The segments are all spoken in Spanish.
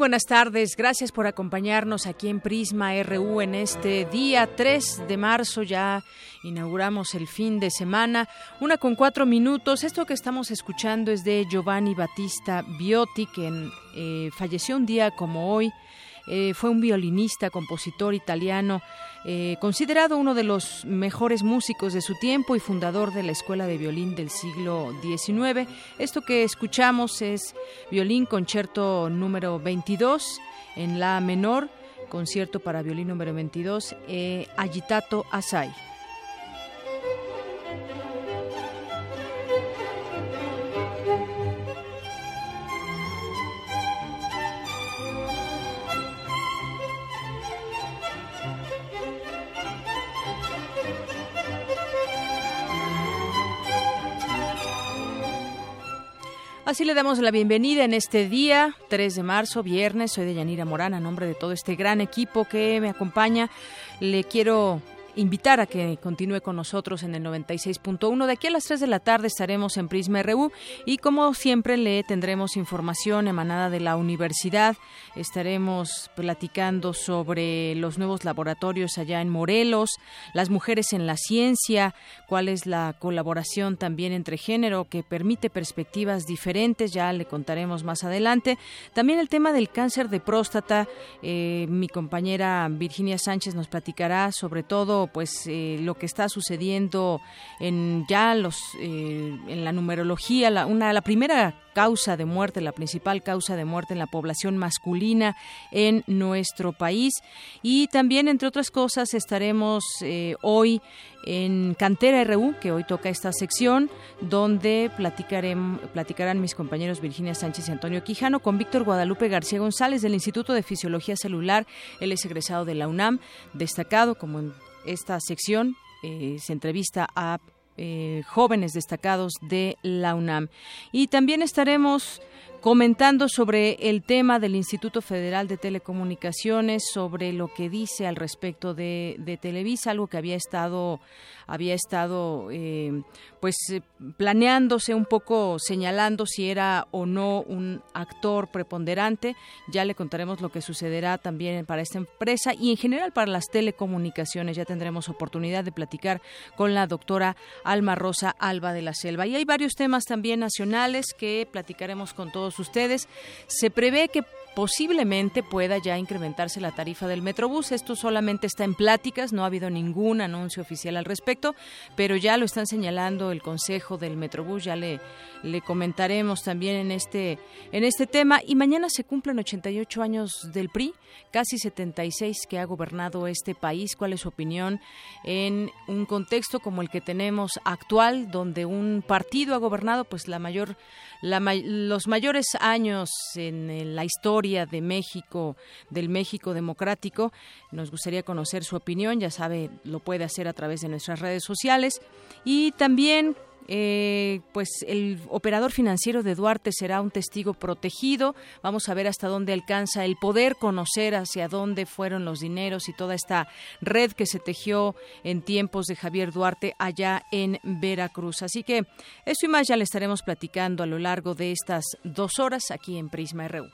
Buenas tardes. Gracias por acompañarnos aquí en Prisma RU en este día 3 de marzo. Ya inauguramos el fin de semana. Una con cuatro minutos. Esto que estamos escuchando es de Giovanni Battista Biotti, quien eh, falleció un día como hoy. Eh, fue un violinista, compositor italiano eh, considerado uno de los mejores músicos de su tiempo y fundador de la Escuela de Violín del siglo XIX. Esto que escuchamos es Violín Concierto número 22 en La menor, concierto para violín número 22, eh, Agitato Asai. Así le damos la bienvenida en este día, 3 de marzo, viernes. Soy de Yanira Morán, a nombre de todo este gran equipo que me acompaña. Le quiero invitar a que continúe con nosotros en el 96.1. De aquí a las 3 de la tarde estaremos en Prisma RU y como siempre le tendremos información emanada de la universidad. Estaremos platicando sobre los nuevos laboratorios allá en Morelos, las mujeres en la ciencia, cuál es la colaboración también entre género que permite perspectivas diferentes, ya le contaremos más adelante. También el tema del cáncer de próstata, eh, mi compañera Virginia Sánchez nos platicará sobre todo pues eh, lo que está sucediendo en ya los eh, en la numerología la una la primera causa de muerte, la principal causa de muerte en la población masculina en nuestro país. Y también, entre otras cosas, estaremos eh, hoy en Cantera RU, que hoy toca esta sección, donde platicarán mis compañeros Virginia Sánchez y Antonio Quijano con Víctor Guadalupe García González del Instituto de Fisiología Celular. Él es egresado de la UNAM, destacado como esta sección eh, se entrevista a eh, jóvenes destacados de la UNAM. Y también estaremos comentando sobre el tema del Instituto Federal de Telecomunicaciones, sobre lo que dice al respecto de, de Televisa, algo que había estado había estado eh, pues eh, planeándose un poco señalando si era o no un actor preponderante. Ya le contaremos lo que sucederá también para esta empresa y en general para las telecomunicaciones. Ya tendremos oportunidad de platicar con la doctora Alma Rosa Alba de la Selva. Y hay varios temas también nacionales que platicaremos con todos ustedes. Se prevé que posiblemente pueda ya incrementarse la tarifa del Metrobús. Esto solamente está en pláticas, no ha habido ningún anuncio oficial al respecto, pero ya lo están señalando el Consejo del Metrobús, ya le, le comentaremos también en este, en este tema. Y mañana se cumplen 88 años del PRI, casi 76 que ha gobernado este país. ¿Cuál es su opinión en un contexto como el que tenemos actual, donde un partido ha gobernado pues la mayor los mayores años en la historia de México, del México democrático. Nos gustaría conocer su opinión, ya sabe, lo puede hacer a través de nuestras redes sociales. Y también eh, pues el operador financiero de Duarte será un testigo protegido. Vamos a ver hasta dónde alcanza el poder conocer hacia dónde fueron los dineros y toda esta red que se tejió en tiempos de Javier Duarte allá en Veracruz. Así que eso y más ya le estaremos platicando a lo largo de estas dos horas aquí en Prisma RU.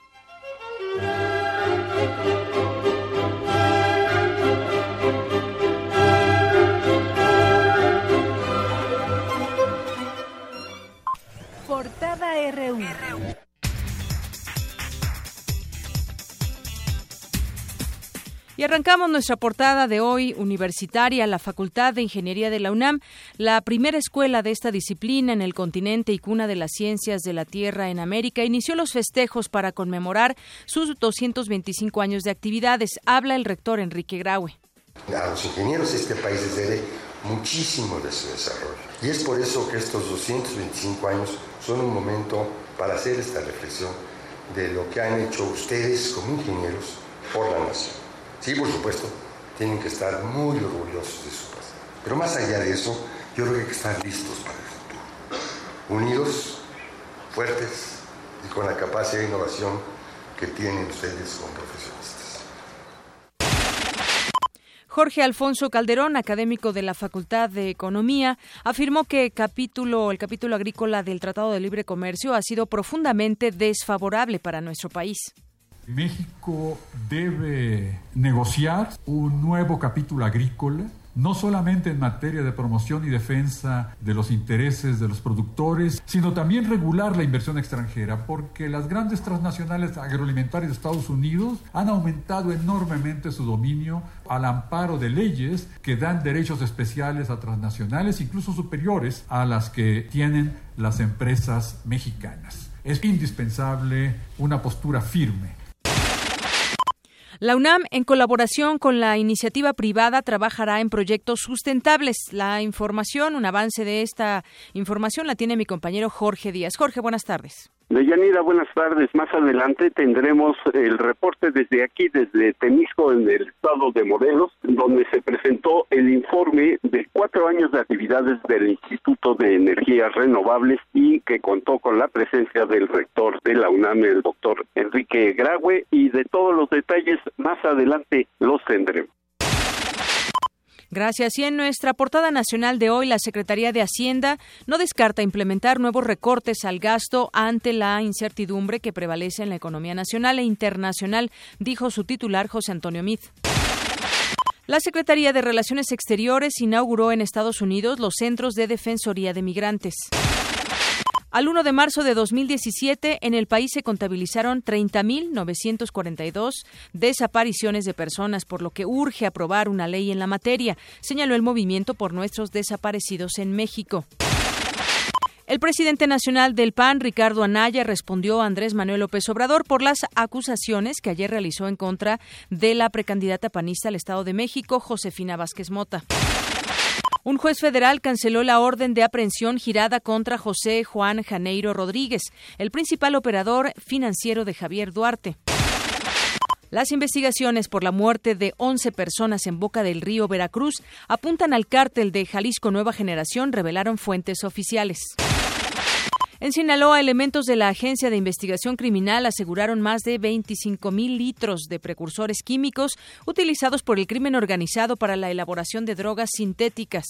Portada RU. Y arrancamos nuestra portada de hoy universitaria, la Facultad de Ingeniería de la UNAM, la primera escuela de esta disciplina en el continente y cuna de las ciencias de la Tierra en América, inició los festejos para conmemorar sus 225 años de actividades. Habla el rector Enrique Graue. A los ingenieros de este país les debe muchísimo de su desarrollo. Y es por eso que estos 225 años son un momento para hacer esta reflexión de lo que han hecho ustedes como ingenieros por la nación. Sí, por supuesto, tienen que estar muy orgullosos de su pasado. Pero más allá de eso, yo creo que hay que estar listos para el futuro. Unidos, fuertes y con la capacidad de innovación que tienen ustedes como profesionistas. Jorge Alfonso Calderón, académico de la Facultad de Economía, afirmó que capítulo, el capítulo agrícola del Tratado de Libre Comercio ha sido profundamente desfavorable para nuestro país. México debe negociar un nuevo capítulo agrícola, no solamente en materia de promoción y defensa de los intereses de los productores, sino también regular la inversión extranjera, porque las grandes transnacionales agroalimentarias de Estados Unidos han aumentado enormemente su dominio al amparo de leyes que dan derechos especiales a transnacionales, incluso superiores a las que tienen las empresas mexicanas. Es indispensable una postura firme la UNAM, en colaboración con la iniciativa privada, trabajará en proyectos sustentables. La información, un avance de esta información, la tiene mi compañero Jorge Díaz. Jorge, buenas tardes. Deyanira, buenas tardes. Más adelante tendremos el reporte desde aquí, desde Temisco, en el estado de Morelos, donde se presentó el informe de cuatro años de actividades del Instituto de Energías Renovables y que contó con la presencia del rector de la UNAM, el doctor Enrique Graue, y de todos los detalles más adelante los tendremos. Gracias. Y en nuestra portada nacional de hoy, la Secretaría de Hacienda no descarta implementar nuevos recortes al gasto ante la incertidumbre que prevalece en la economía nacional e internacional, dijo su titular José Antonio Mid. La Secretaría de Relaciones Exteriores inauguró en Estados Unidos los Centros de Defensoría de Migrantes. Al 1 de marzo de 2017, en el país se contabilizaron 30.942 desapariciones de personas, por lo que urge aprobar una ley en la materia, señaló el movimiento por nuestros desaparecidos en México. El presidente nacional del PAN, Ricardo Anaya, respondió a Andrés Manuel López Obrador por las acusaciones que ayer realizó en contra de la precandidata panista al Estado de México, Josefina Vázquez Mota. Un juez federal canceló la orden de aprehensión girada contra José Juan Janeiro Rodríguez, el principal operador financiero de Javier Duarte. Las investigaciones por la muerte de 11 personas en Boca del Río Veracruz apuntan al cártel de Jalisco Nueva Generación, revelaron fuentes oficiales. En Sinaloa, elementos de la Agencia de Investigación Criminal aseguraron más de 25 mil litros de precursores químicos utilizados por el crimen organizado para la elaboración de drogas sintéticas.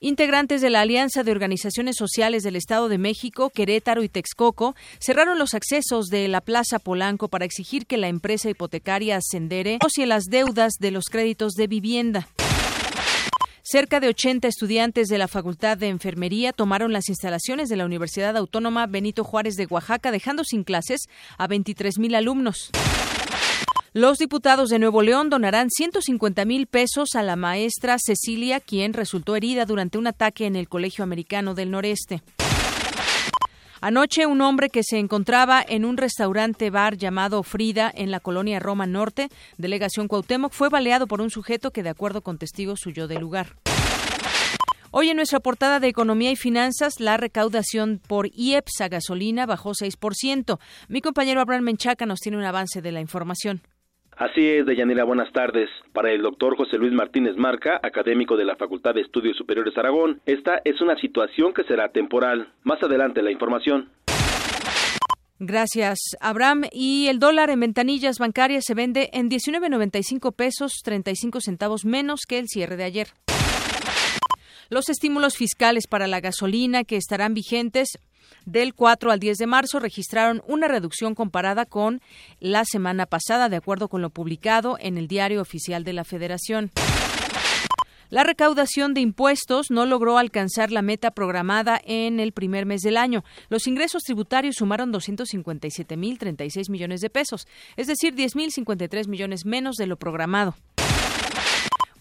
Integrantes de la Alianza de Organizaciones Sociales del Estado de México, Querétaro y Texcoco cerraron los accesos de la Plaza Polanco para exigir que la empresa hipotecaria Ascendere negocie las deudas de los créditos de vivienda. Cerca de 80 estudiantes de la Facultad de Enfermería tomaron las instalaciones de la Universidad Autónoma Benito Juárez de Oaxaca, dejando sin clases a 23.000 alumnos. Los diputados de Nuevo León donarán 150 mil pesos a la maestra Cecilia, quien resultó herida durante un ataque en el Colegio Americano del Noreste. Anoche, un hombre que se encontraba en un restaurante bar llamado Frida en la colonia Roma Norte, delegación Cuauhtémoc, fue baleado por un sujeto que, de acuerdo con testigos, huyó del lugar. Hoy en nuestra portada de Economía y Finanzas, la recaudación por IEPS a gasolina bajó 6%. Mi compañero Abraham Menchaca nos tiene un avance de la información. Así es, Deyanira, buenas tardes. Para el doctor José Luis Martínez Marca, académico de la Facultad de Estudios Superiores Aragón, esta es una situación que será temporal. Más adelante la información. Gracias, Abraham. Y el dólar en ventanillas bancarias se vende en 19.95 pesos 35 centavos menos que el cierre de ayer. Los estímulos fiscales para la gasolina que estarán vigentes del 4 al 10 de marzo registraron una reducción comparada con la semana pasada, de acuerdo con lo publicado en el Diario Oficial de la Federación. La recaudación de impuestos no logró alcanzar la meta programada en el primer mes del año. Los ingresos tributarios sumaron 257.036 millones de pesos, es decir, 10.053 millones menos de lo programado.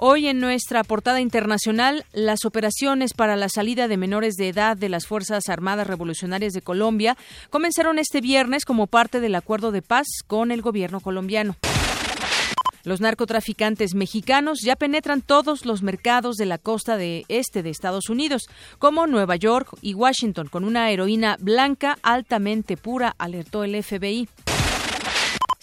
Hoy en nuestra portada internacional, las operaciones para la salida de menores de edad de las Fuerzas Armadas Revolucionarias de Colombia comenzaron este viernes como parte del acuerdo de paz con el gobierno colombiano. Los narcotraficantes mexicanos ya penetran todos los mercados de la costa de este de Estados Unidos, como Nueva York y Washington, con una heroína blanca altamente pura, alertó el FBI.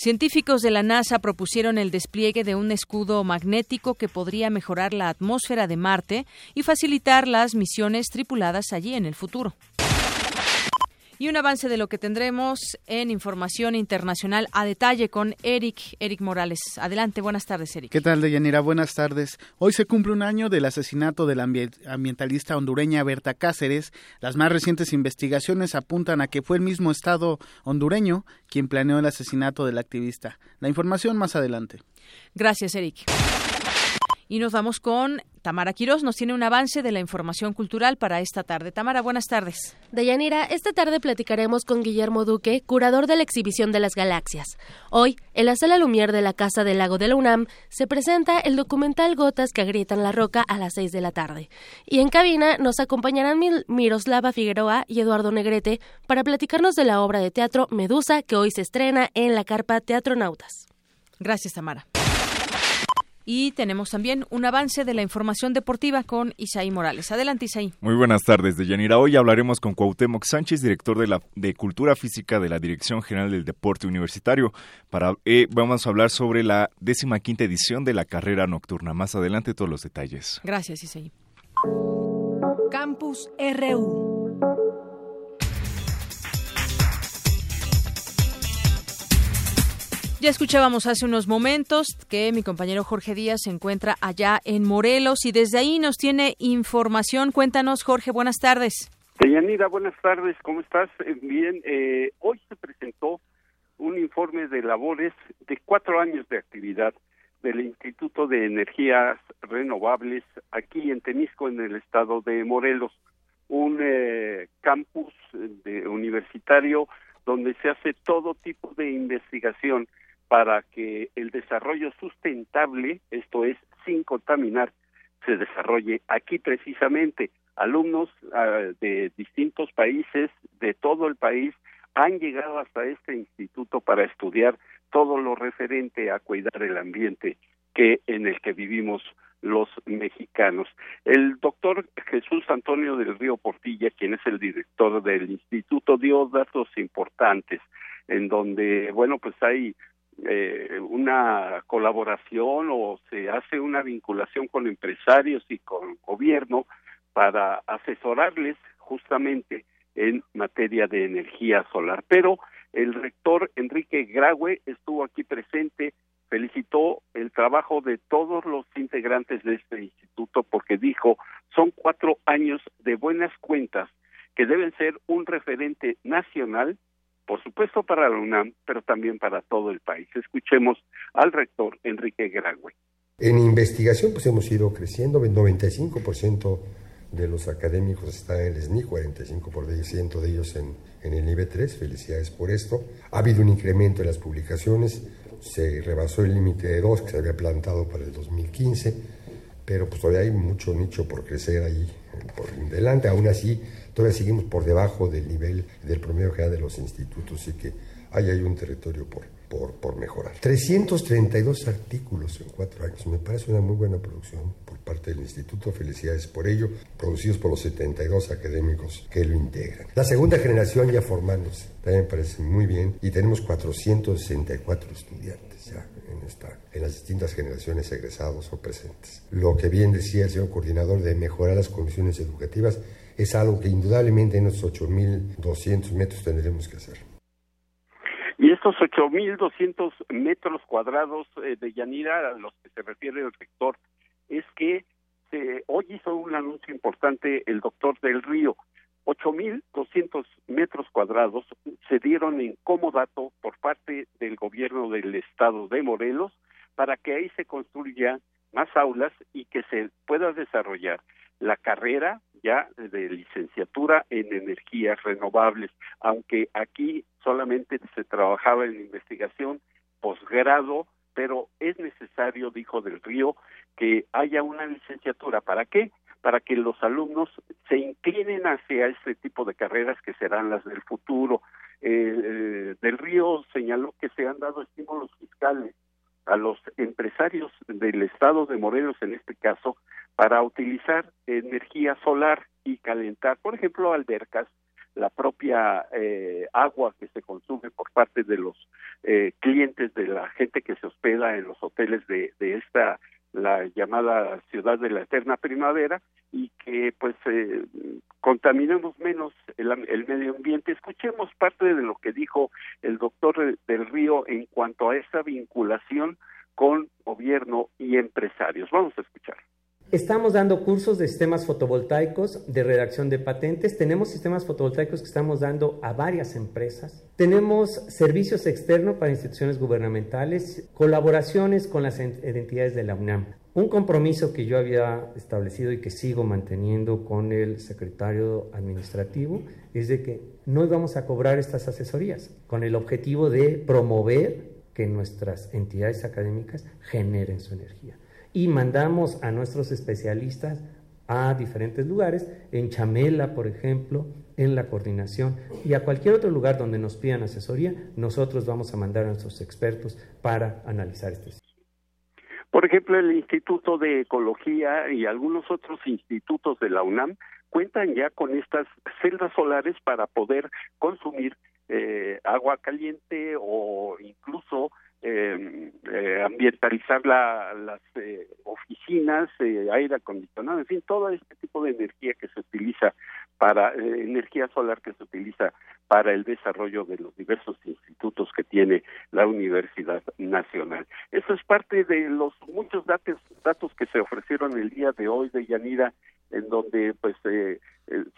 Científicos de la NASA propusieron el despliegue de un escudo magnético que podría mejorar la atmósfera de Marte y facilitar las misiones tripuladas allí en el futuro. Y un avance de lo que tendremos en información internacional a detalle con Eric, Eric Morales. Adelante, buenas tardes, Eric. ¿Qué tal, Deyanira? Buenas tardes. Hoy se cumple un año del asesinato de la ambientalista hondureña Berta Cáceres. Las más recientes investigaciones apuntan a que fue el mismo Estado hondureño quien planeó el asesinato del activista. La información más adelante. Gracias, Eric. Y nos vamos con Tamara Quirós. Nos tiene un avance de la información cultural para esta tarde. Tamara, buenas tardes. Deyanira, esta tarde platicaremos con Guillermo Duque, curador de la exhibición de las galaxias. Hoy, en la sala Lumière de la Casa del Lago de la UNAM, se presenta el documental Gotas que agrietan la roca a las seis de la tarde. Y en cabina nos acompañarán Miroslava Figueroa y Eduardo Negrete para platicarnos de la obra de teatro Medusa que hoy se estrena en la carpa Teatronautas. Gracias, Tamara. Y tenemos también un avance de la información deportiva con Isaí Morales. Adelante, Isaí. Muy buenas tardes, Deyanira. Hoy hablaremos con Cuauhtémoc Sánchez, director de, la, de Cultura Física de la Dirección General del Deporte Universitario. Para, eh, vamos a hablar sobre la décima quinta edición de la carrera nocturna. Más adelante todos los detalles. Gracias, Isaí. Campus RU. Ya escuchábamos hace unos momentos que mi compañero Jorge Díaz se encuentra allá en Morelos y desde ahí nos tiene información. Cuéntanos, Jorge, buenas tardes. Deyanira, buenas tardes, ¿cómo estás? Eh, bien, eh, hoy se presentó un informe de labores de cuatro años de actividad del Instituto de Energías Renovables aquí en Temisco, en el estado de Morelos, un eh, campus de universitario donde se hace todo tipo de investigación para que el desarrollo sustentable, esto es, sin contaminar, se desarrolle aquí precisamente. Alumnos ah, de distintos países, de todo el país, han llegado hasta este instituto para estudiar todo lo referente a cuidar el ambiente que en el que vivimos los mexicanos. El doctor Jesús Antonio del Río Portilla, quien es el director del instituto, dio datos importantes en donde, bueno, pues hay eh, una colaboración o se hace una vinculación con empresarios y con gobierno para asesorarles justamente en materia de energía solar. Pero el rector Enrique Graue estuvo aquí presente, felicitó el trabajo de todos los integrantes de este instituto porque dijo son cuatro años de buenas cuentas que deben ser un referente nacional por supuesto para la UNAM, pero también para todo el país. Escuchemos al rector Enrique Grague. En investigación pues hemos ido creciendo, el 95% de los académicos están en el SNI, 45% de ellos en, en el nivel 3, felicidades por esto. Ha habido un incremento en las publicaciones, se rebasó el límite de dos que se había plantado para el 2015, pero pues todavía hay mucho nicho por crecer ahí por delante, aún así todavía seguimos por debajo del nivel del promedio general de los institutos, así que ahí hay un territorio por, por, por, mejorar. 332 artículos en cuatro años, me parece una muy buena producción por parte del instituto, felicidades por ello, producidos por los 72 académicos que lo integran. La segunda generación ya formándose, también me parece muy bien, y tenemos 464 estudiantes ya en, esta, en las distintas generaciones egresados o presentes. Lo que bien decía el señor coordinador de mejorar las condiciones educativas, es algo que indudablemente en los 8.200 metros tendremos que hacer. Y estos 8.200 metros cuadrados eh, de Yanira a los que se refiere el rector es que se, hoy hizo un anuncio importante el doctor del Río. 8.200 metros cuadrados se dieron en comodato por parte del gobierno del estado de Morelos para que ahí se construya más aulas y que se pueda desarrollar la carrera ya de licenciatura en energías renovables, aunque aquí solamente se trabajaba en investigación, posgrado, pero es necesario, dijo Del Río, que haya una licenciatura. ¿Para qué? Para que los alumnos se inclinen hacia este tipo de carreras que serán las del futuro. Eh, del Río señaló que se han dado estímulos fiscales a los empresarios del estado de Morelos en este caso para utilizar energía solar y calentar, por ejemplo, albercas, la propia eh, agua que se consume por parte de los eh, clientes de la gente que se hospeda en los hoteles de, de esta la llamada ciudad de la eterna primavera y que pues eh, contaminemos menos el, el, medio ambiente. Escuchemos parte de lo que dijo el doctor del Río en cuanto a esa vinculación con gobierno y empresarios. Vamos a escuchar. Estamos dando cursos de sistemas fotovoltaicos, de redacción de patentes. Tenemos sistemas fotovoltaicos que estamos dando a varias empresas. Tenemos servicios externos para instituciones gubernamentales, colaboraciones con las entidades de la UNAM. Un compromiso que yo había establecido y que sigo manteniendo con el secretario administrativo es de que no íbamos a cobrar estas asesorías con el objetivo de promover que nuestras entidades académicas generen su energía y mandamos a nuestros especialistas a diferentes lugares, en Chamela, por ejemplo, en la coordinación y a cualquier otro lugar donde nos pidan asesoría, nosotros vamos a mandar a nuestros expertos para analizar este por ejemplo, el Instituto de Ecología y algunos otros institutos de la UNAM cuentan ya con estas celdas solares para poder consumir eh, agua caliente o incluso eh, eh, ambientalizar la, las eh, oficinas, eh, aire acondicionado, en fin, todo este tipo de energía que se utiliza para eh, energía solar que se utiliza para el desarrollo de los diversos institutos que tiene la Universidad Nacional. Eso es parte de los muchos datos, datos que se ofrecieron el día de hoy de Yanira, en donde pues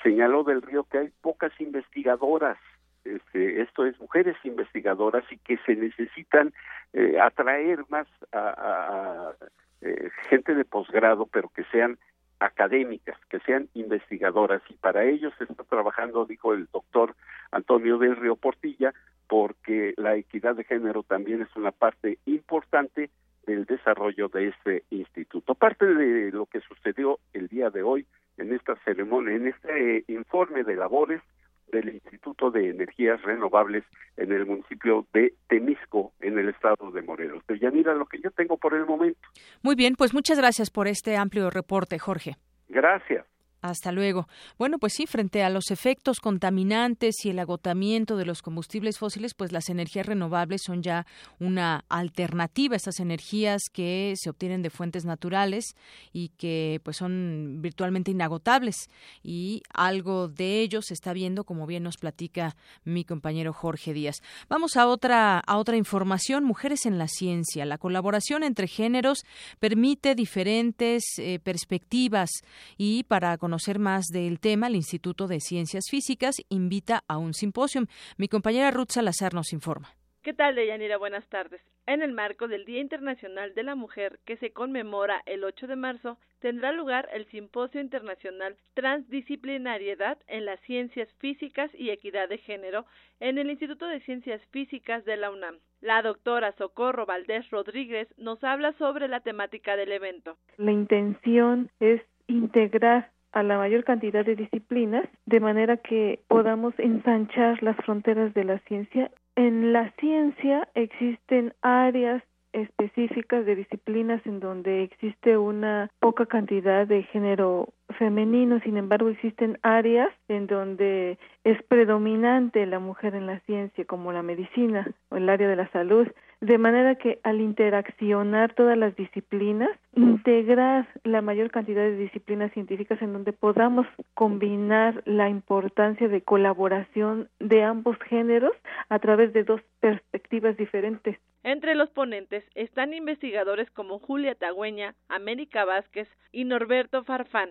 señaló del río que hay pocas investigadoras este, esto es mujeres investigadoras y que se necesitan eh, atraer más a, eh, gente de posgrado, pero que sean académicas, que sean investigadoras y para ello se está trabajando, dijo el doctor Antonio del Río Portilla, porque la equidad de género también es una parte importante del desarrollo de este instituto. Parte de lo que sucedió el día de hoy en esta ceremonia, en este informe de labores, del Instituto de Energías Renovables en el municipio de Temisco, en el estado de Morelos. De Yanira, lo que yo tengo por el momento. Muy bien, pues muchas gracias por este amplio reporte, Jorge. Gracias. Hasta luego. Bueno, pues sí, frente a los efectos contaminantes y el agotamiento de los combustibles fósiles, pues las energías renovables son ya una alternativa, estas energías que se obtienen de fuentes naturales y que pues son virtualmente inagotables y algo de ello se está viendo, como bien nos platica mi compañero Jorge Díaz. Vamos a otra a otra información, mujeres en la ciencia. La colaboración entre géneros permite diferentes eh, perspectivas y para conocer más del tema, el Instituto de Ciencias Físicas invita a un simposio. Mi compañera Ruth Salazar nos informa. ¿Qué tal, Deyanira? Buenas tardes. En el marco del Día Internacional de la Mujer, que se conmemora el 8 de marzo, tendrá lugar el Simposio Internacional Transdisciplinariedad en las Ciencias Físicas y Equidad de Género en el Instituto de Ciencias Físicas de la UNAM. La doctora Socorro Valdés Rodríguez nos habla sobre la temática del evento. La intención es integrar a la mayor cantidad de disciplinas, de manera que podamos ensanchar las fronteras de la ciencia. En la ciencia existen áreas específicas de disciplinas en donde existe una poca cantidad de género femenino, sin embargo existen áreas en donde es predominante la mujer en la ciencia, como la medicina o el área de la salud de manera que al interaccionar todas las disciplinas, integrar la mayor cantidad de disciplinas científicas en donde podamos combinar la importancia de colaboración de ambos géneros a través de dos perspectivas diferentes. Entre los ponentes están investigadores como Julia Tagüeña, América Vázquez y Norberto Farfán.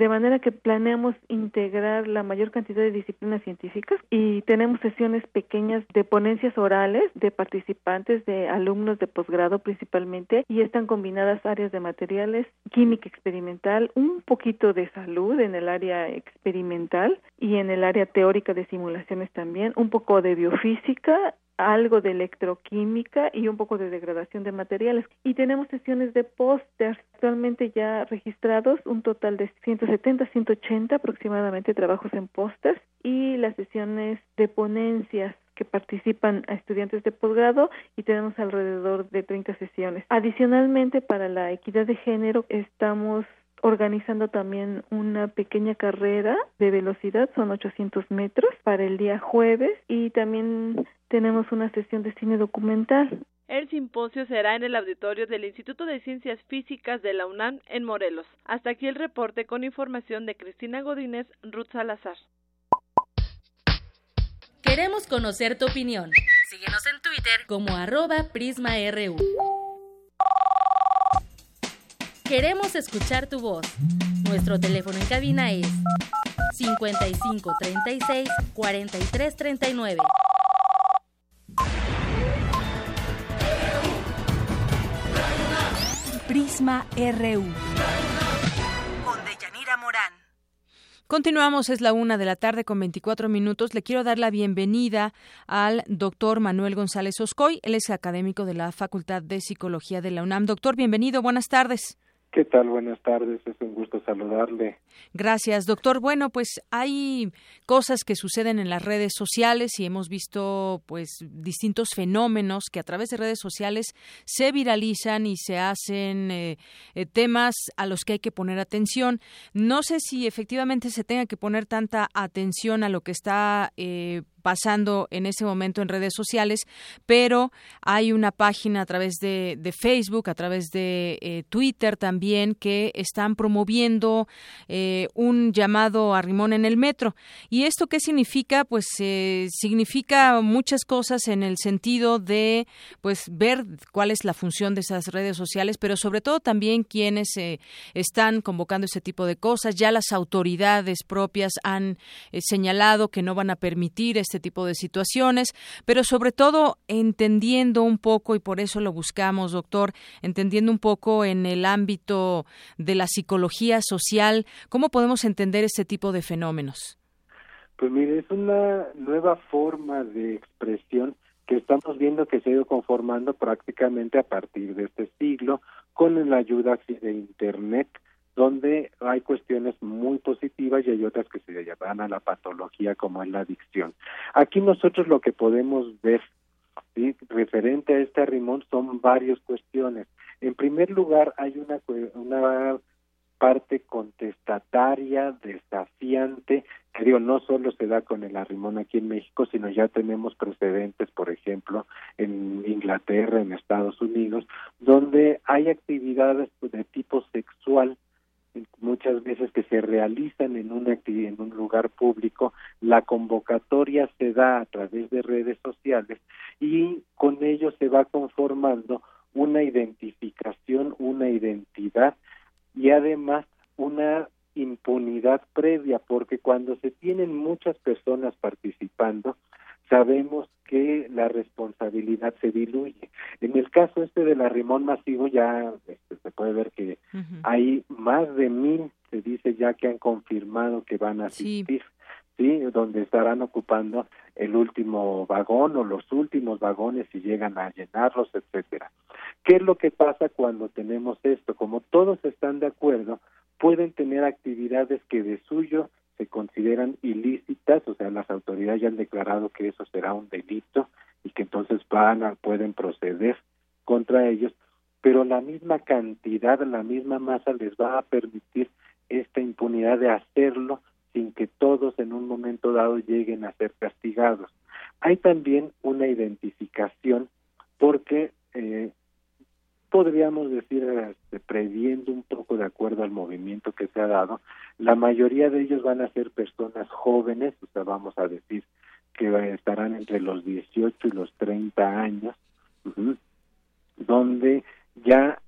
De manera que planeamos integrar la mayor cantidad de disciplinas científicas y tenemos sesiones pequeñas de ponencias orales de participantes, de alumnos de posgrado principalmente, y están combinadas áreas de materiales, química experimental, un poquito de salud en el área experimental y en el área teórica de simulaciones también, un poco de biofísica algo de electroquímica y un poco de degradación de materiales. Y tenemos sesiones de póster, actualmente ya registrados, un total de 170, 180 aproximadamente trabajos en póster y las sesiones de ponencias que participan a estudiantes de posgrado y tenemos alrededor de 30 sesiones. Adicionalmente, para la equidad de género estamos organizando también una pequeña carrera de velocidad, son 800 metros, para el día jueves y también tenemos una sesión de cine documental. El simposio será en el auditorio del Instituto de Ciencias Físicas de la UNAM en Morelos. Hasta aquí el reporte con información de Cristina Godínez, Ruth Salazar. Queremos conocer tu opinión. Síguenos en Twitter como arroba PrismaRU. Queremos escuchar tu voz. Nuestro teléfono en cabina es 55 36 43 39. Prisma RU. Con Deyanira Morán. Continuamos, es la una de la tarde con 24 minutos. Le quiero dar la bienvenida al doctor Manuel González Oscoy. Él es académico de la Facultad de Psicología de la UNAM. Doctor, bienvenido, buenas tardes. ¿Qué tal? Buenas tardes, es un gusto saludarle. Gracias, doctor. Bueno, pues hay cosas que suceden en las redes sociales y hemos visto pues distintos fenómenos que a través de redes sociales se viralizan y se hacen eh, eh, temas a los que hay que poner atención. No sé si efectivamente se tenga que poner tanta atención a lo que está eh, pasando en ese momento en redes sociales, pero hay una página a través de, Facebook, a través de eh, Twitter también, que están promoviendo eh, un llamado a Rimón en el metro. ¿Y esto qué significa? Pues eh, significa muchas cosas en el sentido de pues ver cuál es la función de esas redes sociales, pero sobre todo también quienes están convocando ese tipo de cosas. Ya las autoridades propias han señalado que no van a permitir este tipo de situaciones, pero sobre todo entendiendo un poco, y por eso lo buscamos, doctor, entendiendo un poco en el ámbito de la psicología social, ¿cómo podemos entender este tipo de fenómenos? Pues mire, es una nueva forma de expresión que estamos viendo que se ha ido conformando prácticamente a partir de este siglo con la ayuda de Internet donde hay cuestiones muy positivas y hay otras que se llevan a la patología como es la adicción. Aquí nosotros lo que podemos ver referente a este rimón son varias cuestiones. En primer lugar, hay una, una parte contestataria, desafiante, que digo, no solo se da con el arrimón aquí en México, sino ya tenemos precedentes, por ejemplo, en Inglaterra, en Estados Unidos, donde hay actividades de tipo sexual muchas veces que se realizan en en un lugar público, la convocatoria se da a través de redes sociales y con ello se va conformando una identificación, una identidad y además una impunidad previa, porque cuando se tienen muchas personas participando, sabemos que la responsabilidad se diluye. En el caso este del arrimón masivo ya este, se puede ver que hay más de mil, se dice ya que han confirmado que van a asistir, sí. Donde estarán ocupando el último vagón o los últimos vagones si llegan a llenarlos, etcétera. ¿Qué es lo que pasa cuando tenemos esto? Como todos están de acuerdo, pueden tener actividades que de suyo se consideran ilícitas, o sea, las autoridades ya han declarado que eso será un delito y que entonces van a, pueden proceder contra ellos, pero la misma cantidad, la misma masa les va a permitir esta impunidad de hacerlo sin que todos en un momento dado lleguen a ser castigados. Hay también una identificación porque eh, podríamos decir, este, previendo un poco de acuerdo al movimiento que se ha dado, la mayoría de ellos van a ser personas jóvenes, o sea, vamos a decir que estarán entre los 18 y los 30 años, donde ya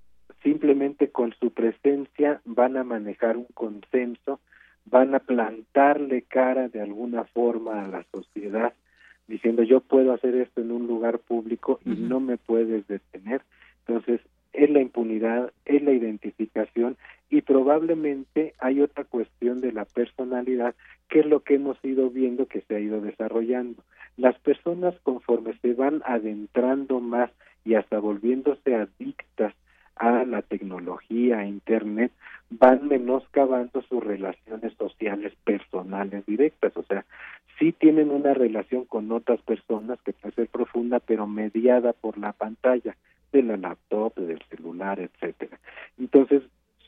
simplemente con su presencia van a manejar un consenso, van a plantarle cara de alguna forma a la sociedad, diciendo yo puedo hacer esto en un lugar público y no me puedes detener. Entonces, es la impunidad, es la identificación y probablemente hay otra cuestión de la personalidad que es lo que hemos ido viendo que se ha ido desarrollando. Las personas conforme se van adentrando más y hasta volviéndose adictas a la tecnología, a Internet, van menoscabando sus relaciones sociales personales directas. O sea, sí tienen una relación con otras personas que puede ser profunda, pero mediada por la pantalla de la laptop, del celular, etcétera. Entonces,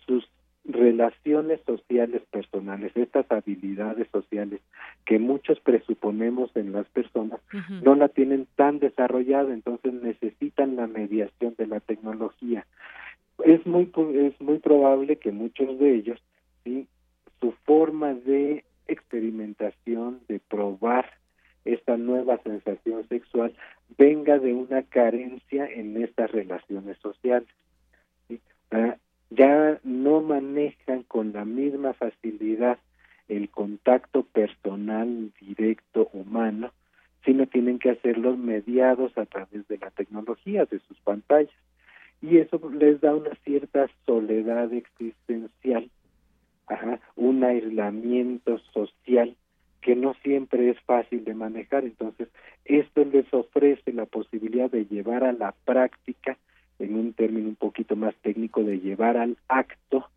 sus relaciones sociales personales, estas habilidades sociales que muchos presuponemos en las personas, no la tienen tan desarrollada, entonces necesitan la mediación de la tecnología. Es muy es muy probable que muchos de ellos, sí, su forma de experimentación, de probar esta nueva sensación sexual venga de una carencia en estas relaciones sociales. Ah, ya no manejan con la misma facilidad el contacto personal directo humano, sino tienen que hacerlos mediados a través de la tecnología, de sus pantallas. Y eso les da una cierta soledad existencial, un aislamiento social que no siempre es fácil de manejar. Entonces, esto les ofrece la posibilidad de llevar a la práctica en un término un poquito más técnico, de llevar al acto,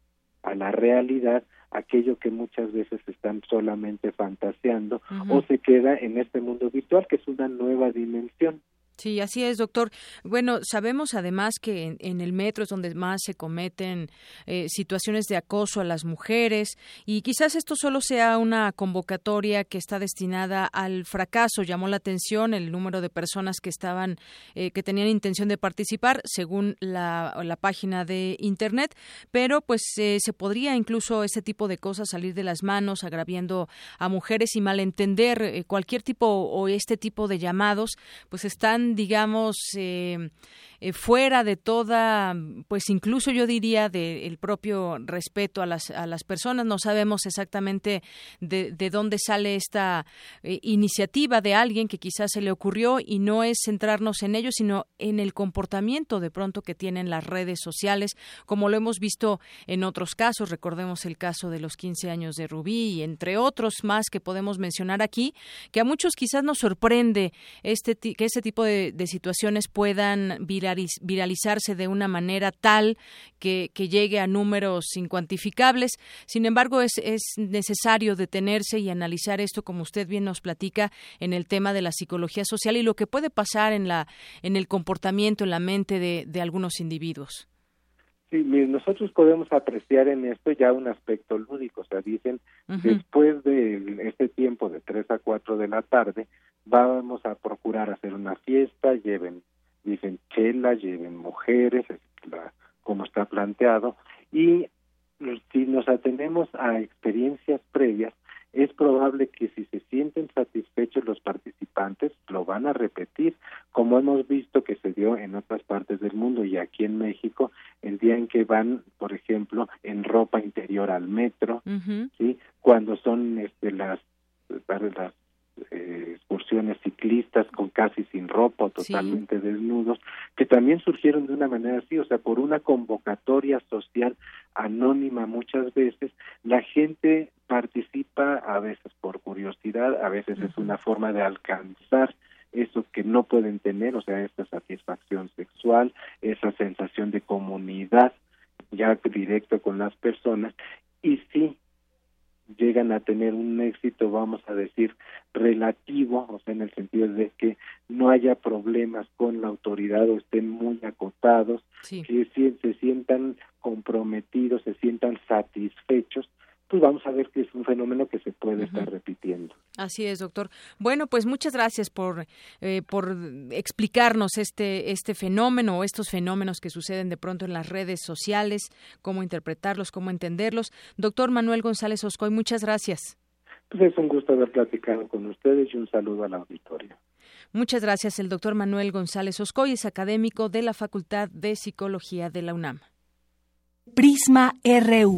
a la realidad, aquello que muchas veces están solamente fantaseando o se queda en este mundo virtual, que es una nueva dimensión. Sí, así es, doctor. Bueno, sabemos además que en, el metro es donde más se cometen eh, situaciones de acoso a las mujeres y quizás esto solo sea una convocatoria que está destinada al fracaso. Llamó la atención el número de personas que estaban, eh, que tenían intención de participar, según la, página de internet, pero pues eh, se podría incluso ese tipo de cosas salir de las manos, agraviando a mujeres y malentender cualquier tipo o este tipo de llamados, pues están digamos, eh, eh, fuera de toda, pues incluso yo diría del propio respeto a las, a las personas. No sabemos exactamente de, de dónde sale esta eh, iniciativa de alguien que quizás se le ocurrió y no es centrarnos en ello, sino en el comportamiento de pronto que tienen las redes sociales, como lo hemos visto en otros casos. Recordemos el caso de los 15 años de Rubí y entre otros más que podemos mencionar aquí, que a muchos quizás nos sorprende este, que este tipo de, de situaciones puedan virar viralizarse de una manera tal que, llegue a números incuantificables. Sin embargo, es, es necesario detenerse y analizar esto, como usted bien nos platica, en el tema de la psicología social y lo que puede pasar en, la, en el comportamiento, en la mente de, algunos individuos. Sí, nosotros podemos apreciar en esto ya un aspecto lúdico, o sea, dicen, después de este tiempo de 3 a 4 de la tarde, vamos a procurar hacer una fiesta, lleven dicen chela, lleven mujeres, como está planteado, y si nos atenemos a experiencias previas, es probable que si se sienten satisfechos los participantes, lo van a repetir, como hemos visto que se dio en otras partes del mundo y aquí en México, el día en que van, por ejemplo, en ropa interior al metro, ¿sí? cuando son este, las, las eh, excursiones ciclistas con casi sin ropa totalmente desnudos, que también surgieron de una manera así, o sea, por una convocatoria social anónima muchas veces, la gente participa a veces por curiosidad, a veces es una forma de alcanzar eso que no pueden tener, o sea, esta satisfacción sexual, esa sensación de comunidad ya directo con las personas, y sí, llegan a tener un éxito, vamos a decir, relativo, o sea, en el sentido de que no haya problemas con la autoridad o estén muy acotados, que se sientan comprometidos, se sientan satisfechos pues vamos a ver que es un fenómeno que se puede estar repitiendo. Así es, doctor. Bueno, pues muchas gracias por, eh, por explicarnos este, este fenómeno o estos fenómenos que suceden de pronto en las redes sociales, cómo interpretarlos, cómo entenderlos. Doctor Manuel González Oscoy, muchas gracias. Pues es un gusto haber platicado con ustedes y un saludo al auditorio. Muchas gracias. El doctor Manuel González Oscoy es académico de la Facultad de Psicología de la UNAM. Prisma RU.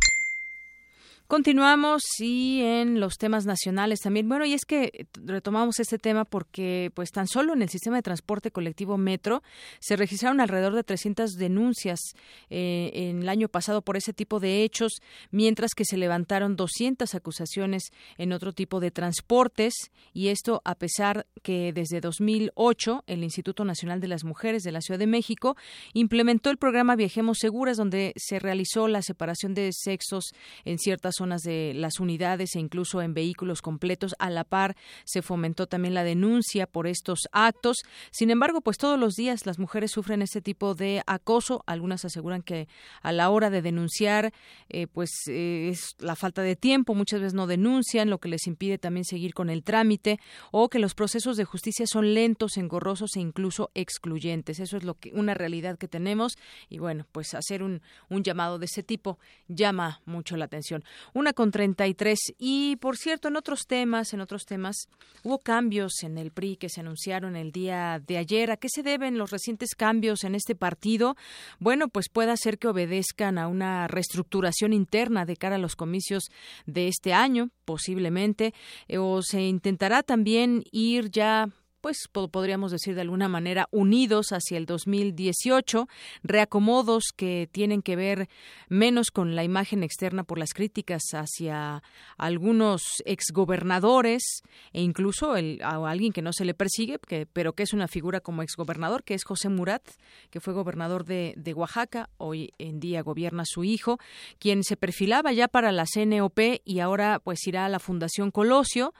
Continuamos y en los temas nacionales también. Bueno, y es que retomamos este tema porque pues tan solo en el sistema de transporte colectivo Metro se registraron alrededor de 300 denuncias eh, en el año pasado por ese tipo de hechos, mientras que se levantaron 200 acusaciones en otro tipo de transportes y esto a pesar que desde 2008 el Instituto Nacional de las Mujeres de la Ciudad de México implementó el programa Viajemos Seguras donde se realizó la separación de sexos en ciertas zonas de las unidades e incluso en vehículos completos. A la par se fomentó también la denuncia por estos actos. Sin embargo, pues todos los días las mujeres sufren este tipo de acoso. Algunas aseguran que a la hora de denunciar, eh, pues eh, es la falta de tiempo. Muchas veces no denuncian, lo que les impide también seguir con el trámite o que los procesos de justicia son lentos, engorrosos e incluso excluyentes. Eso es lo que una realidad que tenemos y bueno, pues hacer un, un llamado de ese tipo llama mucho la atención. Una con 33. Y por cierto, en otros temas, en otros temas, hubo cambios en el PRI que se anunciaron el día de ayer. ¿A qué se deben los recientes cambios en este partido? Bueno, pues puede ser que obedezcan a una reestructuración interna de cara a los comicios de este año, posiblemente, eh, o se intentará también ir ya pues podríamos decir de alguna manera, unidos hacia el 2018, reacomodos que tienen que ver menos con la imagen externa por las críticas hacia algunos exgobernadores e incluso a alguien que no se le persigue, pero que es una figura como exgobernador, que es José Murat, que fue gobernador de, de Oaxaca, hoy en día gobierna su hijo, quien se perfilaba ya para la CNOP y ahora pues irá a la Fundación Colosio.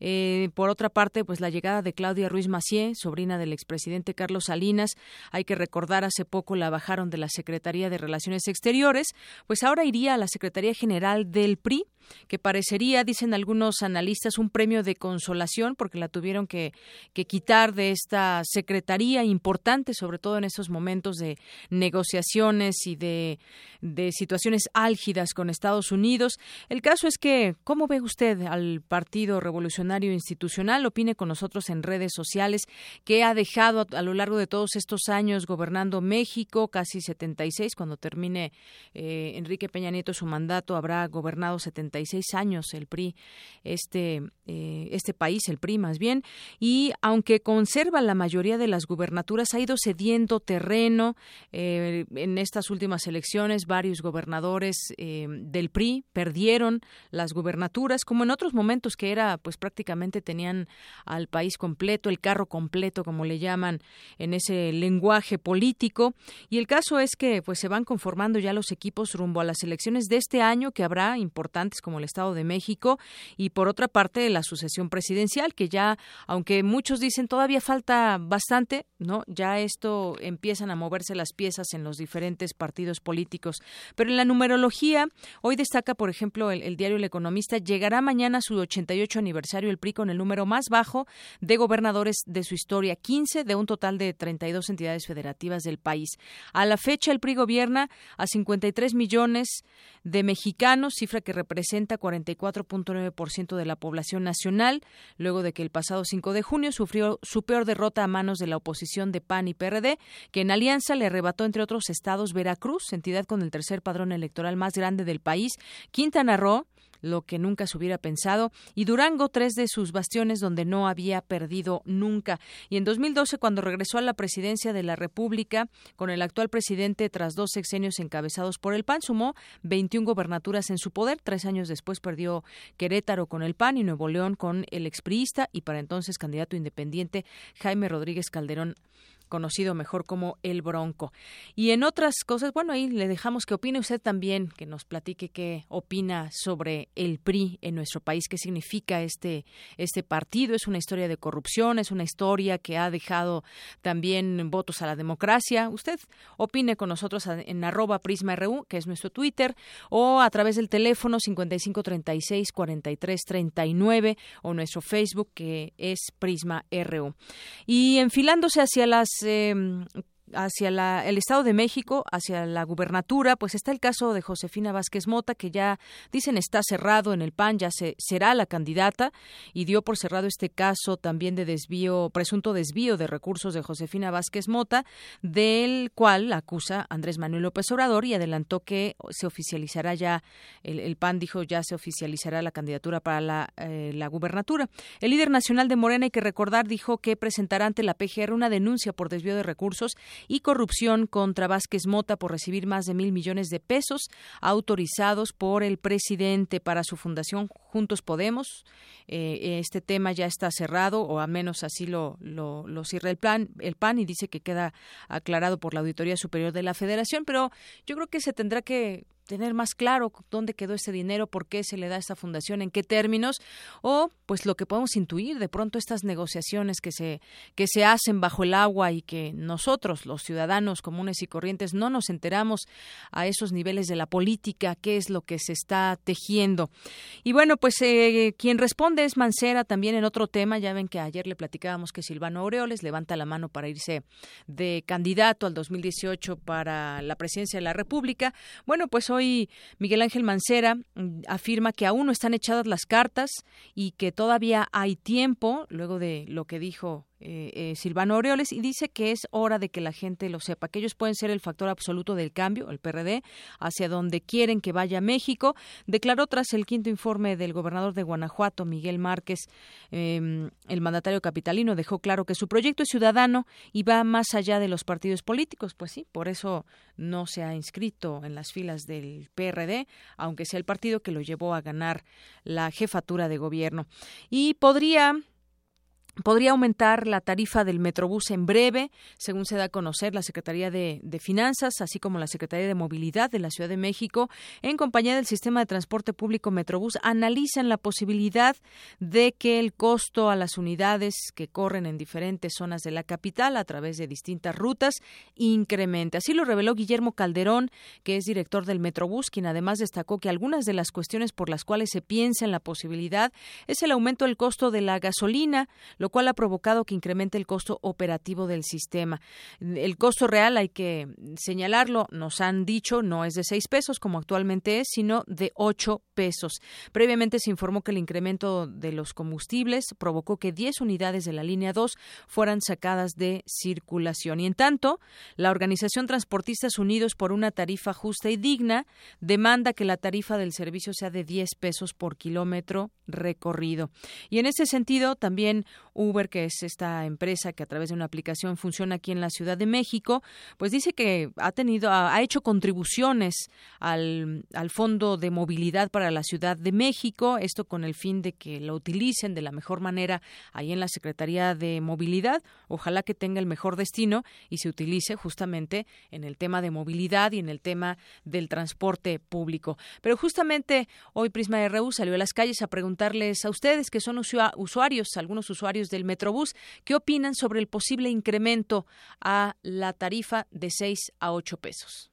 Eh, por otra parte, pues la llegada de Claudia Ruiz Macié, sobrina del expresidente Carlos Salinas. Hay que recordar, hace poco la bajaron de la Secretaría de Relaciones Exteriores, pues ahora iría a la Secretaría General del PRI que parecería, dicen algunos analistas, un premio de consolación porque la tuvieron que, quitar de esta secretaría importante, sobre todo en estos momentos de negociaciones y de, de situaciones álgidas con Estados Unidos. El caso es que, ¿cómo ve usted al Partido Revolucionario Institucional? Opine con nosotros en redes sociales que ha dejado a, lo largo de todos estos años gobernando México, casi 76, cuando termine eh, Enrique Peña Nieto su mandato, habrá gobernado 76 años el PRI, este, eh, este país, el PRI más bien, y aunque conserva la mayoría de las gubernaturas, ha ido cediendo terreno. Eh, en estas últimas elecciones, varios gobernadores del PRI perdieron las gubernaturas, como en otros momentos que era, pues prácticamente tenían al país completo, el carro completo, como le llaman en ese lenguaje político. Y el caso es que, pues se van conformando ya los equipos rumbo a las elecciones de este año, que habrá importantes como el Estado de México, y por otra parte la sucesión presidencial, que ya, aunque muchos dicen todavía falta bastante, ¿no? Ya esto empiezan a moverse las piezas en los diferentes partidos políticos. Pero en la numerología, hoy destaca, por ejemplo, el, diario El Economista, llegará mañana su 88 aniversario el PRI con el número más bajo de gobernadores de su historia, 15 de un total de 32 entidades federativas del país. A la fecha, el PRI gobierna a 53 millones de mexicanos, cifra que representa 44.9% de la población nacional, luego de que el pasado 5 de junio sufrió su peor derrota a manos de la oposición de PAN y PRD, que en alianza le arrebató, entre otros estados, Veracruz, entidad con el tercer padrón electoral más grande del país, Quintana Roo, lo que nunca se hubiera pensado, y Durango, tres de sus bastiones donde no había perdido nunca. Y en 2012, cuando regresó a la presidencia de la República, con el actual presidente tras dos sexenios encabezados por el PAN, sumó 21 gobernaturas en su poder. Tres años después perdió Querétaro con el PAN y Nuevo León con el expriista y para entonces candidato independiente Jaime Rodríguez Calderón conocido mejor como el Bronco. Y en otras cosas, bueno, ahí le dejamos que opine usted también, que nos platique qué opina sobre el PRI en nuestro país, qué significa este, este partido. Es una historia de corrupción, es una historia que ha dejado también votos a la democracia. Usted opine con nosotros en arroba prisma.ru, que es nuestro Twitter, o a través del teléfono 5536-4339 o nuestro Facebook, que es Prisma RU. Y enfilándose hacia las Em, hacia la, el Estado de México, hacia la gubernatura, pues está el caso de Josefina Vázquez Mota, que ya dicen está cerrado en el PAN, ya se, será la candidata, y dio por cerrado este caso también de desvío, presunto desvío de recursos de Josefina Vázquez Mota, del cual acusa Andrés Manuel López Obrador y adelantó que se oficializará ya, el, PAN dijo ya se oficializará la candidatura para la, eh, la gubernatura. El líder nacional de Morena, hay que recordar, dijo que presentará ante la PGR una denuncia por desvío de recursos y corrupción contra Vázquez Mota por recibir más de mil millones de pesos autorizados por el presidente para su fundación Juntos Podemos. Eh, este tema ya está cerrado, o al menos así lo, lo, lo cierra el, plan, el PAN y dice que queda aclarado por la Auditoría Superior de la Federación, pero yo creo que se tendrá que tener más claro dónde quedó ese dinero, por qué se le da a esta fundación, en qué términos, o pues lo que podemos intuir, de pronto estas negociaciones que se, que se hacen bajo el agua y que nosotros, los ciudadanos comunes y corrientes, no nos enteramos a esos niveles de la política, qué es lo que se está tejiendo. Y bueno, pues eh, quien responde es Mancera también en otro tema, ya ven que ayer le platicábamos que Silvano Aureoles levanta la mano para irse de candidato al 2018 para la presidencia de la República. Bueno, pues hoy hoy Miguel Ángel Mancera mm, afirma que aún no están echadas las cartas y que todavía hay tiempo, luego de lo que dijo eh, eh, Silvano Aureoles y dice que es hora de que la gente lo sepa, que ellos pueden ser el factor absoluto del cambio, el PRD, hacia donde quieren que vaya México. Declaró tras el quinto informe del gobernador de Guanajuato, Miguel Márquez, em, el mandatario capitalino, dejó claro que su proyecto es ciudadano y va más allá de los partidos políticos. Pues sí, por eso no se ha inscrito en las filas del PRD, aunque sea el partido que lo llevó a ganar la jefatura de gobierno. Y podría podría aumentar la tarifa del Metrobús en breve, según se da a conocer la Secretaría de, Finanzas, así como la Secretaría de Movilidad de la Ciudad de México, en compañía del sistema de transporte público Metrobús, analizan la posibilidad de que el costo a las unidades que corren en diferentes zonas de la capital a través de distintas rutas incremente. Así lo reveló Guillermo Calderón, que es director del Metrobús, quien además destacó que algunas de las cuestiones por las cuales se piensa en la posibilidad es el aumento del costo de la gasolina, lo cual ha provocado que incremente el costo operativo del sistema. El costo real, hay que señalarlo, nos han dicho, no es de seis pesos como actualmente es, sino de ocho pesos. Previamente se informó que el incremento de los combustibles provocó que 10 unidades de la línea 2 fueran sacadas de circulación. Y en tanto, la Organización Transportistas Unidos por una tarifa justa y digna demanda que la tarifa del servicio sea de 10 pesos por kilómetro recorrido. Y en ese sentido, también Uber, que es esta empresa que a través de una aplicación funciona aquí en la Ciudad de México, pues dice que ha tenido, ha, hecho contribuciones al, al Fondo de Movilidad para la Ciudad de México, esto con el fin de que lo utilicen de la mejor manera ahí en la Secretaría de Movilidad. Ojalá que tenga el mejor destino y se utilice justamente en el tema de movilidad y en el tema del transporte público. Pero justamente hoy Prisma RU salió a las calles a preguntarles a ustedes que son usuarios, algunos usuarios del Metrobús. ¿Qué opinan sobre el posible incremento a la tarifa de 6 a 8 pesos?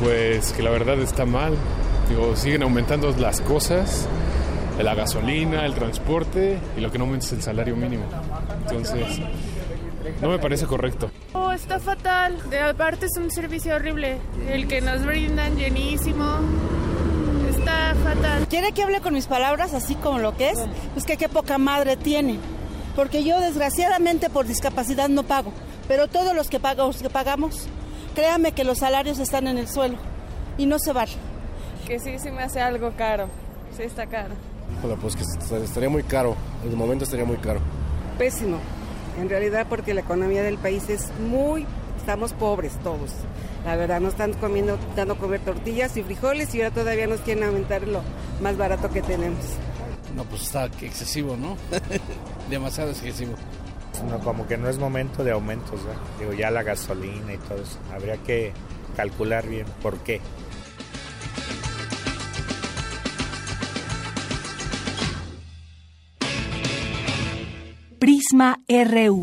Pues que la verdad está mal. Digo, siguen aumentando las cosas, la gasolina, el transporte y lo que no aumenta es el salario mínimo. Entonces, no me parece correcto. Oh, está fatal. De aparte es un servicio horrible. El que nos brindan llenísimo fatal. ¿Quiere que hable con mis palabras así como lo que es? Pues que qué poca madre tiene. Porque yo desgraciadamente por discapacidad no pago. Pero todos los que, pagamos, que pagamos, créame que los salarios están en el suelo y no se vale. Que sí, sí me hace algo caro. Sí está caro. Bueno, pues que estaría muy caro. En el momento estaría muy caro. Pésimo. En realidad porque la economía del país es muy... Estamos pobres todos. La verdad, nos están comiendo, dando a comer tortillas y frijoles y ahora todavía nos quieren aumentar lo más barato que tenemos. No, pues está excesivo, ¿no? Demasiado excesivo. No, como que no es momento de aumentos, Digo, ya la gasolina y todo eso. Habría que calcular bien por qué. Prisma RU.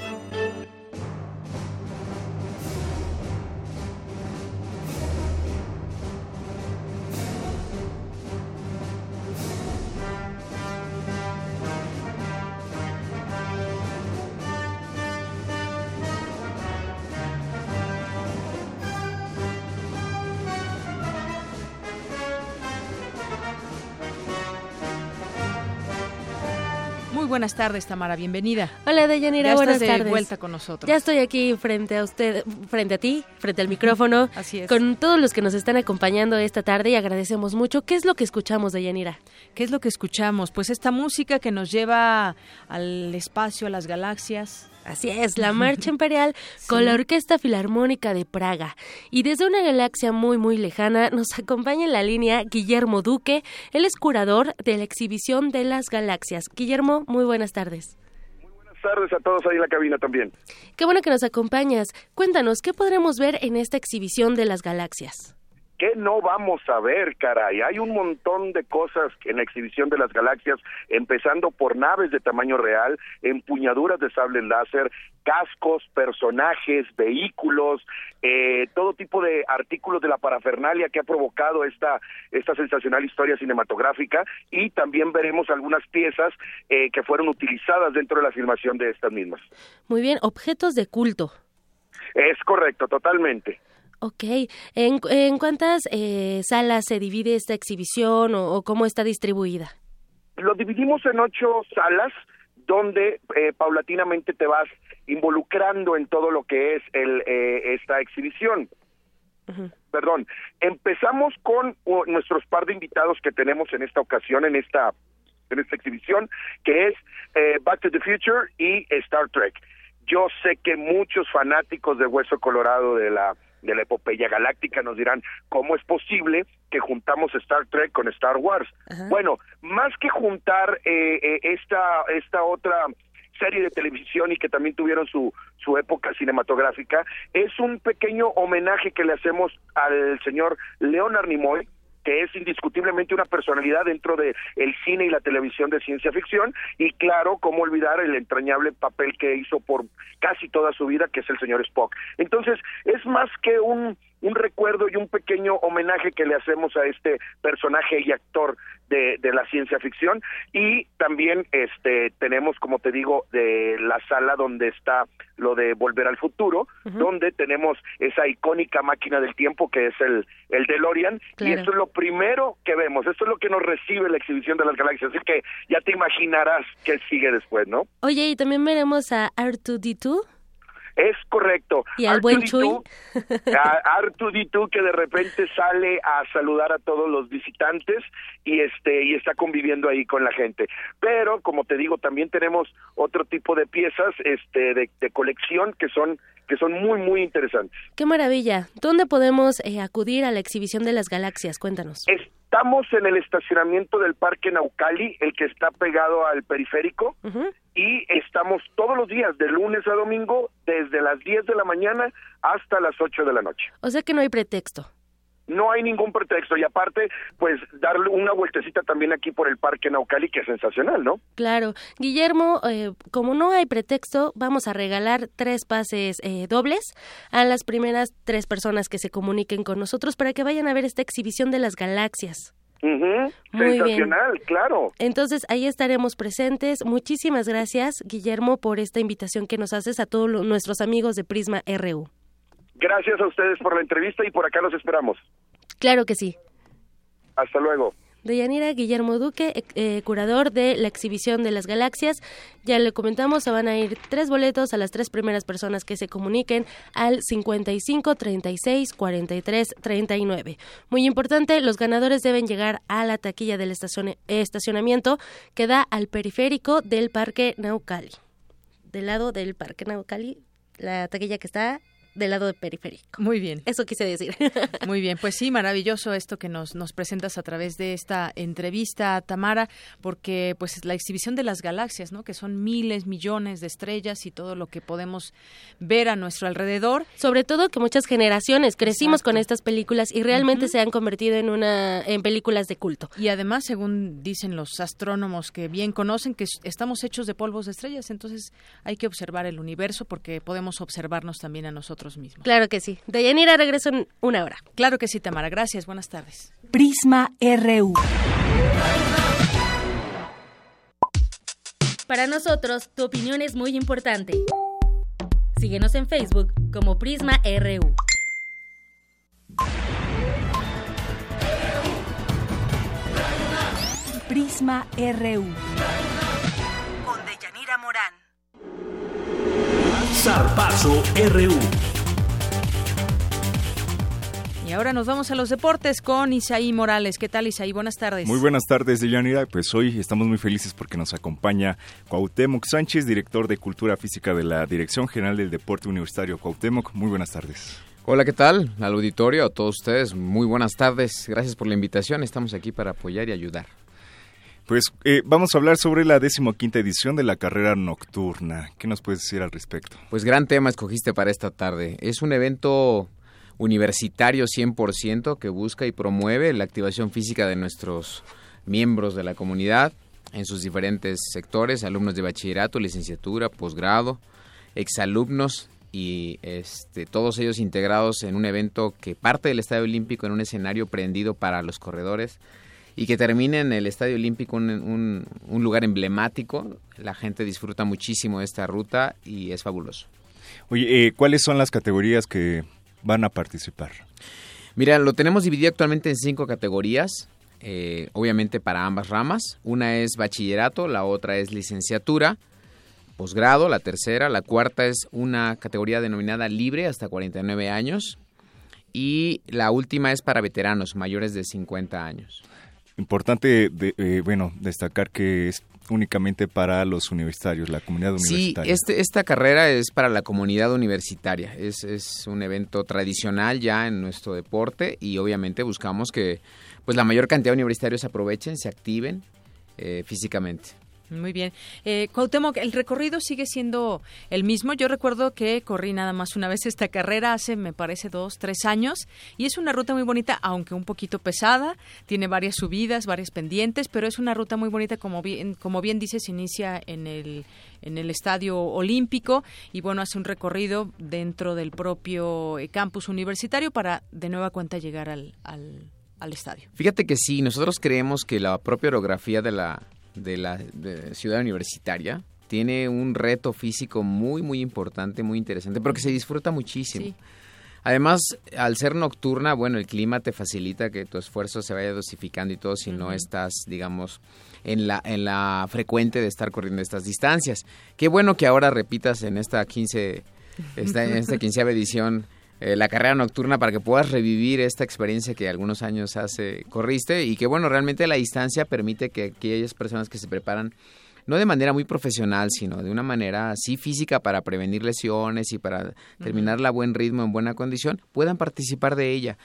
Buenas tardes, Tamara, bienvenida. Hola, Deyanira, buenas de tardes. vuelta con nosotros. Ya estoy aquí frente a usted, frente a ti, frente al micrófono. Así es. Con todos los que nos están acompañando esta tarde y agradecemos mucho. ¿Qué es lo que escuchamos, Deyanira? ¿Qué es lo que escuchamos? Pues esta música que nos lleva al espacio, a las galaxias, Así es, la Marcha Imperial con la Orquesta Filarmónica de Praga. Y desde una galaxia muy, muy lejana nos acompaña en la línea Guillermo Duque. Él es curador de la exhibición de las galaxias. Guillermo, muy buenas tardes. Buenas tardes a todos ahí en la cabina también. Qué bueno que nos acompañas. Cuéntanos, ¿qué podremos ver en esta exhibición de las galaxias? ¿Qué no vamos a ver, caray? Hay un montón de cosas en la exhibición de las galaxias, empezando por naves de tamaño real, empuñaduras de sable láser, cascos, personajes, vehículos, eh, todo tipo de artículos de la parafernalia que ha provocado esta, esta sensacional historia cinematográfica y también veremos algunas piezas eh, que fueron utilizadas dentro de la filmación de estas mismas. Muy bien, objetos de culto. Es correcto, totalmente. Ok. ¿En, en cuántas eh, salas se divide esta exhibición o, cómo está distribuida? Lo dividimos en ocho salas donde eh, paulatinamente te vas involucrando en todo lo que es el, eh, esta exhibición. Perdón, empezamos con nuestros par de invitados que tenemos en esta ocasión, en esta, en esta exhibición, que es Back to the Future y Star Trek. Yo sé que muchos fanáticos de Hueso Colorado de la de la epopeya galáctica nos dirán cómo es posible que juntamos Star Trek con Star Wars. Bueno, más que juntar eh, eh, esta esta otra serie de televisión y que también tuvieron su su época cinematográfica es un pequeño homenaje que le hacemos al señor Leonard Nimoy que es indiscutiblemente una personalidad dentro de el cine y la televisión de ciencia ficción y claro, cómo olvidar el entrañable papel que hizo por casi toda su vida, que es el señor Spock. Entonces, es más que un un recuerdo y un pequeño homenaje que le hacemos a este personaje y actor de, de la ciencia ficción. Y también este tenemos como te digo de la sala donde está lo de volver al futuro donde tenemos esa icónica máquina del tiempo que es el el DeLorean. Y esto es lo primero que vemos esto es lo que nos recibe la exhibición de las galaxias. Así que ya te imaginarás qué sigue después no oye y también veremos a R2D2 es correcto. ¿Y al buen Chuy? Artuditu que de repente sale a saludar a todos los visitantes y este y está conviviendo ahí con la gente. Pero como te digo, también tenemos otro tipo de piezas este de, colección que son que son muy muy interesantes. Qué maravilla. ¿Dónde podemos eh, acudir a la exhibición de las galaxias? Cuéntanos. Estamos en el estacionamiento del Parque Naucali, el que está pegado al periférico, y estamos todos los días, de lunes a domingo, desde las 10 de la mañana hasta las 8 de la noche. O sea que no hay pretexto no hay ningún pretexto y aparte pues darle una vueltecita también aquí por el Parque Naucali que es sensacional, ¿no? Claro, Guillermo, eh, como no hay pretexto, vamos a regalar tres pases eh, dobles a las primeras tres personas que se comuniquen con nosotros para que vayan a ver esta exhibición de las galaxias. Muy Sensacional, claro. Entonces ahí estaremos presentes. Muchísimas gracias, Guillermo, por esta invitación que nos haces a todos nuestros amigos de Prisma RU. Gracias a ustedes por la entrevista y por acá los esperamos. Claro que sí. Hasta luego. Deyanira Guillermo Duque, eh, curador de la exhibición de las galaxias. Ya le comentamos, se van a ir tres boletos a las tres primeras personas que se comuniquen al 55 36 43 39. Muy importante, los ganadores deben llegar a la taquilla del estacionamiento que da al periférico del Parque Naucali. Del lado del Parque Naucali, la taquilla que está del lado de periférico. Muy bien. Eso quise decir. Muy bien, pues sí, maravilloso esto que nos, nos presentas a través de esta entrevista, Tamara, porque pues la exhibición de las galaxias, ¿no? Que son miles, millones de estrellas y todo lo que podemos ver a nuestro alrededor. Sobre todo que muchas generaciones crecimos con estas películas y realmente se han convertido en una en películas de culto. Y además, según dicen los astrónomos que bien conocen, que estamos hechos de polvos de estrellas, entonces hay que observar el universo porque podemos observarnos también a nosotros mismos. Claro que sí. Deyanira regreso en una hora. Claro que sí, Tamara. Gracias. Buenas tardes. Prisma RU. Para nosotros, tu opinión es muy importante. Síguenos en Facebook como Prisma RU. Prisma RU. Zarpazo RU. Y ahora nos vamos a los deportes con Isaí Morales. ¿Qué tal, Isaí? Buenas tardes. Muy buenas tardes, Deyanira. Pues hoy estamos muy felices porque nos acompaña Cuauhtémoc Sánchez, director de Cultura Física de la Dirección General del Deporte Universitario. Cuauhtémoc, muy buenas tardes. Hola, ¿qué tal? Al auditorio, a todos ustedes, muy buenas tardes. Gracias por la invitación. Estamos aquí para apoyar y ayudar. Pues eh, vamos a hablar sobre la decimoquinta edición de la carrera nocturna. ¿Qué nos puedes decir al respecto? Pues gran tema escogiste para esta tarde. Es un evento universitario 100% que busca y promueve la activación física de nuestros miembros de la comunidad en sus diferentes sectores, alumnos de bachillerato, licenciatura, posgrado, exalumnos y este, todos ellos integrados en un evento que parte del Estadio Olímpico en un escenario prendido para los corredores y que termine en el Estadio Olímpico, un, un, un, lugar emblemático. La gente disfruta muchísimo de esta ruta y es fabuloso. Oye, eh, ¿cuáles son las categorías que van a participar? Mira, lo tenemos dividido actualmente en cinco categorías, eh, obviamente para ambas ramas. Una es bachillerato, la otra es licenciatura, posgrado, la tercera, la cuarta es una categoría denominada libre hasta 49 años y la última es para veteranos mayores de 50 años. Importante, de, eh, bueno, destacar que es únicamente para los universitarios, la comunidad universitaria. Sí, este, esta carrera es para la comunidad universitaria. Es, es un evento tradicional ya en nuestro deporte y obviamente buscamos que pues la mayor cantidad de universitarios aprovechen, se activen eh, físicamente. Muy bien. Eh, Cuauhtémoc, el recorrido sigue siendo el mismo. Yo recuerdo que corrí nada más una vez esta carrera hace, me parece, dos, tres años. Y es una ruta muy bonita, aunque un poquito pesada. Tiene varias subidas, varias pendientes, pero es una ruta muy bonita, como bien, como bien dices, inicia en el, en el Estadio Olímpico y, bueno, hace un recorrido dentro del propio eh, campus universitario para, de nueva cuenta, llegar al, al, al estadio. Fíjate que sí, nosotros creemos que la propia orografía de la de la de ciudad universitaria tiene un reto físico muy muy importante, muy interesante, pero que se disfruta muchísimo. Sí. Además, al ser nocturna, bueno, el clima te facilita que tu esfuerzo se vaya dosificando y todo si uh -huh. no estás, digamos, en la, en la frecuente de estar corriendo estas distancias. Qué bueno que ahora repitas en esta 15, esta, en esta quinceava edición eh, la carrera nocturna para que puedas revivir esta experiencia que algunos años hace corriste y que bueno, realmente la distancia permite que aquellas personas que se preparan no de manera muy profesional, sino de una manera así física para prevenir lesiones y para terminarla a buen ritmo, en buena condición, puedan participar de ella.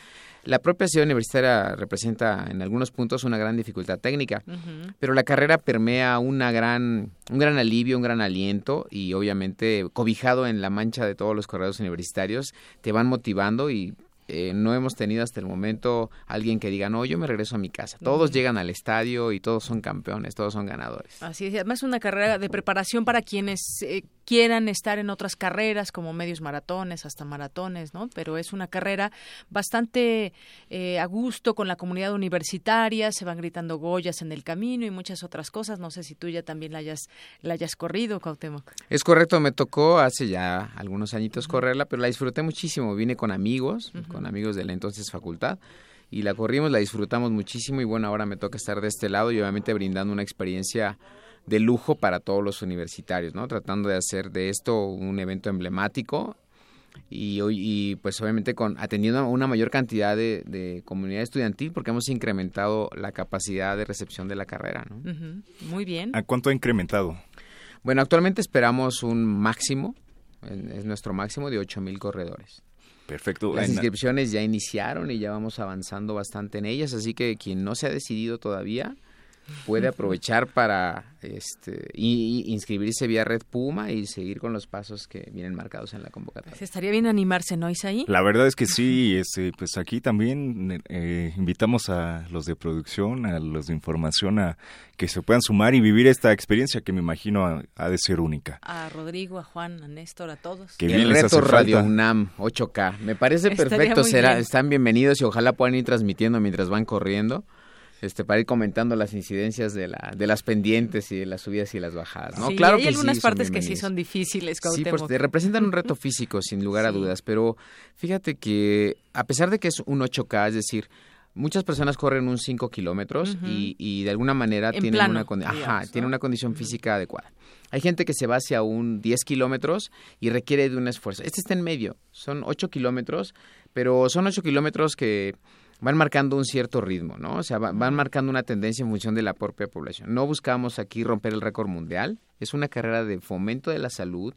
La propia ciudad universitaria representa en algunos puntos una gran dificultad técnica, uh -huh. pero la carrera permea una gran, un gran alivio, un gran aliento y obviamente cobijado en la mancha de todos los corredores universitarios, te van motivando y eh, no hemos tenido hasta el momento alguien que diga, no, yo me regreso a mi casa. Todos uh -huh. llegan al estadio y todos son campeones, todos son ganadores. Así es, además una carrera de preparación para quienes eh, quieran estar en otras carreras como medios maratones, hasta maratones, ¿no? Pero es una carrera bastante eh, a gusto con la comunidad universitaria, se van gritando Goyas en el camino y muchas otras cosas. No sé si tú ya también la hayas, la hayas corrido, Cuauhtémoc. Es correcto, me tocó hace ya algunos añitos uh -huh. correrla, pero la disfruté muchísimo. Vine con amigos, uh -huh. con amigos de la entonces facultad y la corrimos, la disfrutamos muchísimo y bueno, ahora me toca estar de este lado y obviamente brindando una experiencia de lujo para todos los universitarios, ¿no? Tratando de hacer de esto un evento emblemático y, y pues obviamente con atendiendo a una mayor cantidad de, de, comunidad estudiantil porque hemos incrementado la capacidad de recepción de la carrera, ¿no? Uh -huh. Muy bien. ¿A cuánto ha incrementado? Bueno, actualmente esperamos un máximo Es nuestro máximo de 8.000 corredores. Perfecto. Las inscripciones ya iniciaron y ya vamos avanzando bastante en ellas, así que quien no se ha decidido todavía, puede aprovechar para este, y, inscribirse vía Red Puma y seguir con los pasos que vienen marcados en la convocatoria. Pues estaría bien animarse, ¿no, Isaí? La verdad es que sí, este, pues aquí también eh, invitamos a los de producción, a los de información a que se puedan sumar y vivir esta experiencia que me imagino ha, de ser única. A Rodrigo, a Juan, a Néstor, a todos. Que el reto Radio UNAM 8K, me parece perfecto, será, están bienvenidos y ojalá puedan ir transmitiendo mientras van corriendo este para ir comentando las incidencias de la de las pendientes y de las subidas y las bajadas no claro hay algunas partes que sí son difíciles sí pues representan un reto físico sin lugar a dudas pero fíjate que a pesar de que es un 8K es decir muchas personas corren un 5 kilómetros y, y, de alguna manera tienen una ajá, tiene una condición física adecuada. Hay gente que se va hacia un 10 kilómetros y requiere de un esfuerzo. Este está en medio son 8 kilómetros pero son 8 kilómetros que van marcando un cierto ritmo, ¿no? O sea, van marcando una tendencia en función de la propia población. No buscamos aquí romper el récord mundial, es una carrera de fomento de la salud.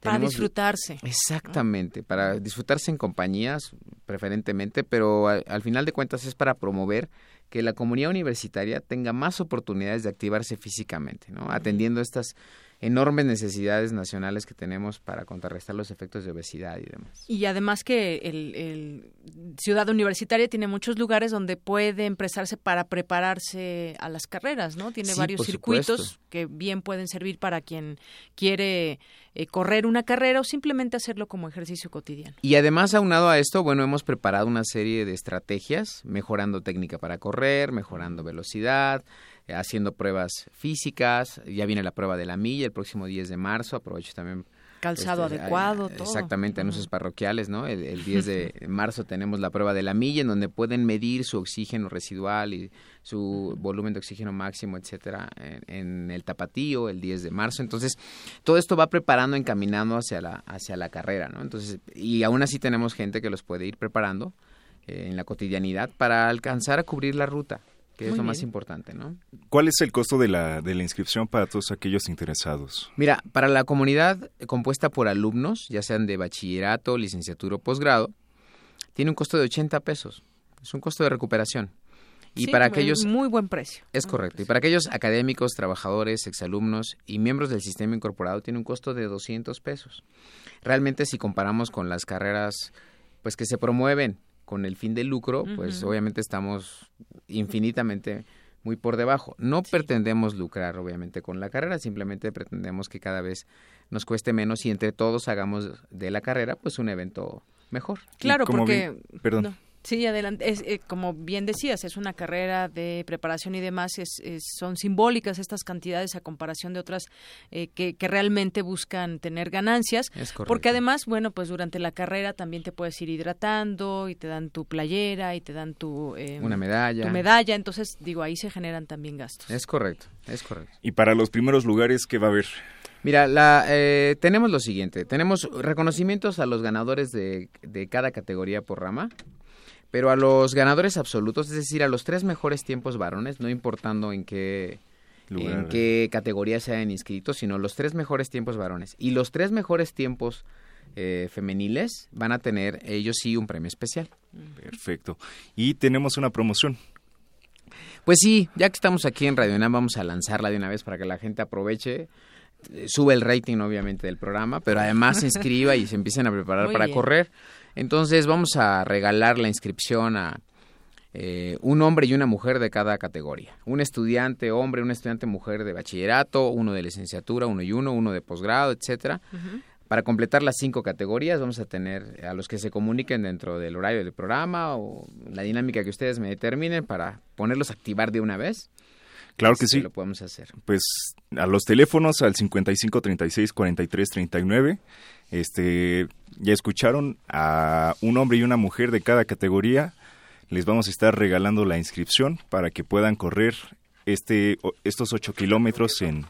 Para disfrutarse. Exactamente, para disfrutarse en compañías preferentemente, pero al final de cuentas es para promover que la comunidad universitaria tenga más oportunidades de activarse físicamente, ¿no? Atendiendo estas enormes necesidades nacionales que tenemos para contrarrestar los efectos de obesidad y demás. Y además que el, Ciudad Universitaria tiene muchos lugares donde puede empresarse para prepararse a las carreras, ¿no? Tiene varios circuitos que bien pueden servir para quien quiere eh, correr una carrera o simplemente hacerlo como ejercicio cotidiano. Y además, aunado a esto, bueno, hemos preparado una serie de estrategias, mejorando técnica para correr, mejorando velocidad, haciendo pruebas físicas, ya viene la prueba de la milla el próximo 10 de marzo, aprovecho también calzado este, adecuado, todo. Exactamente, anuncios parroquiales, ¿no? El, 10 de marzo tenemos la prueba de la milla en donde pueden medir su oxígeno residual y su volumen de oxígeno máximo, etcétera, en, el tapatío el 10 de marzo. Entonces, todo esto va preparando, encaminando hacia la hacia la carrera, ¿no? Entonces, y aún así tenemos gente que los puede ir preparando eh, en la cotidianidad para alcanzar a cubrir la ruta que es lo más importante, ¿no? ¿Cuál es el costo de la, de la inscripción para todos aquellos interesados? Mira, para la comunidad compuesta por alumnos, ya sean de bachillerato, licenciatura o posgrado, tiene un costo de 80 pesos. Es un costo de recuperación. Y para aquellos muy buen precio. Es correcto. Y para aquellos académicos, trabajadores, exalumnos y miembros del sistema incorporado tiene un costo de 200 pesos. Realmente si comparamos con las carreras pues que se promueven con el fin de lucro, pues obviamente estamos infinitamente muy por debajo. No pretendemos lucrar, obviamente, con la carrera, simplemente pretendemos que cada vez nos cueste menos y entre todos hagamos de la carrera, pues, un evento mejor. Claro, porque... perdón. Sí, adelante. Es, eh, como bien decías, es una carrera de preparación y demás. Es, son simbólicas estas cantidades a comparación de otras eh, que, que, realmente buscan tener ganancias. porque además, bueno, pues durante la carrera también te puedes ir hidratando y te dan tu playera y te dan tu... Em, una medalla. Tu medalla. Entonces, digo, ahí se generan también gastos. Es correcto, es correcto. ¿Y para los primeros lugares qué va a haber? Mira, la, eh, tenemos lo siguiente. Tenemos reconocimientos a los ganadores de, de cada categoría por rama. Pero a los ganadores absolutos, es decir, a los tres mejores tiempos varones, no importando en qué, en qué categoría se hayan inscrito, sino los tres mejores tiempos varones y los tres mejores tiempos eh, femeniles van a tener ellos sí un premio especial. Perfecto. Y tenemos una promoción. Pues sí, ya que estamos aquí en Radio UNAM, vamos a lanzarla de una vez para que la gente aproveche eh, sube el rating obviamente del programa, pero además se inscriba y se empiecen a preparar para correr. Entonces vamos a regalar la inscripción a eh, un hombre y una mujer de cada categoría. Un estudiante hombre, un estudiante mujer de bachillerato, uno de licenciatura, uno y uno, uno de posgrado, etcétera. Para completar las cinco categorías vamos a tener a los que se comuniquen dentro del horario del programa o la dinámica que ustedes me determinen para ponerlos a activar de una vez. Claro que sí. Lo podemos hacer. Pues a los teléfonos al 55 36 43 39 este, ya escucharon a un hombre y una mujer de cada categoría. Les vamos a estar regalando la inscripción para que puedan correr este, estos ocho kilómetros en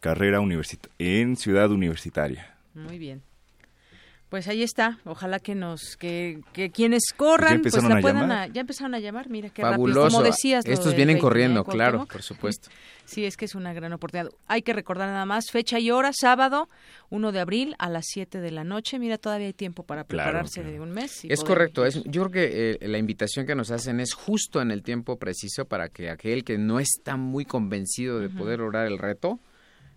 carrera en ciudad universitaria. Muy bien. Pues ahí está, ojalá que nos, que, que quienes corran, pues la puedan, ya empezaron a llamar, mira qué rápido, como decías. Estos vienen corriendo, claro, por supuesto. Sí, es que es una gran oportunidad. Hay que recordar nada más, fecha y hora, sábado, 1 de abril a las 7 de la noche. Mira, todavía hay tiempo para prepararse de un mes. es correcto, es, yo creo que eh, la invitación que nos hacen es justo en el tiempo preciso para que aquel que no está muy convencido de poder lograr el reto,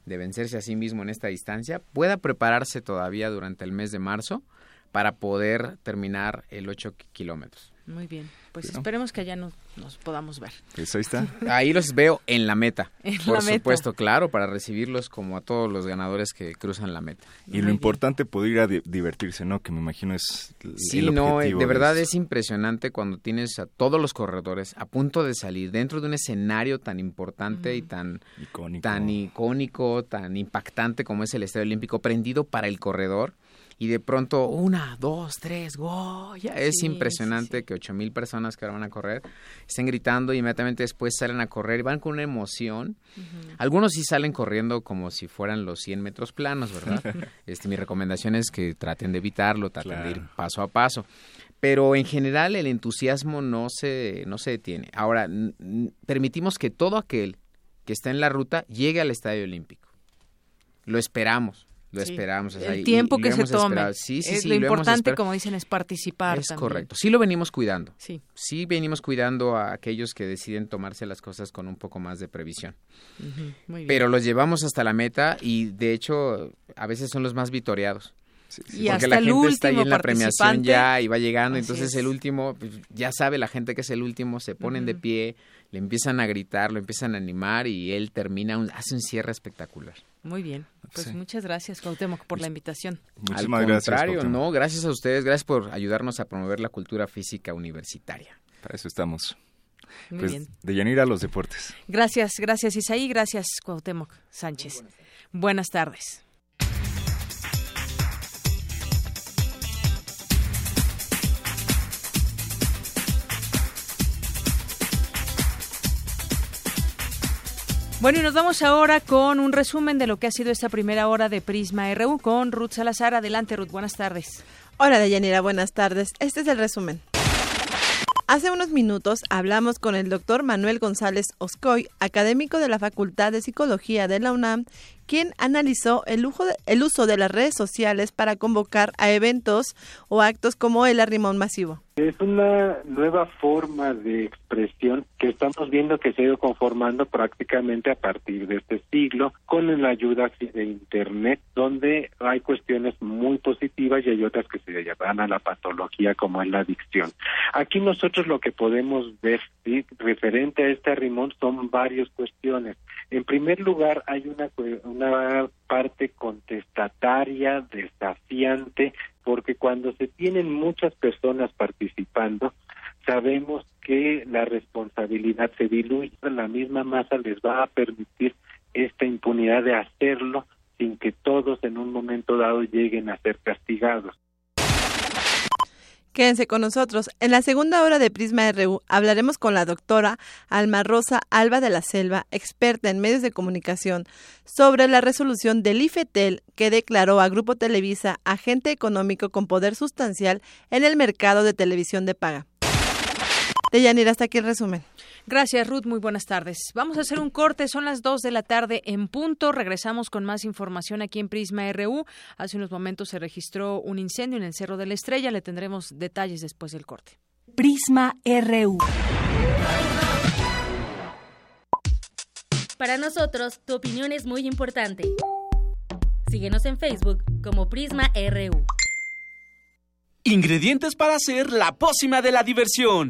de vencerse a sí mismo en esta distancia, pueda prepararse todavía durante el mes de marzo para poder terminar el 8 kilómetros. Muy bien, pues esperemos que allá nos, nos podamos ver. Pues ahí está. Ahí los veo en la meta. por supuesto, claro, para recibirlos como a todos los ganadores que cruzan la meta. Y lo importante poder ir a divertirse, ¿no? Que me imagino es Sí, no, eh, de verdad es impresionante cuando tienes a todos los corredores a punto de salir dentro de un escenario tan importante y tan tan icónico, tan impactante como es el Estadio Olímpico, prendido para el corredor y de pronto una, dos, tres, Goya. Es impresionante que ocho mil personas que ahora van a correr estén gritando y inmediatamente después salen a correr y van con una emoción. Algunos sí salen corriendo como si fueran los 100 metros planos, ¿verdad? este, mi recomendación es que traten de evitarlo, traten de ir paso a paso. Pero en general el entusiasmo no se, no se detiene. Ahora, permitimos que todo aquel que está en la ruta llegue al Estadio Olímpico. Lo esperamos lo esperamos. el tiempo que se tome. Sí, sí, sí, lo, importante, como dicen, es participar. Es correcto. Sí lo venimos cuidando. Sí. Sí venimos cuidando a aquellos que deciden tomarse las cosas con un poco más de previsión. Pero los llevamos hasta la meta y, de hecho, a veces son los más vitoreados. Y porque la gente está ahí en la premiación ya y va llegando, entonces el último, pues, ya sabe la gente que es el último, se ponen de pie, le empiezan a gritar, lo empiezan a animar y él termina, hace un cierre espectacular. Muy bien. Pues muchas gracias, Cuauhtémoc, por la invitación. Muchísimas Al contrario, gracias, no, gracias a ustedes, gracias por ayudarnos a promover la cultura física universitaria. Para eso estamos. Muy pues, bien. De Yanira a los deportes. Gracias, gracias Isaí, gracias Cuauhtémoc Sánchez. Buenas tardes. Bueno, y nos vamos ahora con un resumen de lo que ha sido esta primera hora de Prisma RU con Ruth Salazar. Adelante, Ruth, buenas tardes. Hola, Deyanira, buenas tardes. Este es el resumen. Hace unos minutos hablamos con el doctor Manuel González Oscoy, académico de la Facultad de Psicología de la UNAM, quien analizó el, el uso de las redes sociales para convocar a eventos o actos como el arrimón masivo. Es una nueva forma de expresión que estamos viendo que se ha ido conformando prácticamente a partir de este siglo con la ayuda de Internet, donde hay cuestiones muy positivas y hay otras que se llevan a la patología como es la adicción. Aquí nosotros lo que podemos ver referente a este arrimón son varias cuestiones. En primer lugar, hay una, una parte contestataria, desafiante, porque cuando se tienen muchas personas participando, sabemos que la responsabilidad se diluye, la misma masa les va a permitir esta impunidad de hacerlo sin que todos en un momento dado lleguen a ser castigados. Quédense con nosotros. En la segunda hora de Prisma RU hablaremos con la doctora Alma Rosa Alba de la Selva, experta en medios de comunicación, sobre la resolución del IFETEL que declaró a Grupo Televisa agente económico con poder sustancial en el mercado de televisión de paga. Deyanira, hasta aquí el resumen. Gracias, Ruth. Muy buenas tardes. Vamos a hacer un corte. Son las 2 de la tarde en punto. Regresamos con más información aquí en Prisma RU. Hace unos momentos se registró un incendio en el Cerro de la Estrella. Le tendremos detalles después del corte. Prisma RU. Para nosotros, tu opinión es muy importante. Síguenos en Facebook como Prisma RU. Ingredientes para hacer la pócima de la diversión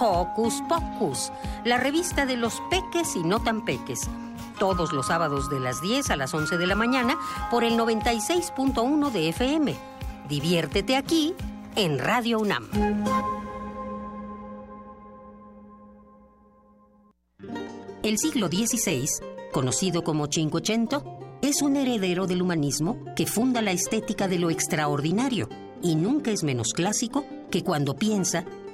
Hocus Pocus, la revista de los peques y no tan peques. todos los sábados de las 10 a las 11 de la mañana por el 96.1 de FM. Diviértete aquí en Radio UNAM. El siglo XVI, conocido como Cinquecento, es un heredero del humanismo que funda la estética de lo extraordinario y nunca es menos clásico que cuando piensa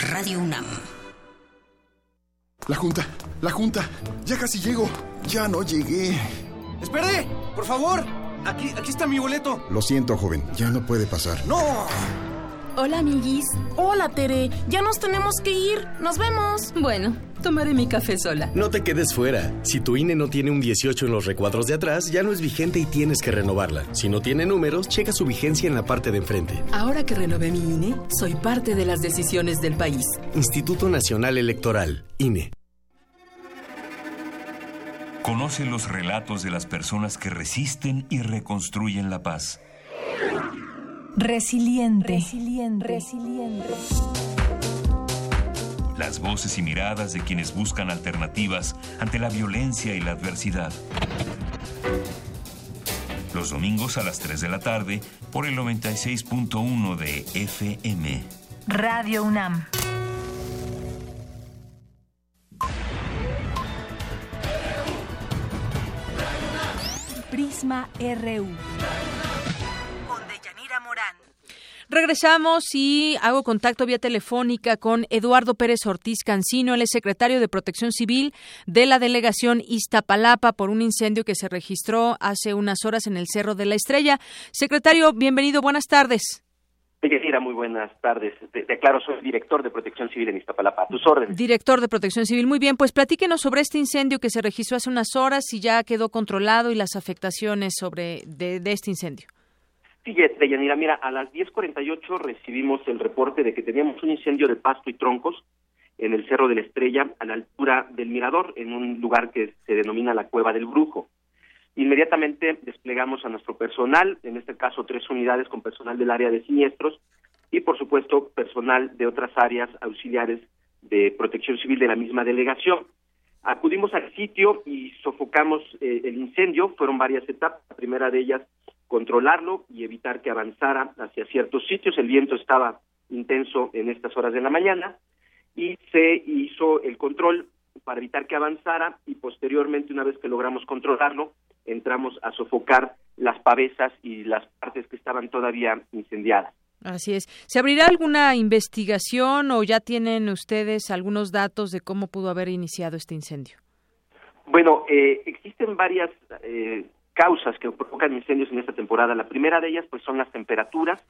Radio UNAM. La junta, la junta. Ya casi llego. Ya no llegué. ¡Espere! ¡Por favor! Aquí, aquí está mi boleto. Lo siento, joven. Ya no puede pasar. ¡No! Hola, amiguis. Hola, Tere. Ya nos tenemos que ir. Nos vemos. Bueno, tomaré mi café sola. No te quedes fuera. Si tu INE no tiene un 18 en los recuadros de atrás, ya no es vigente y tienes que renovarla. Si no tiene números, checa su vigencia en la parte de enfrente. Ahora que renové mi INE, soy parte de las decisiones del país. Instituto Nacional Electoral, INE. Conoce los relatos de las personas que resisten y reconstruyen la paz. Resiliente. Resiliente. Resiliente. Las voces y miradas de quienes buscan alternativas ante la violencia y la adversidad. Los domingos a las 3 de la tarde por el 96.1 de FM. Radio UNAM. Prisma RU. Regresamos y hago contacto vía telefónica con Eduardo Pérez Ortiz Cancino, el secretario de Protección Civil de la delegación Iztapalapa por un incendio que se registró hace unas horas en el Cerro de la Estrella. Secretario, bienvenido, buenas tardes. Mira, muy buenas tardes. Te, te aclaro, soy director de Protección Civil en Iztapalapa. A tus órdenes. Director de Protección Civil. Muy bien, pues platíquenos sobre este incendio que se registró hace unas horas, si ya quedó controlado y las afectaciones sobre de, de este incendio. Sí, Deyanira, mira, a las 10.48 recibimos el reporte de que teníamos un incendio de pasto y troncos en el Cerro de la Estrella, a la altura del Mirador, en un lugar que se denomina la Cueva del Brujo. Inmediatamente desplegamos a nuestro personal, en este caso tres unidades con personal del área de siniestros y, por supuesto, personal de otras áreas auxiliares de protección civil de la misma delegación. Acudimos al sitio y sofocamos eh, el incendio. Fueron varias etapas. La primera de ellas, controlarlo y evitar que avanzara hacia ciertos sitios. El viento estaba intenso en estas horas de la mañana y se hizo el control para evitar que avanzara y posteriormente, una vez que logramos controlarlo, entramos a sofocar las pavesas y las partes que estaban todavía incendiadas. Así es. ¿Se abrirá alguna investigación o ya tienen ustedes algunos datos de cómo pudo haber iniciado este incendio? Bueno, eh, existen varias eh, causas que provocan incendios en esta temporada. La primera de ellas, pues, son las temperaturas.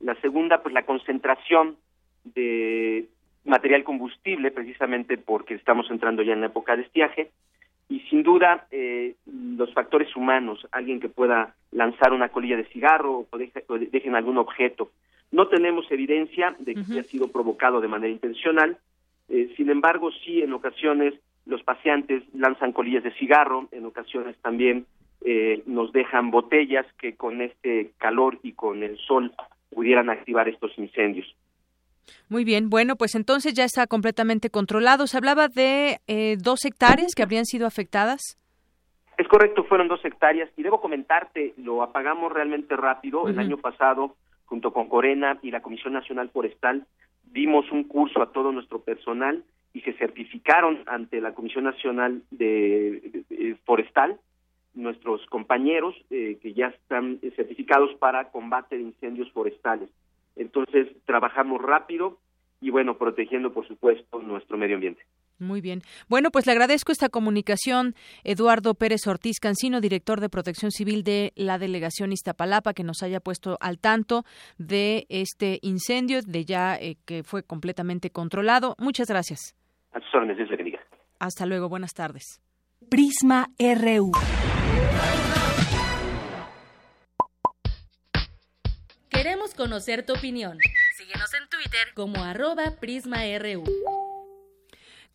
La segunda, pues, la concentración de material combustible, precisamente porque estamos entrando ya en la época de estiaje. Y sin duda, eh, los factores humanos, alguien que pueda lanzar una colilla de cigarro o, deje, o dejen algún objeto. No tenemos evidencia de que haya sido provocado de manera intencional. Eh, sin embargo, sí, en ocasiones los paseantes lanzan colillas de cigarro, en ocasiones también eh, nos dejan botellas que con este calor y con el sol pudieran activar estos incendios. Muy bien, bueno, pues entonces ya está completamente controlado. Se hablaba de eh, dos hectáreas que habrían sido afectadas. Es correcto, fueron dos hectáreas y debo comentarte, lo apagamos realmente rápido. El año pasado, junto con Corena y la Comisión Nacional Forestal, dimos un curso a todo nuestro personal y se certificaron ante la Comisión Nacional de, Forestal nuestros compañeros eh, que ya están certificados para combate de incendios forestales. Entonces, trabajamos rápido y bueno, protegiendo, por supuesto, nuestro medio ambiente. Muy bien. Bueno, pues le agradezco esta comunicación, Eduardo Pérez Ortiz Cancino, director de Protección Civil de la Delegación Iztapalapa, que nos haya puesto al tanto de este incendio, de ya eh, que fue completamente controlado. Muchas gracias. A sus órdenes, Dios le bendiga. Hasta luego. Buenas tardes. Prisma RU. Queremos conocer tu opinión. Síguenos en Twitter como arroba PrismaRU.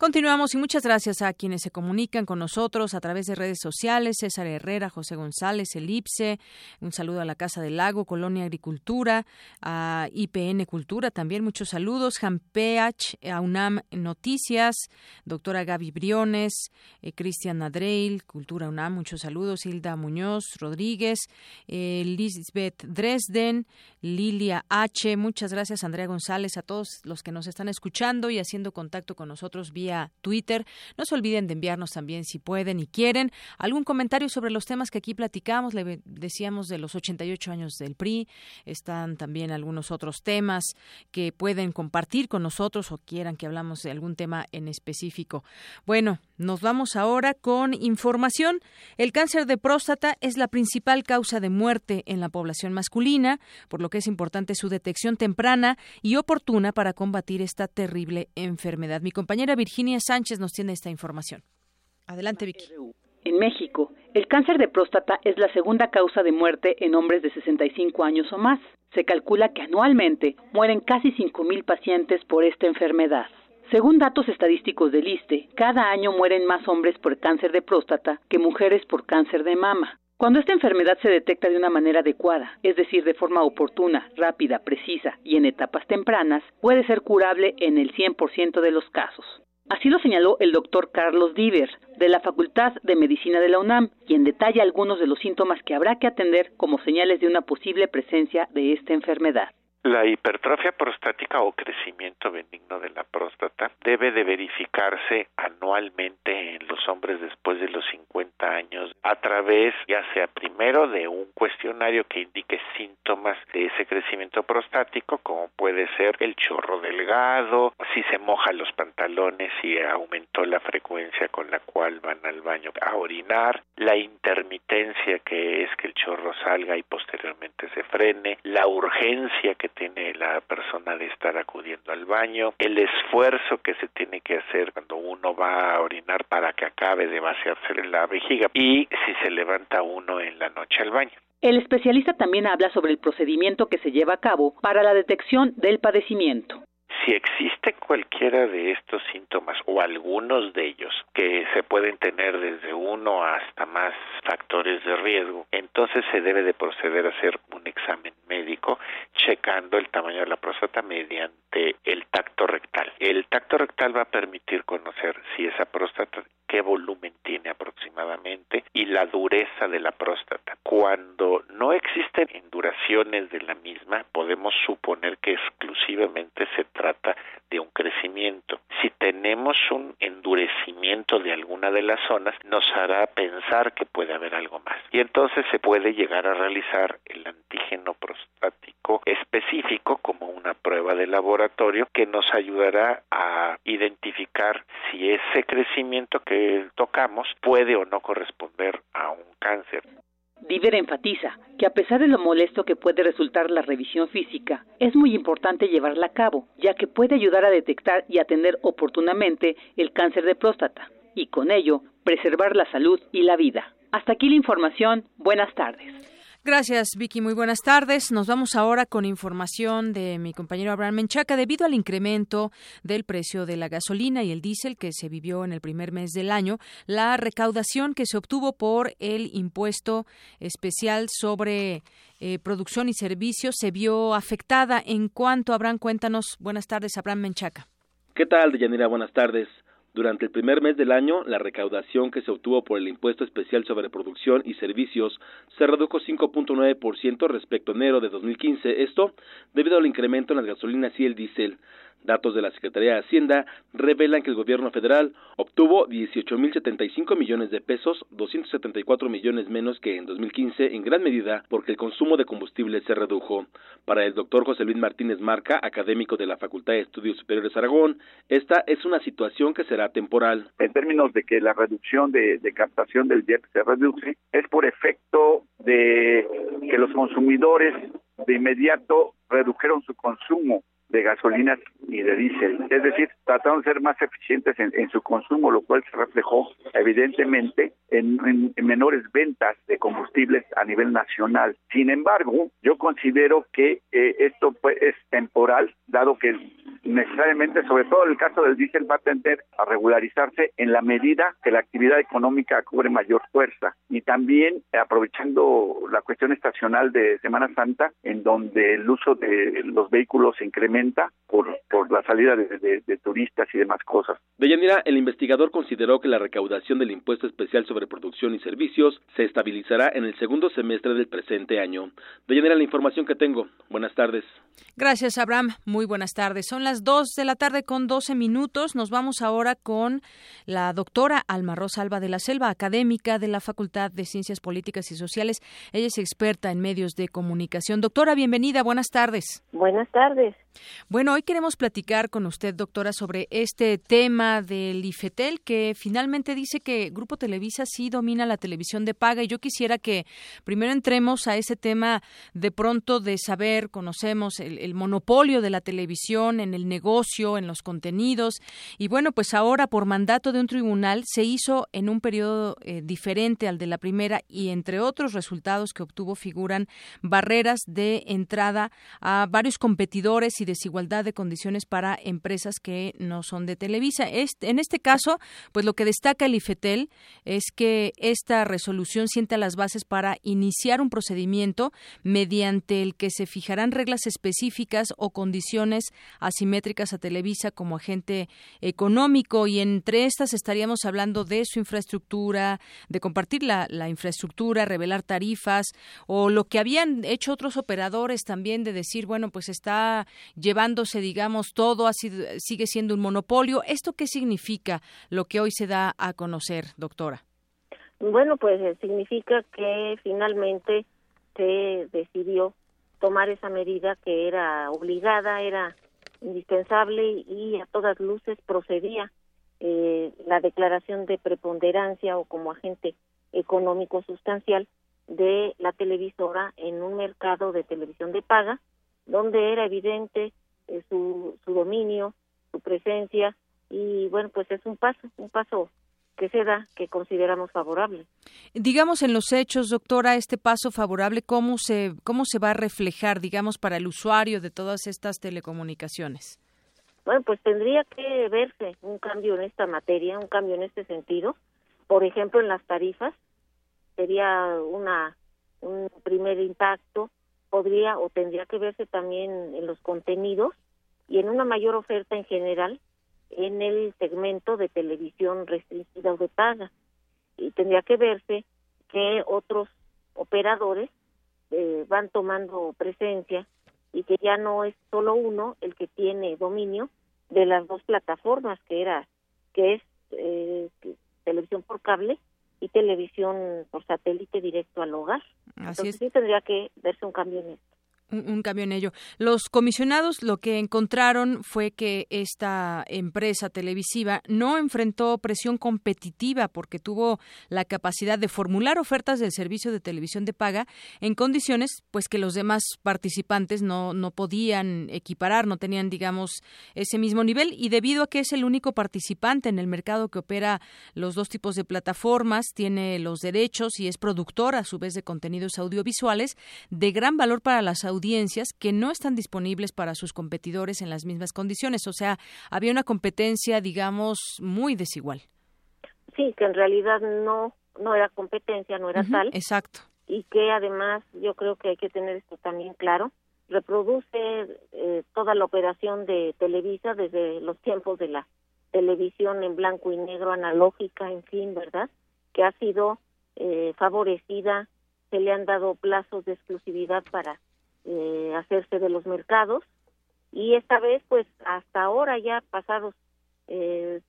Continuamos y muchas gracias a quienes se comunican con nosotros a través de redes sociales. César Herrera, José González, Elipse, un saludo a la Casa del Lago, Colonia Agricultura, a IPN Cultura también, muchos saludos. Jampeach, a UNAM Noticias, doctora Gaby Briones, eh, Cristian Nadreil, Cultura UNAM, muchos saludos. Hilda Muñoz Rodríguez, eh, Lisbeth Dresden, Lilia H. Muchas gracias, Andrea González, a todos los que nos están escuchando y haciendo contacto con nosotros vía Twitter. No se olviden de enviarnos también, si pueden y quieren, algún comentario sobre los temas que aquí platicamos. Le decíamos de los 88 años del PRI. Están también algunos otros temas que pueden compartir con nosotros o quieran que hablamos de algún tema en específico. Bueno, nos vamos ahora con información. El cáncer de próstata es la principal causa de muerte en la población masculina, por lo que es importante su detección temprana y oportuna para combatir esta terrible enfermedad. Mi compañera Virginia Sánchez nos tiene esta información. Adelante, Vicky. En México, el cáncer de próstata es la segunda causa de muerte en hombres de 65 años o más. Se calcula que anualmente mueren casi 5.000 pacientes por esta enfermedad. Según datos estadísticos del ISTE, cada año mueren más hombres por cáncer de próstata que mujeres por cáncer de mama. Cuando esta enfermedad se detecta de una manera adecuada, es decir, de forma oportuna, rápida, precisa y en etapas tempranas, puede ser curable en el 100% de los casos. Así lo señaló el doctor Carlos Diver, de la Facultad de Medicina de la UNAM, quien detalla algunos de los síntomas que habrá que atender como señales de una posible presencia de esta enfermedad. La hipertrofia prostática o crecimiento benigno de la próstata debe de verificarse anualmente en los hombres después de los 50 años a través ya sea primero de un cuestionario que indique síntomas de ese crecimiento prostático como puede ser el chorro delgado, si se mojan los pantalones y aumentó la frecuencia con la cual van al baño a orinar, la intermitencia que es que el chorro salga y posteriormente se frene, la urgencia que tiene la persona de estar acudiendo al baño, el esfuerzo que se tiene que hacer cuando uno va a orinar para que acabe de vaciarse la vejiga y si se levanta uno en la noche al baño. El especialista también habla sobre el procedimiento que se lleva a cabo para la detección del padecimiento. Si existe cualquiera de estos síntomas o algunos de ellos que se pueden tener desde uno hasta más factores de riesgo, entonces se debe de proceder a hacer un examen médico checando el tamaño de la próstata mediante el tacto rectal. El tacto rectal va a permitir conocer si esa próstata qué volumen tiene aproximadamente y la dureza de la próstata. Cuando no existen induraciones de la misma, podemos suponer que exclusivamente se trata de un crecimiento. Si tenemos un endurecimiento de alguna de las zonas, nos hará pensar que puede haber algo más. Y entonces se puede llegar a realizar el antígeno prostático específico como una prueba de laboratorio que nos ayudará a identificar si ese crecimiento que tocamos puede o no corresponder a un cáncer. Diver enfatiza que a pesar de lo molesto que puede resultar la revisión física, es muy importante llevarla a cabo, ya que puede ayudar a detectar y atender oportunamente el cáncer de próstata y con ello preservar la salud y la vida. Hasta aquí la información. Buenas tardes. Gracias, Vicky. Muy buenas tardes. Nos vamos ahora con información de mi compañero Abraham Menchaca. Debido al incremento del precio de la gasolina y el diésel que se vivió en el primer mes del año, la recaudación que se obtuvo por el impuesto especial sobre eh, producción y servicios se vio afectada. En cuanto, Abraham, cuéntanos. Buenas tardes, Abraham Menchaca. ¿Qué tal, Deyanira? Buenas tardes. Durante el primer mes del año, la recaudación que se obtuvo por el impuesto especial sobre producción y servicios se redujo 5.9% respecto a enero de 2015, esto debido al incremento en las gasolinas y el diésel. Datos de la Secretaría de Hacienda revelan que el gobierno federal obtuvo 18.075 millones de pesos, 274 millones menos que en 2015, en gran medida porque el consumo de combustible se redujo. Para el doctor José Luis Martínez Marca, académico de la Facultad de Estudios Superiores Aragón, esta es una situación que será temporal. En términos de que la reducción de, captación del jet se reduce, es por efecto de que los consumidores de inmediato redujeron su consumo de gasolinas ni de diésel. Es decir, trataron de ser más eficientes en, su consumo, lo cual se reflejó evidentemente en, menores ventas de combustibles a nivel nacional. Sin embargo, yo considero que eh, esto pues, es temporal, dado que necesariamente, sobre todo en el caso del diésel, va a tender a regularizarse en la medida que la actividad económica cobre mayor fuerza. Y también aprovechando la cuestión estacional de Semana Santa, en donde el uso de los vehículos se incrementa por, por la salida de, turistas y demás cosas. Deyanira, el investigador consideró que la recaudación del impuesto especial sobre producción y servicios se estabilizará en el segundo semestre del presente año. Deyanira, la información que tengo. Buenas tardes. Gracias, Abraham. Muy buenas tardes. Son las 2 de la tarde con 12 minutos. Nos vamos ahora con la doctora Alma Rosa Alba de la Selva, académica de la Facultad de Ciencias Políticas y Sociales. Ella es experta en medios de comunicación. Doctora, bienvenida. Buenas tardes. Buenas tardes. Bueno, hoy queremos platicar con usted, doctora, sobre este tema del IFETEL, que finalmente dice que Grupo Televisa sí domina la televisión de paga. Y yo quisiera que primero entremos a ese tema de pronto de saber, conocemos el, monopolio de la televisión en el negocio, en los contenidos. Y bueno, pues ahora por mandato de un tribunal se hizo en un periodo eh, diferente al de la primera y entre otros resultados que obtuvo figuran barreras de entrada a varios competidores y desigualdad de condiciones para empresas que no son de Televisa. En este caso, pues lo que destaca el IFETEL es que esta resolución sienta las bases para iniciar un procedimiento mediante el que se fijarán reglas específicas o condiciones asimétricas a Televisa como agente económico y entre estas estaríamos hablando de su infraestructura, de compartir la infraestructura, revelar tarifas o lo que habían hecho otros operadores también de decir, bueno, pues está llevándose, digamos, todo, así, sigue siendo un monopolio. ¿Esto qué significa lo que hoy se da a conocer, doctora? Bueno, pues eh, significa que finalmente se decidió tomar esa medida que era obligada, era indispensable y a todas luces procedía eh, la declaración de preponderancia o como agente económico sustancial de la televisora en un mercado de televisión de paga, donde era evidente eh, su, su dominio, su presencia, y bueno, pues es un paso, un paso que se da, que consideramos favorable. Digamos en los hechos, doctora, este paso favorable, ¿cómo se, cómo se va a reflejar, digamos, para el usuario de todas estas telecomunicaciones? Bueno, pues tendría que verse un cambio en esta materia, un cambio en este sentido. Por ejemplo, en las tarifas, sería una un primer impacto podría o tendría que verse también en los contenidos y en una mayor oferta en general en el segmento de televisión restringida o de paga. Y tendría que verse que otros operadores eh, van tomando presencia y que ya no es solo uno el que tiene dominio de las dos plataformas que era que es eh, televisión por cable y televisión por satélite directo al hogar. Así Entonces sí tendría que verse un cambio en esto un, cambio en ello. Los comisionados lo que encontraron fue que esta empresa televisiva no enfrentó presión competitiva porque tuvo la capacidad de formular ofertas del servicio de televisión de paga en condiciones pues que los demás participantes no, no podían equiparar, no tenían digamos ese mismo nivel y debido a que es el único participante en el mercado que opera los dos tipos de plataformas, tiene los derechos y es productor a su vez de contenidos audiovisuales de gran valor para las audiencias audiencias que no están disponibles para sus competidores en las mismas condiciones. O sea, había una competencia, digamos, muy desigual. Sí, que en realidad no, no era competencia, no era tal. Exacto. Y que además yo creo que hay que tener esto también claro. Reproduce eh, toda la operación de Televisa desde los tiempos de la televisión en blanco y negro analógica, en fin, ¿verdad? Que ha sido eh, favorecida, se le han dado plazos de exclusividad para eh, hacerse de los mercados y esta vez pues hasta ahora ya pasados eh,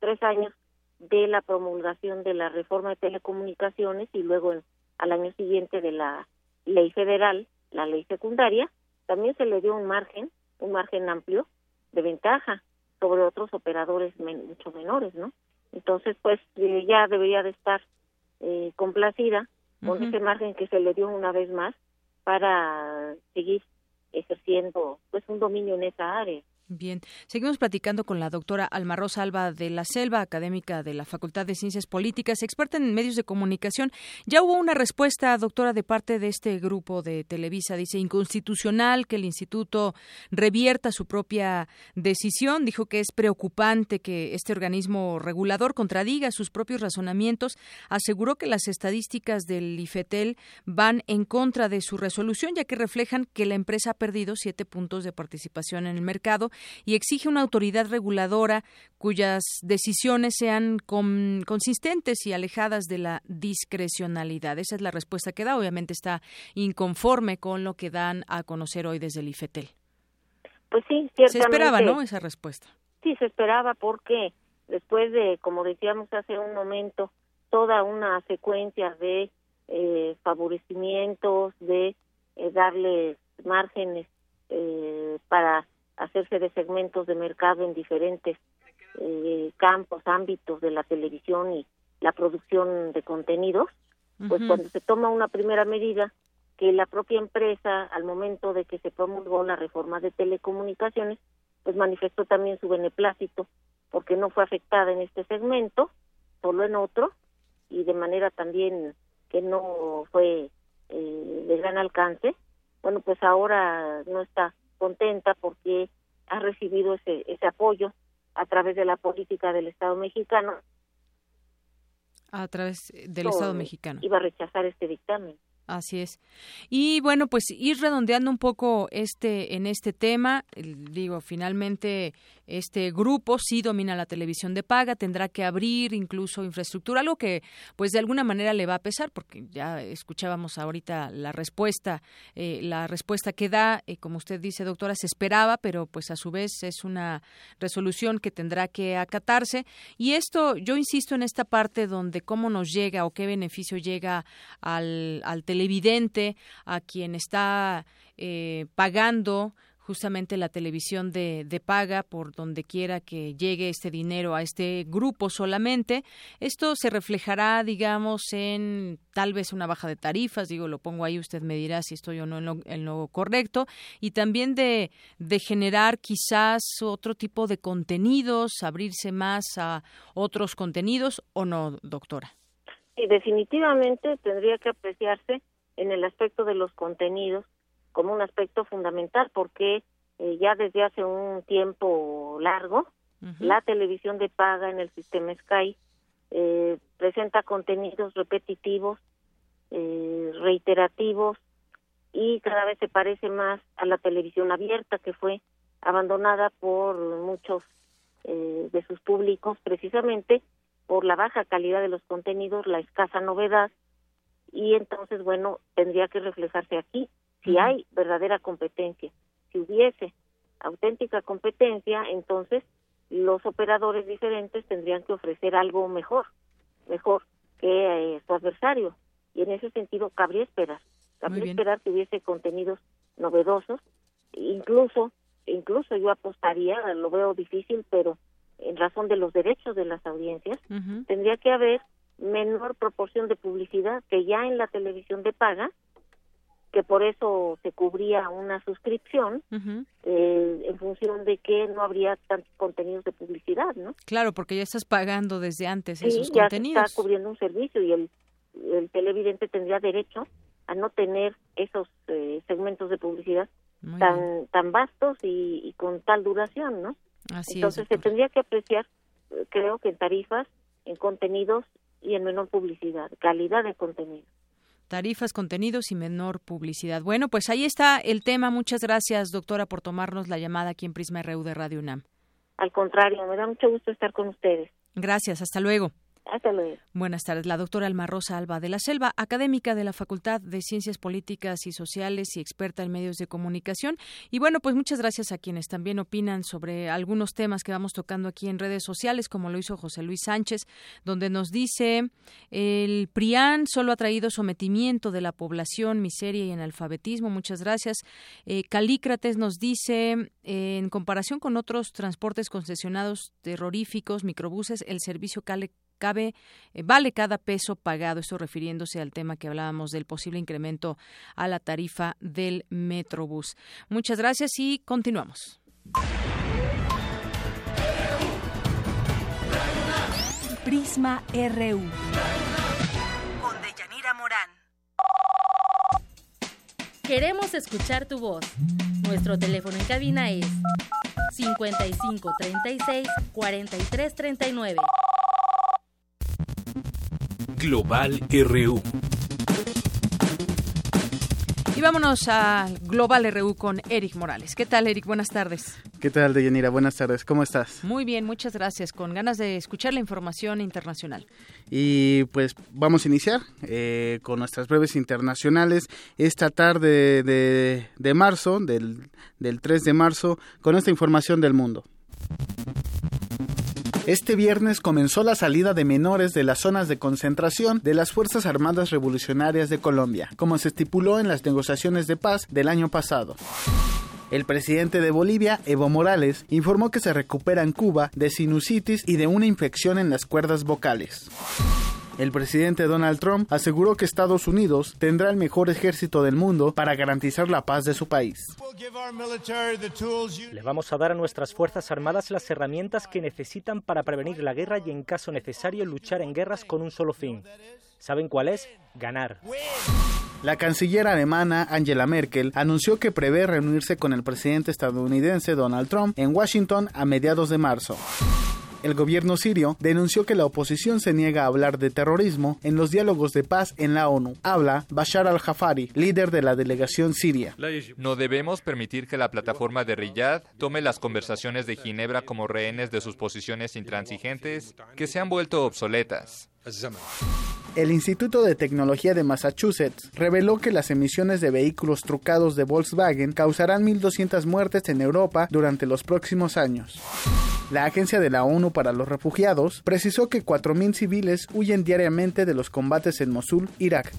tres años de la promulgación de la reforma de telecomunicaciones y luego al año siguiente de la ley federal, la ley secundaria, también se le dio un margen, un margen amplio de ventaja sobre otros operadores mucho menores, ¿no? Entonces, pues eh, ya debería de estar eh, complacida con ese margen que se le dio una vez más para seguir ejerciendo pues un dominio en esa área. Bien, seguimos platicando con la doctora Alma Rosa Alba de la Selva, académica de la Facultad de Ciencias Políticas, experta en medios de comunicación. Ya hubo una respuesta, doctora, de parte de este grupo de Televisa. Dice inconstitucional que el instituto revierta su propia decisión. Dijo que es preocupante que este organismo regulador contradiga sus propios razonamientos. Aseguró que las estadísticas del IFETEL van en contra de su resolución, ya que reflejan que la empresa ha perdido siete puntos de participación en el mercado y exige una autoridad reguladora cuyas decisiones sean consistentes y alejadas de la discrecionalidad. Esa es la respuesta que da. Obviamente está inconforme con lo que dan a conocer hoy desde el IFETEL. Pues sí, ciertamente. Se esperaba, ¿no? Esa respuesta. Sí, se esperaba porque después de, como decíamos hace un momento, toda una secuencia de eh, favorecimientos, de eh, darle márgenes eh, para hacerse de segmentos de mercado en diferentes eh, campos, ámbitos de la televisión y la producción de contenidos, pues cuando se toma una primera medida que la propia empresa, al momento de que se promulgó la reforma de telecomunicaciones, pues manifestó también su beneplácito porque no fue afectada en este segmento, solo en otro, y de manera también que no fue eh, de gran alcance. Bueno, pues ahora no está contenta porque ha recibido ese, ese apoyo a través de la política del Estado mexicano. A través del Estado mexicano. Iba a rechazar este dictamen. Así es. Y bueno, pues ir redondeando un poco este en este tema, digo, finalmente este grupo sí domina la televisión de paga, tendrá que abrir incluso infraestructura, algo que pues de alguna manera le va a pesar, porque ya escuchábamos ahorita la respuesta, eh, la respuesta que da, eh, como usted dice, doctora, se esperaba, pero pues a su vez es una resolución que tendrá que acatarse. Y esto, yo insisto en esta parte donde cómo nos llega o qué beneficio llega al, al televidente, a quien está eh, pagando justamente la televisión de, de, paga por donde quiera que llegue este dinero a este grupo solamente. Esto se reflejará, digamos, en tal vez una baja de tarifas, digo, lo pongo ahí, usted me dirá si estoy o no en lo, en lo correcto, y también de, de generar quizás otro tipo de contenidos, abrirse más a otros contenidos o no, doctora. Sí, definitivamente tendría que apreciarse en el aspecto de los contenidos como un aspecto fundamental porque eh, ya desde hace un tiempo largo la televisión de paga en el sistema Sky eh, presenta contenidos repetitivos, eh, reiterativos y cada vez se parece más a la televisión abierta que fue abandonada por muchos de sus públicos precisamente por la baja calidad de los contenidos, la escasa novedad, y entonces, bueno, tendría que reflejarse aquí si hay verdadera competencia. Si hubiese auténtica competencia, entonces los operadores diferentes tendrían que ofrecer algo mejor, mejor que eh, su adversario. Y en ese sentido cabría esperar, cabría esperar que hubiese contenidos novedosos, incluso, incluso yo apostaría, lo veo difícil, pero en razón de los derechos de las audiencias, tendría que haber menor proporción de publicidad que ya en la televisión de paga, que por eso se cubría una suscripción eh, en función de que no habría tantos contenidos de publicidad, ¿no? Claro, porque ya estás pagando desde antes esos ya contenidos. está cubriendo un servicio y el, el televidente tendría derecho a no tener esos eh, segmentos de publicidad tan tan vastos y, con tal duración, ¿no? Entonces se tendría que apreciar, eh, creo que en tarifas, en contenidos y en menor publicidad, calidad de contenido. Tarifas, contenidos y menor publicidad. Bueno, pues ahí está el tema. Muchas gracias, doctora, por tomarnos la llamada aquí en Prisma RU de Radio UNAM. Al contrario, me da mucho gusto estar con ustedes. Gracias, hasta luego. Hasta luego. Buenas tardes. La doctora Alma Rosa Alba de la Selva, académica de la Facultad de Ciencias Políticas y Sociales y experta en medios de comunicación. Y bueno, pues muchas gracias a quienes también opinan sobre algunos temas que vamos tocando aquí en redes sociales, como lo hizo José Luis Sánchez, donde nos dice el PRIAN solo ha traído sometimiento de la población, miseria y analfabetismo. Muchas gracias. Eh, Calícrates nos dice, en comparación con otros transportes concesionados terroríficos, microbuses, el servicio Cale cabe, eh, vale cada peso pagado. Esto refiriéndose al tema que hablábamos del posible incremento a la tarifa del Metrobús. Muchas gracias y continuamos. Prisma RU. Con Deyanira Morán. Queremos escuchar tu voz. Nuestro teléfono en cabina es 55 36 43 39. Global RU. Y vámonos a Global RU con Eric Morales. ¿Qué tal, Eric? Buenas tardes. ¿Qué tal, Deyanira? Buenas tardes. ¿Cómo estás? Muy bien, muchas gracias. Con ganas de escuchar la información internacional. Y pues vamos a iniciar eh, con nuestras breves internacionales esta tarde de, de marzo, del, del 3 de marzo, con esta información del mundo. Este viernes comenzó la salida de menores de las zonas de concentración de las Fuerzas Armadas Revolucionarias de Colombia, como se estipuló en las negociaciones de paz del año pasado. El presidente de Bolivia, Evo Morales, informó que se recupera en Cuba de sinusitis y de una infección en las cuerdas vocales. El presidente Donald Trump aseguró que Estados Unidos tendrá el mejor ejército del mundo para garantizar la paz de su país. Le vamos a dar a nuestras Fuerzas Armadas las herramientas que necesitan para prevenir la guerra y en caso necesario luchar en guerras con un solo fin. ¿Saben cuál es? Ganar. La canciller alemana Angela Merkel anunció que prevé reunirse con el presidente estadounidense Donald Trump en Washington a mediados de marzo. El gobierno sirio denunció que la oposición se niega a hablar de terrorismo en los diálogos de paz en la ONU. Habla Bashar al-Jafari, líder de la delegación siria. No debemos permitir que la plataforma de Riyadh tome las conversaciones de Ginebra como rehenes de sus posiciones intransigentes que se han vuelto obsoletas. El Instituto de Tecnología de Massachusetts reveló que las emisiones de vehículos trucados de Volkswagen causarán 1.200 muertes en Europa durante los próximos años. La Agencia de la ONU para los Refugiados precisó que 4.000 civiles huyen diariamente de los combates en Mosul, Irak.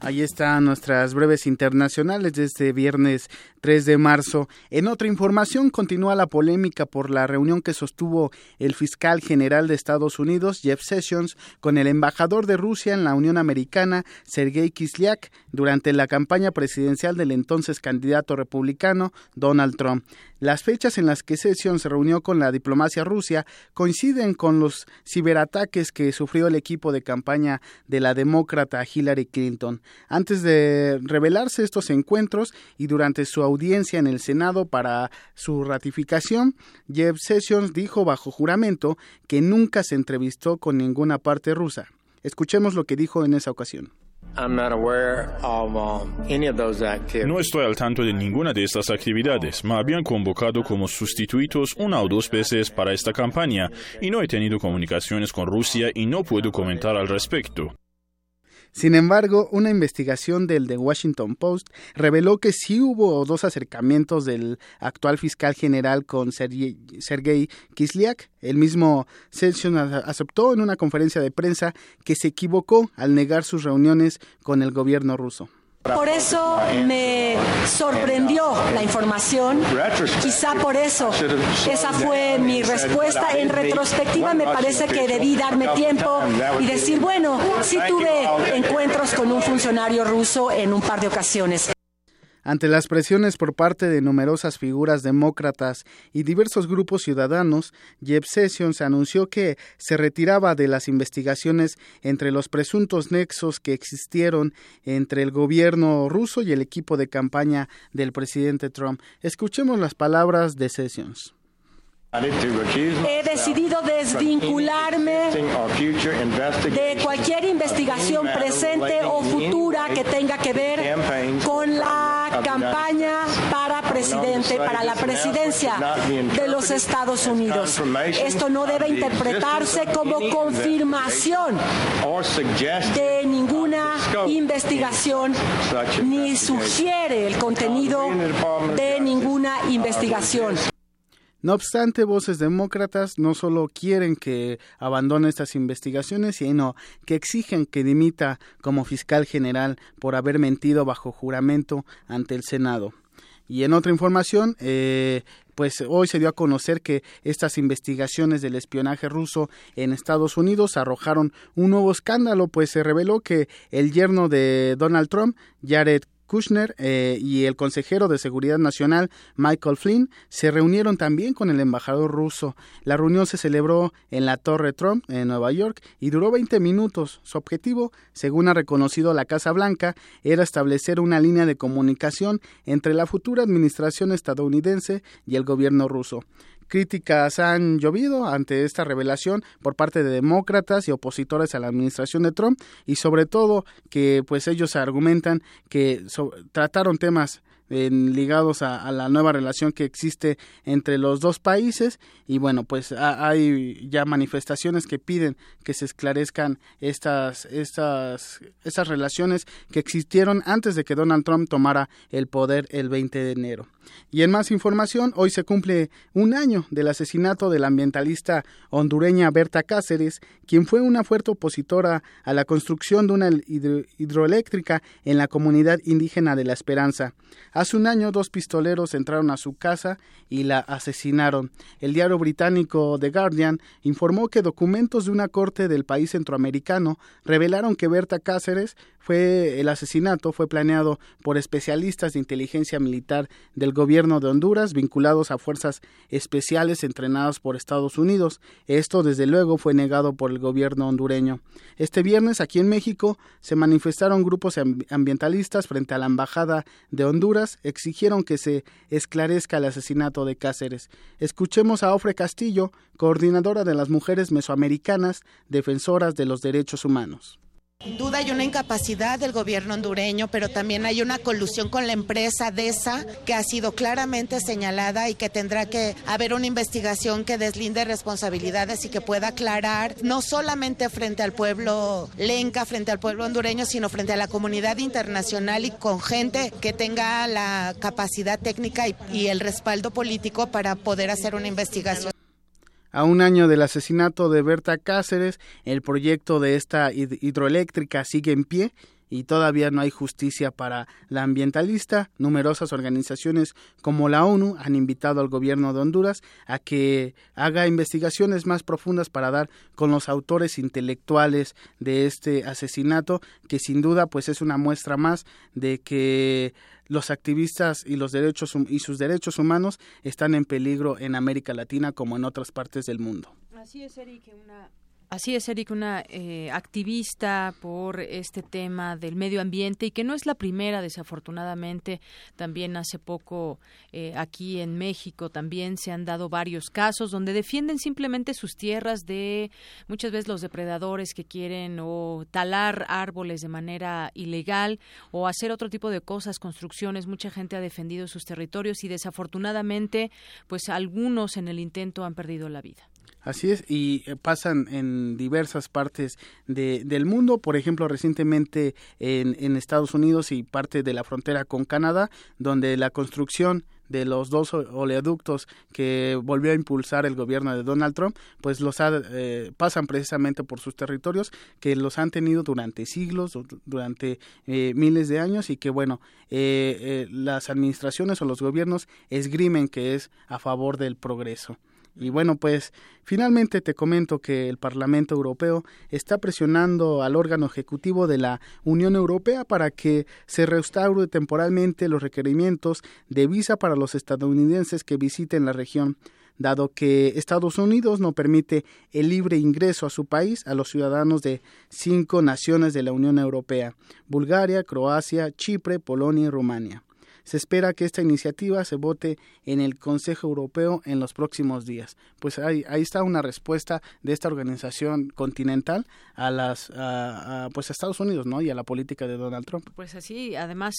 Ahí están nuestras breves internacionales de este viernes 3 de marzo. En otra información, continúa la polémica por la reunión que sostuvo el fiscal general de Estados Unidos, Jeff Sessions, con el embajador de Rusia en la Unión Americana, Sergei Kislyak, durante la campaña presidencial del entonces candidato republicano, Donald Trump. Las fechas en las que Sessions se reunió con la diplomacia rusia coinciden con los ciberataques que sufrió el equipo de campaña de la demócrata Hillary Clinton. Antes de revelarse estos encuentros y durante su audiencia en el Senado para su ratificación, Jeff Sessions dijo bajo juramento que nunca se entrevistó con ninguna parte rusa. Escuchemos lo que dijo en esa ocasión. No estoy al tanto de ninguna de estas actividades. Me habían convocado como sustitutos una o dos veces para esta campaña y no he tenido comunicaciones con Rusia y no puedo comentar al respecto. Sin embargo, una investigación del The Washington Post reveló que sí hubo dos acercamientos del actual fiscal general con Sergei Kislyak. El mismo Sessions aceptó en una conferencia de prensa que se equivocó al negar sus reuniones con el gobierno ruso. Por eso me sorprendió la información, quizá por eso esa fue mi respuesta. En retrospectiva me parece que debí darme tiempo y decir, bueno, sí tuve encuentros con un funcionario ruso en un par de ocasiones. Ante las presiones por parte de numerosas figuras demócratas y diversos grupos ciudadanos, Jeff Sessions anunció que se retiraba de las investigaciones entre los presuntos nexos que existieron entre el gobierno ruso y el equipo de campaña del presidente Trump. Escuchemos las palabras de Sessions. He decidido desvincularme de cualquier investigación presente o futura que tenga que ver con campaña para presidente, para la presidencia de los Estados Unidos. Esto no debe interpretarse como confirmación de ninguna investigación ni sugiere el contenido de ninguna investigación. No obstante, voces demócratas no solo quieren que abandone estas investigaciones, sino que exigen que dimita como fiscal general por haber mentido bajo juramento ante el Senado. Y en otra información, eh, pues hoy se dio a conocer que estas investigaciones del espionaje ruso en Estados Unidos arrojaron un nuevo escándalo, pues se reveló que el yerno de Donald Trump, Jared Kushner eh, y el consejero de Seguridad Nacional Michael Flynn se reunieron también con el embajador ruso. La reunión se celebró en la Torre Trump en Nueva York y duró 20 minutos. Su objetivo, según ha reconocido la Casa Blanca, era establecer una línea de comunicación entre la futura administración estadounidense y el gobierno ruso. Críticas han llovido ante esta revelación por parte de demócratas y opositores a la administración de Trump y sobre todo que pues ellos argumentan que trataron temas ligados a, la nueva relación que existe entre los dos países y bueno pues hay ya manifestaciones que piden que se esclarezcan estas estas estas relaciones que existieron antes de que Donald Trump tomara el poder el 20 de enero y en más información, hoy se cumple un año del asesinato de la ambientalista hondureña Berta Cáceres, quien fue una fuerte opositora a la construcción de una hidroeléctrica en la comunidad indígena de La Esperanza. Hace un año, dos pistoleros entraron a su casa y la asesinaron. El diario británico The Guardian informó que documentos de una corte del país centroamericano revelaron que Berta Cáceres fue el asesinato fue planeado por especialistas de inteligencia militar del gobierno de Honduras vinculados a fuerzas especiales entrenadas por Estados Unidos. Esto desde luego fue negado por el gobierno hondureño. Este viernes aquí en México se manifestaron grupos ambientalistas frente a la embajada de Honduras, exigieron que se esclarezca el asesinato de Cáceres. Escuchemos a Ofre Castillo, coordinadora de las mujeres mesoamericanas defensoras de los derechos humanos. Duda hay una incapacidad del gobierno hondureño, pero también hay una colusión con la empresa DESA que ha sido claramente señalada y que tendrá que haber una investigación que deslinde responsabilidades y que pueda aclarar no solamente frente al pueblo lenca, frente al pueblo hondureño, sino frente a la comunidad internacional y con gente que tenga la capacidad técnica y el respaldo político para poder hacer una investigación. A un año del asesinato de Berta Cáceres, el proyecto de esta hidroeléctrica sigue en pie y todavía no hay justicia para la ambientalista. Numerosas organizaciones como la ONU han invitado al gobierno de Honduras a que haga investigaciones más profundas para dar con los autores intelectuales de este asesinato, que sin duda pues es una muestra más de que los activistas y los derechos y sus derechos humanos están en peligro en América Latina como en otras partes del mundo. Así es, Eric, una eh, activista por este tema del medio ambiente y que no es la primera, desafortunadamente. También hace poco eh, aquí en México también se han dado varios casos donde defienden simplemente sus tierras de muchas veces los depredadores que quieren o talar árboles de manera ilegal o hacer otro tipo de cosas, construcciones. Mucha gente ha defendido sus territorios y desafortunadamente, pues algunos en el intento han perdido la vida. Así es, y eh, pasan en diversas partes de, del mundo, por ejemplo, recientemente en, en, Estados Unidos y parte de la frontera con Canadá, donde la construcción de los dos oleoductos que volvió a impulsar el gobierno de Donald Trump, pues los eh, pasan precisamente por sus territorios que los han tenido durante siglos, durante eh, miles de años y que bueno, las administraciones o los gobiernos esgrimen que es a favor del progreso. Y bueno, pues finalmente te comento que el Parlamento Europeo está presionando al órgano ejecutivo de la Unión Europea para que se restaure temporalmente los requerimientos de visa para los estadounidenses que visiten la región dado que Estados Unidos no permite el libre ingreso a su país a los ciudadanos de cinco naciones de la Unión Europea Bulgaria, Croacia, Chipre, Polonia y Rumania. Se espera que esta iniciativa se vote en el Consejo Europeo en los próximos días. Pues ahí, ahí está una respuesta de esta organización continental a las pues a Estados Unidos, ¿no? Y a la política de Donald Trump. Pues así, además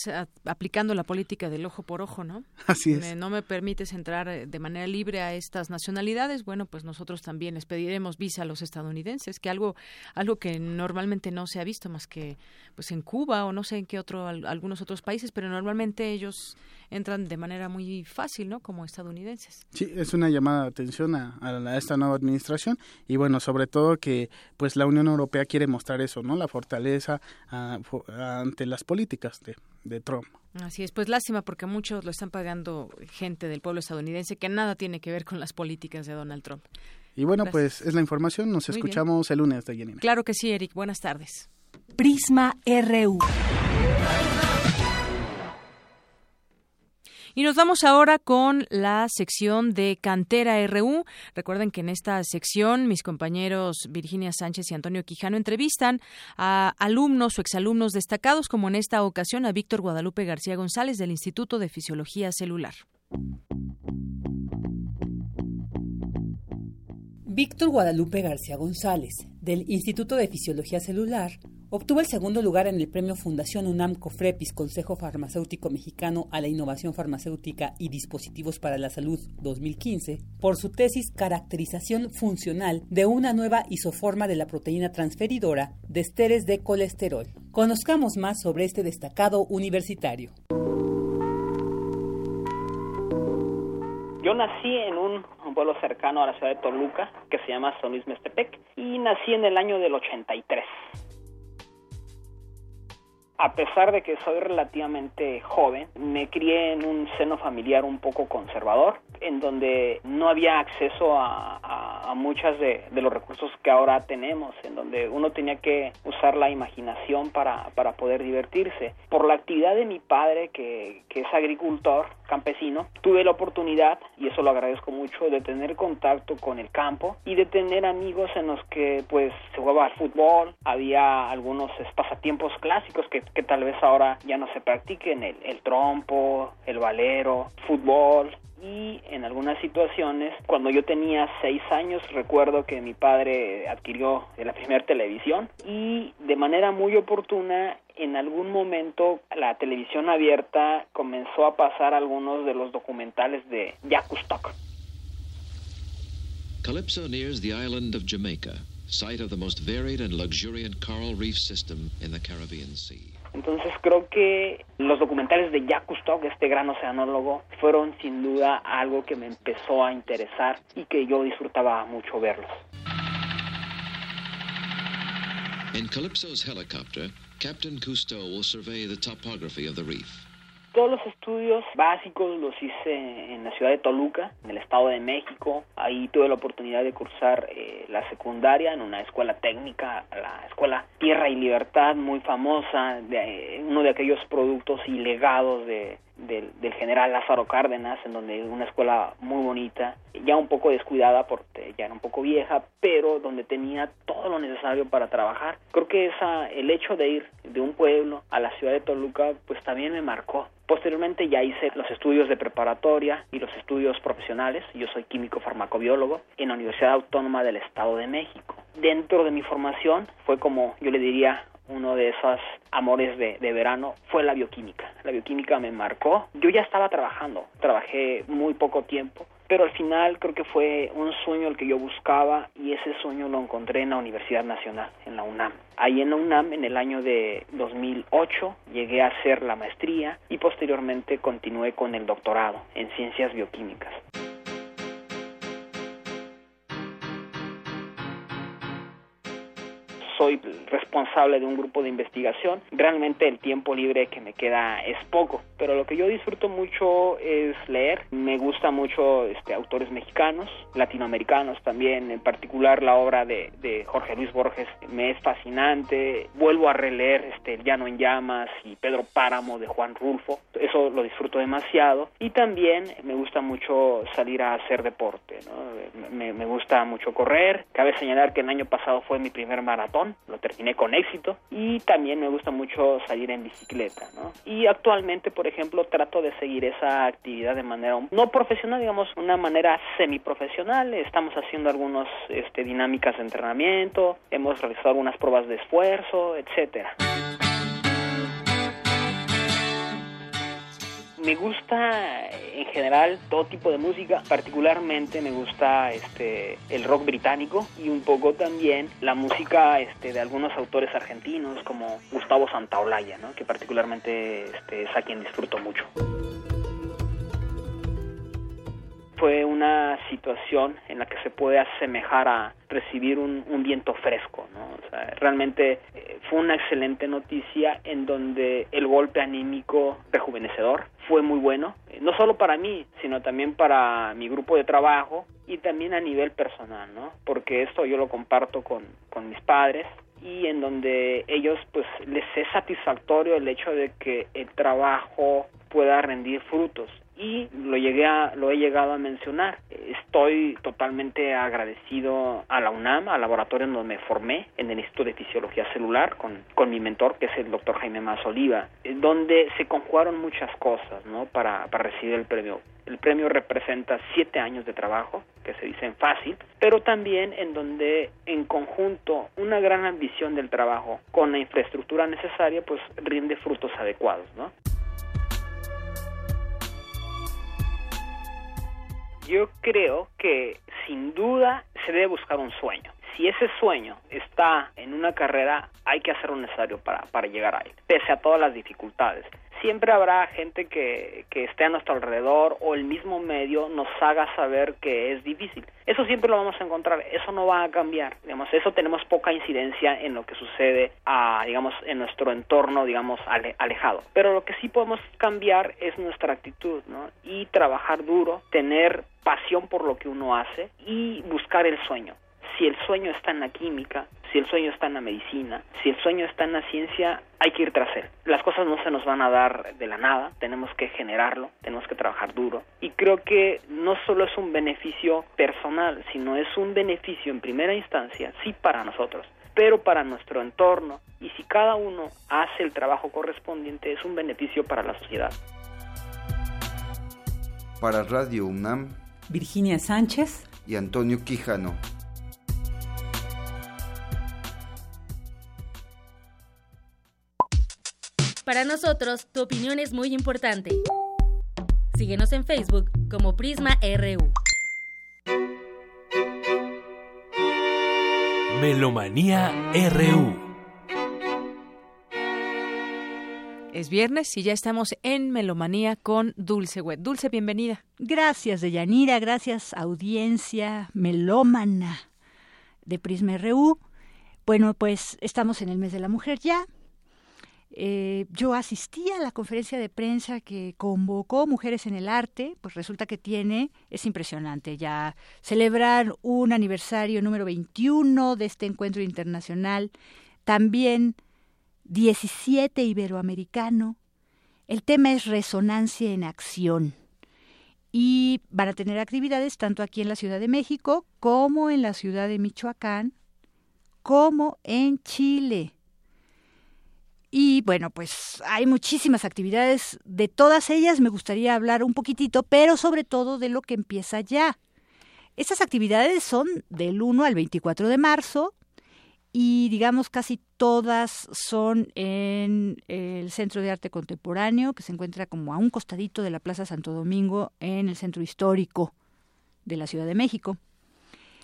aplicando la política del ojo por ojo, ¿no? Así es. no me permites entrar eh, de manera libre a estas nacionalidades, bueno, pues nosotros también les pediremos visa a los estadounidenses, que algo algo que normalmente no se ha visto más que pues en Cuba o no sé en qué otro algunos otros países, pero normalmente ellos entran de manera muy fácil, ¿no? Como estadounidenses. Sí, es una llamada de atención a, a, esta nueva administración y bueno, sobre todo que pues la Unión Europea quiere mostrar eso, ¿no? La fortaleza ante las políticas de, de Trump. Así es, pues lástima porque muchos lo están pagando gente del pueblo estadounidense que nada tiene que ver con las políticas de Donald Trump. Y bueno, pues es la información. Nos escuchamos el lunes de Janina. Claro que sí, Eric. Buenas tardes. Prisma RU. Y nos vamos ahora con la sección de Cantera RU. Recuerden que en esta sección mis compañeros Virginia Sánchez y Antonio Quijano entrevistan a alumnos o exalumnos destacados, como en esta ocasión a Víctor Guadalupe García González del Instituto de Fisiología Celular. Víctor Guadalupe García González, del Instituto de Fisiología Celular, obtuvo el segundo lugar en el premio Fundación UNAM COFREPIS Consejo Farmacéutico Mexicano a la Innovación Farmacéutica y Dispositivos para la Salud 2015 por su tesis Caracterización funcional de una nueva isoforma de la proteína transferidora de esteres de colesterol. Conozcamos más sobre este destacado universitario. Yo nací en un, pueblo cercano a la ciudad de Toluca, que se llama San Luis Mestepec, y nací en el año del 83 a pesar de que soy relativamente joven, me crié en un seno familiar un poco conservador, en donde no había acceso a, a, muchas de, de, los recursos que ahora tenemos, en donde uno tenía que usar la imaginación para, para poder divertirse. Por la actividad de mi padre, que, que es agricultor, campesino, tuve la oportunidad, y eso lo agradezco mucho, de tener contacto con el campo y de tener amigos en los que pues se jugaba al fútbol, había algunos pasatiempos clásicos que, que tal vez ahora ya no se practiquen, el, el trompo, el valero, fútbol, y en algunas situaciones, cuando yo tenía seis años, recuerdo que mi padre adquirió la primera televisión y de manera muy oportuna, en algún momento la televisión abierta comenzó a pasar algunos de los documentales de Jack Stock. Calypso nears the island of Jamaica, site of the most varied and luxuriant coral reef system in the Caribbean Sea. Entonces creo que los documentales de Jacques Cousteau, este gran oceanólogo, fueron sin duda algo que me empezó a interesar y que yo disfrutaba mucho verlos. En Calypso's helicopter, Captain Cousteau will survey the topography of the reef. Todos los estudios básicos los hice en la ciudad de Toluca, en el Estado de México. Ahí tuve la oportunidad de cursar eh, la secundaria en una escuela técnica, la escuela Tierra y Libertad, muy famosa, de, uno de aquellos productos y legados de, del, del, general Lázaro Cárdenas, en donde una escuela muy bonita, ya un poco descuidada porque ya era un poco vieja, pero donde tenía todo lo necesario para trabajar. Creo que esa, el hecho de ir de un pueblo a la ciudad de Toluca, pues también me marcó. Posteriormente ya hice los estudios de preparatoria y los estudios profesionales. Yo soy químico farmacobiólogo en la Universidad Autónoma del Estado de México. Dentro de mi formación fue como yo le diría uno de esos amores de, verano fue la bioquímica. La bioquímica me marcó. Yo ya estaba trabajando, trabajé muy poco tiempo, pero al final creo que fue un sueño el que yo buscaba y ese sueño lo encontré en la Universidad Nacional, en la UNAM. Ahí en la UNAM, en el año de 2008, llegué a hacer la maestría y posteriormente continué con el doctorado en ciencias bioquímicas. Soy responsable de un grupo de investigación. Realmente el tiempo libre que me queda es poco, pero lo que yo disfruto mucho es leer. Me gusta mucho este, autores mexicanos, latinoamericanos también, en particular la obra de, de Jorge Luis Borges me es fascinante. Vuelvo a releer este, El Llano en Llamas y Pedro Páramo de Juan Rulfo. Eso lo disfruto demasiado. Y también me gusta mucho salir a hacer deporte. ¿no? Me, me gusta mucho correr. Cabe señalar que el año pasado fue mi primer maratón lo terminé con éxito y también me gusta mucho salir en bicicleta, ¿no? Y actualmente, por ejemplo, trato de seguir esa actividad de manera no profesional, digamos, una manera semiprofesional. Estamos haciendo algunas este, dinámicas de entrenamiento, hemos realizado algunas pruebas de esfuerzo, etcétera. Me gusta en general todo tipo de música, particularmente me gusta este el rock británico y un poco también la música este de algunos autores argentinos como Gustavo Santaolalla, ¿no? que particularmente este, es a quien disfruto mucho fue una situación en la que se puede asemejar a recibir un, viento fresco, ¿no? O sea, realmente eh, fue una excelente noticia en donde el golpe anímico rejuvenecedor fue muy bueno, eh, no solo para mí, sino también para mi grupo de trabajo y también a nivel personal, ¿no? Porque esto yo lo comparto con, con mis padres y en donde ellos pues les es satisfactorio el hecho de que el trabajo pueda rendir frutos y lo llegué a, lo he llegado a mencionar. Estoy totalmente agradecido a la UNAM, al laboratorio en donde me formé, en el Instituto de Fisiología Celular, con, con mi mentor, que es el doctor Jaime Más Oliva, donde se conjugaron muchas cosas, ¿no? Para, para recibir el premio. El premio representa siete años de trabajo, que se dicen fácil, pero también en donde en conjunto una gran ambición del trabajo con la infraestructura necesaria, pues rinde frutos adecuados, ¿no? Yo creo que sin duda se debe buscar un sueño. Si ese sueño está en una carrera, hay que hacer lo necesario para, para llegar a él, pese a todas las dificultades siempre habrá gente que, que esté a nuestro alrededor o el mismo medio nos haga saber que es difícil. Eso siempre lo vamos a encontrar, eso no va a cambiar, digamos, eso tenemos poca incidencia en lo que sucede a, digamos, en nuestro entorno, digamos, alejado. Pero lo que sí podemos cambiar es nuestra actitud, ¿no? Y trabajar duro, tener pasión por lo que uno hace y buscar el sueño si el sueño está en la química, si el sueño está en la medicina, si el sueño está en la ciencia, hay que ir tras él. Las cosas no se nos van a dar de la nada, tenemos que generarlo, tenemos que trabajar duro. Y creo que no solo es un beneficio personal, sino es un beneficio en primera instancia, sí para nosotros, pero para nuestro entorno. Y si cada uno hace el trabajo correspondiente, es un beneficio para la sociedad. Para Radio UNAM, Virginia Sánchez y Antonio Quijano. Para nosotros, tu opinión es muy importante. Síguenos en Facebook como Prisma RU. Melomanía RU. Es viernes y ya estamos en Melomanía con Dulce Wet. Dulce, bienvenida. Gracias, Deyanira. Gracias, audiencia melómana de Prisma RU. Bueno, pues estamos en el mes de la mujer ya. Eh, yo asistí a la conferencia de prensa que convocó Mujeres en el Arte, pues resulta que tiene, es impresionante, ya celebrar un aniversario número 21 de este encuentro internacional, también 17 iberoamericano. El tema es resonancia en acción y van a tener actividades tanto aquí en la Ciudad de México como en la ciudad de Michoacán, como en Chile. Y bueno, pues hay muchísimas actividades, de todas ellas me gustaría hablar un poquitito, pero sobre todo de lo que empieza ya. Estas actividades son del 1 al 24 de marzo y digamos casi todas son en el Centro de Arte Contemporáneo, que se encuentra como a un costadito de la Plaza Santo Domingo en el centro histórico de la Ciudad de México.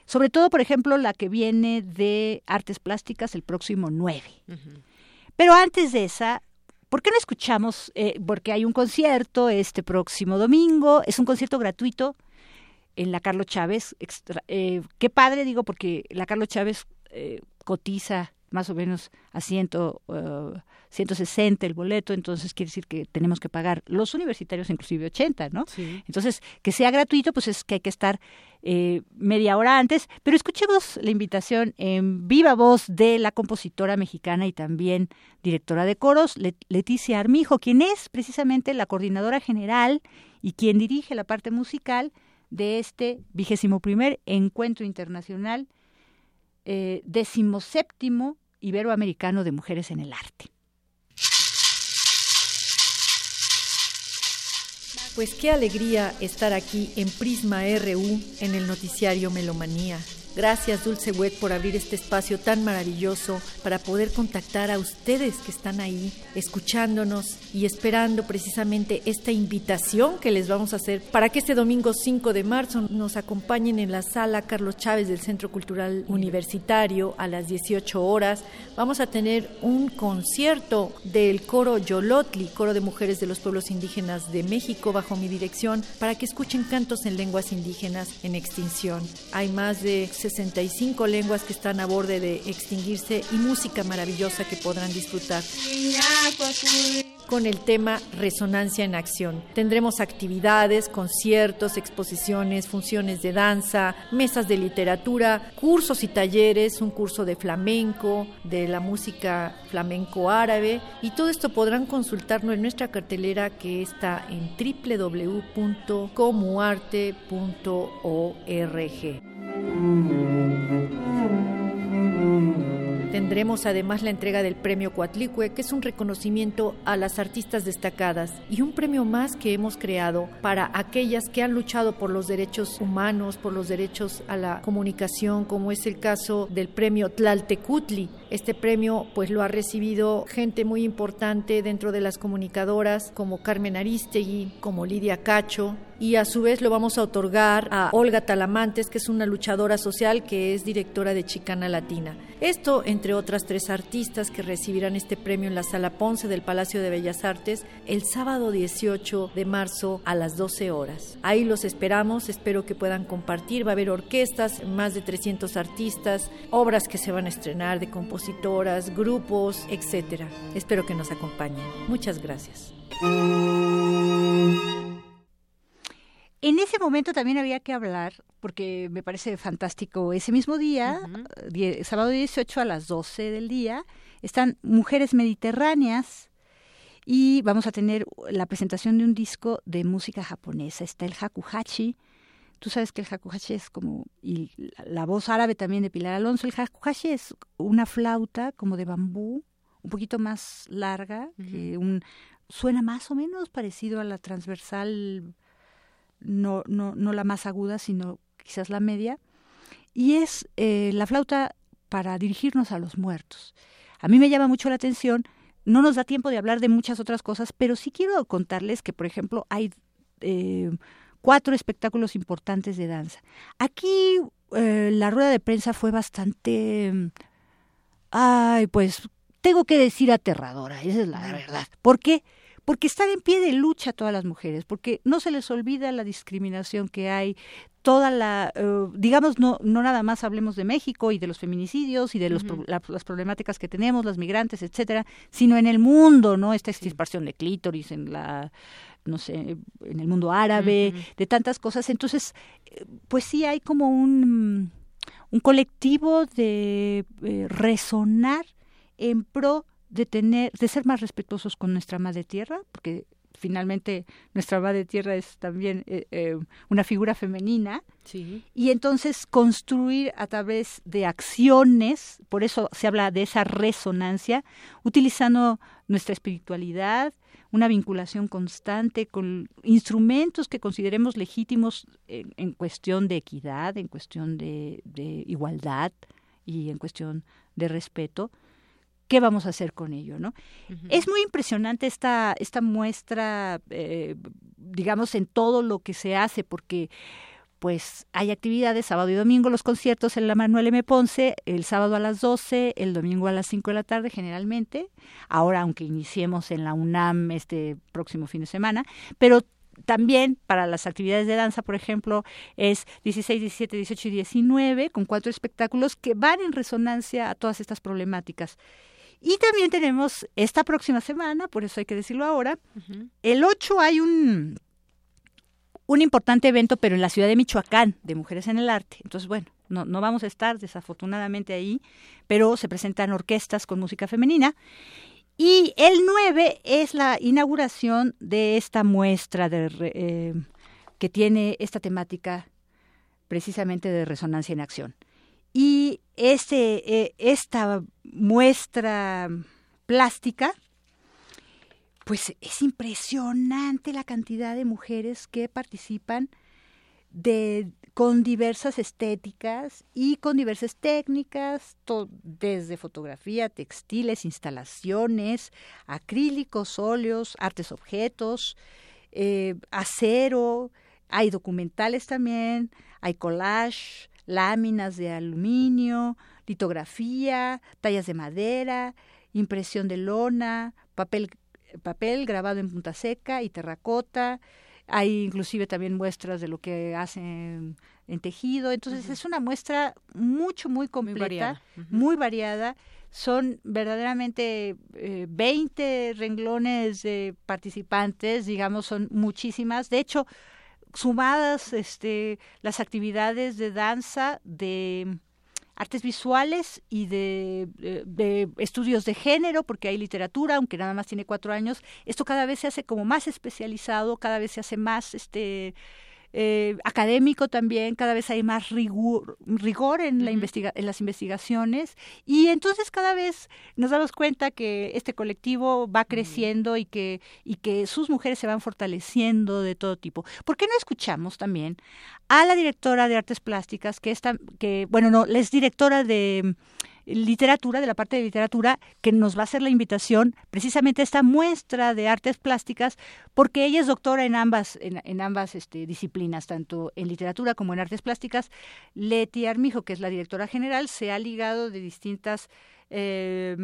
Sobre todo, por ejemplo, la que viene de Artes Plásticas el próximo 9. Pero antes de esa, ¿por qué no escuchamos? Eh, porque hay un concierto este próximo domingo, es un concierto gratuito en la Carlos Chávez. Eh, qué padre, digo, porque la Carlos Chávez eh, cotiza más o menos a ciento, 160 el boleto, entonces quiere decir que tenemos que pagar los universitarios inclusive 80, ¿no? Entonces, que sea gratuito, pues es que hay que estar eh, media hora antes, pero escuchemos la invitación en viva voz de la compositora mexicana y también directora de coros, Leticia Armijo, quien es precisamente la coordinadora general y quien dirige la parte musical de este vigésimo primer encuentro internacional eh, decimoséptimo iberoamericano de mujeres en el arte. Pues qué alegría estar aquí en Prisma RU en el noticiario Melomanía. Gracias Dulce Wet por abrir este espacio tan maravilloso para poder contactar a ustedes que están ahí escuchándonos y esperando precisamente esta invitación que les vamos a hacer para que este domingo 5 de marzo nos acompañen en la sala Carlos Chávez del Centro Cultural Universitario a las 18 horas. Vamos a tener un concierto del coro Yolotli, coro de mujeres de los pueblos indígenas de México bajo mi dirección para que escuchen cantos en lenguas indígenas en extinción. Hay más de 65 lenguas que están a borde de extinguirse y música maravillosa que podrán disfrutar con el tema Resonancia en Acción. Tendremos actividades, conciertos, exposiciones, funciones de danza, mesas de literatura, cursos y talleres, un curso de flamenco, de la música flamenco árabe y todo esto podrán consultarlo en nuestra cartelera que está en www.comuarte.org. Tendremos además la entrega del premio Coatlicue, que es un reconocimiento a las artistas destacadas y un premio más que hemos creado para aquellas que han luchado por los derechos humanos, por los derechos a la comunicación, como es el caso del premio Tlaltecutli. Este premio pues lo ha recibido gente muy importante dentro de las comunicadoras como Carmen Aristegui, como Lidia Cacho, y a su vez lo vamos a otorgar a Olga Talamantes, que es una luchadora social que es directora de Chicana Latina. Esto, entre otras tres artistas que recibirán este premio en la Sala Ponce del Palacio de Bellas Artes el sábado 18 de marzo a las 12 horas. Ahí los esperamos, espero que puedan compartir, va a haber orquestas, más de 300 artistas, obras que se van a estrenar de compositoras, grupos, etcétera. Espero que nos acompañen. Muchas gracias. En ese momento también había que hablar, porque me parece fantástico, ese mismo día, sábado 18 a las 12 del día, están Mujeres Mediterráneas y vamos a tener la presentación de un disco de música japonesa. Está el Hakuhachi. Tú sabes que el Hakuhachi es como, y la voz árabe también de Pilar Alonso, el Hakuhachi es una flauta como de bambú, un poquito más larga, que un, suena más o menos parecido a la transversal no, no, no la más aguda, sino quizás la media, y es eh, la flauta para dirigirnos a los muertos. A mí me llama mucho la atención, no nos da tiempo de hablar de muchas otras cosas, pero sí quiero contarles que, por ejemplo, hay eh, cuatro espectáculos importantes de danza. Aquí eh, la rueda de prensa fue bastante, ay, pues tengo que decir aterradora, esa es la verdad. ¿Por qué? porque están en pie de lucha todas las mujeres, porque no se les olvida la discriminación que hay, toda la, eh, digamos, no, no nada más hablemos de México y de los feminicidios y de los, las problemáticas que tenemos, las migrantes, etcétera, sino en el mundo, ¿no? Esta extirpación de clítoris en la no sé, en el mundo árabe, de tantas cosas. Entonces, eh, pues sí hay como un, un colectivo de eh, resonar en pro de tener, de ser más respetuosos con nuestra madre tierra, porque finalmente nuestra madre tierra es también eh, eh, una figura femenina, y entonces construir a través de acciones, por eso se habla de esa resonancia, utilizando nuestra espiritualidad, una vinculación constante con instrumentos que consideremos legítimos en, cuestión de equidad, en cuestión de igualdad y en cuestión de respeto, qué vamos a hacer con ello, ¿no? Es muy impresionante esta, esta muestra, eh, digamos, en todo lo que se hace, porque pues hay actividades sábado y domingo, los conciertos en la Manuel M. Ponce, el sábado a las 12, el domingo a las 5 de la tarde generalmente, ahora aunque iniciemos en la UNAM este próximo fin de semana, pero también para las actividades de danza, por ejemplo, es 16, 17, 18 y 19, con cuatro espectáculos que van en resonancia a todas estas problemáticas. Y también tenemos esta próxima semana, por eso hay que decirlo ahora, el 8 hay un, un importante evento, pero en la ciudad de Michoacán, de Mujeres en el Arte. Entonces, bueno, no, no vamos a estar desafortunadamente ahí, pero se presentan orquestas con música femenina. Y el 9 es la inauguración de esta muestra de, eh, que tiene esta temática precisamente de resonancia en acción. Y eh, esta muestra plástica, pues es impresionante la cantidad de mujeres que participan de con diversas estéticas y con diversas técnicas, desde fotografía, textiles, instalaciones, acrílicos, óleos, artes objetos, eh, acero, hay documentales también, hay collage, láminas de aluminio, litografía, tallas de madera, impresión de lona, papel, papel grabado en punta seca y terracota. Hay inclusive también muestras de lo que hacen en tejido. Entonces es una muestra mucho, muy completa, muy variada. Son verdaderamente 20 eh, renglones de participantes, digamos, son muchísimas. De hecho, sumadas este, las actividades de danza, de artes visuales y de, de, estudios de género, porque hay literatura, aunque nada más tiene cuatro años, esto cada vez se hace como más especializado, cada vez se hace más este eh, académico también, cada vez hay más rigor, rigor en, la investiga en las investigaciones y entonces cada vez nos damos cuenta que este colectivo va creciendo y, que, y que sus mujeres se van fortaleciendo de todo tipo. ¿Por qué no escuchamos también a la directora de artes plásticas, que, está, que bueno, no, es directora de literatura, de la parte de literatura, que nos va a hacer la invitación precisamente a esta muestra de artes plásticas, porque ella es doctora en ambas, en, ambas este, disciplinas, tanto en literatura como en artes plásticas. Leti Armijo, que es la directora general, se ha ligado de distintas eh,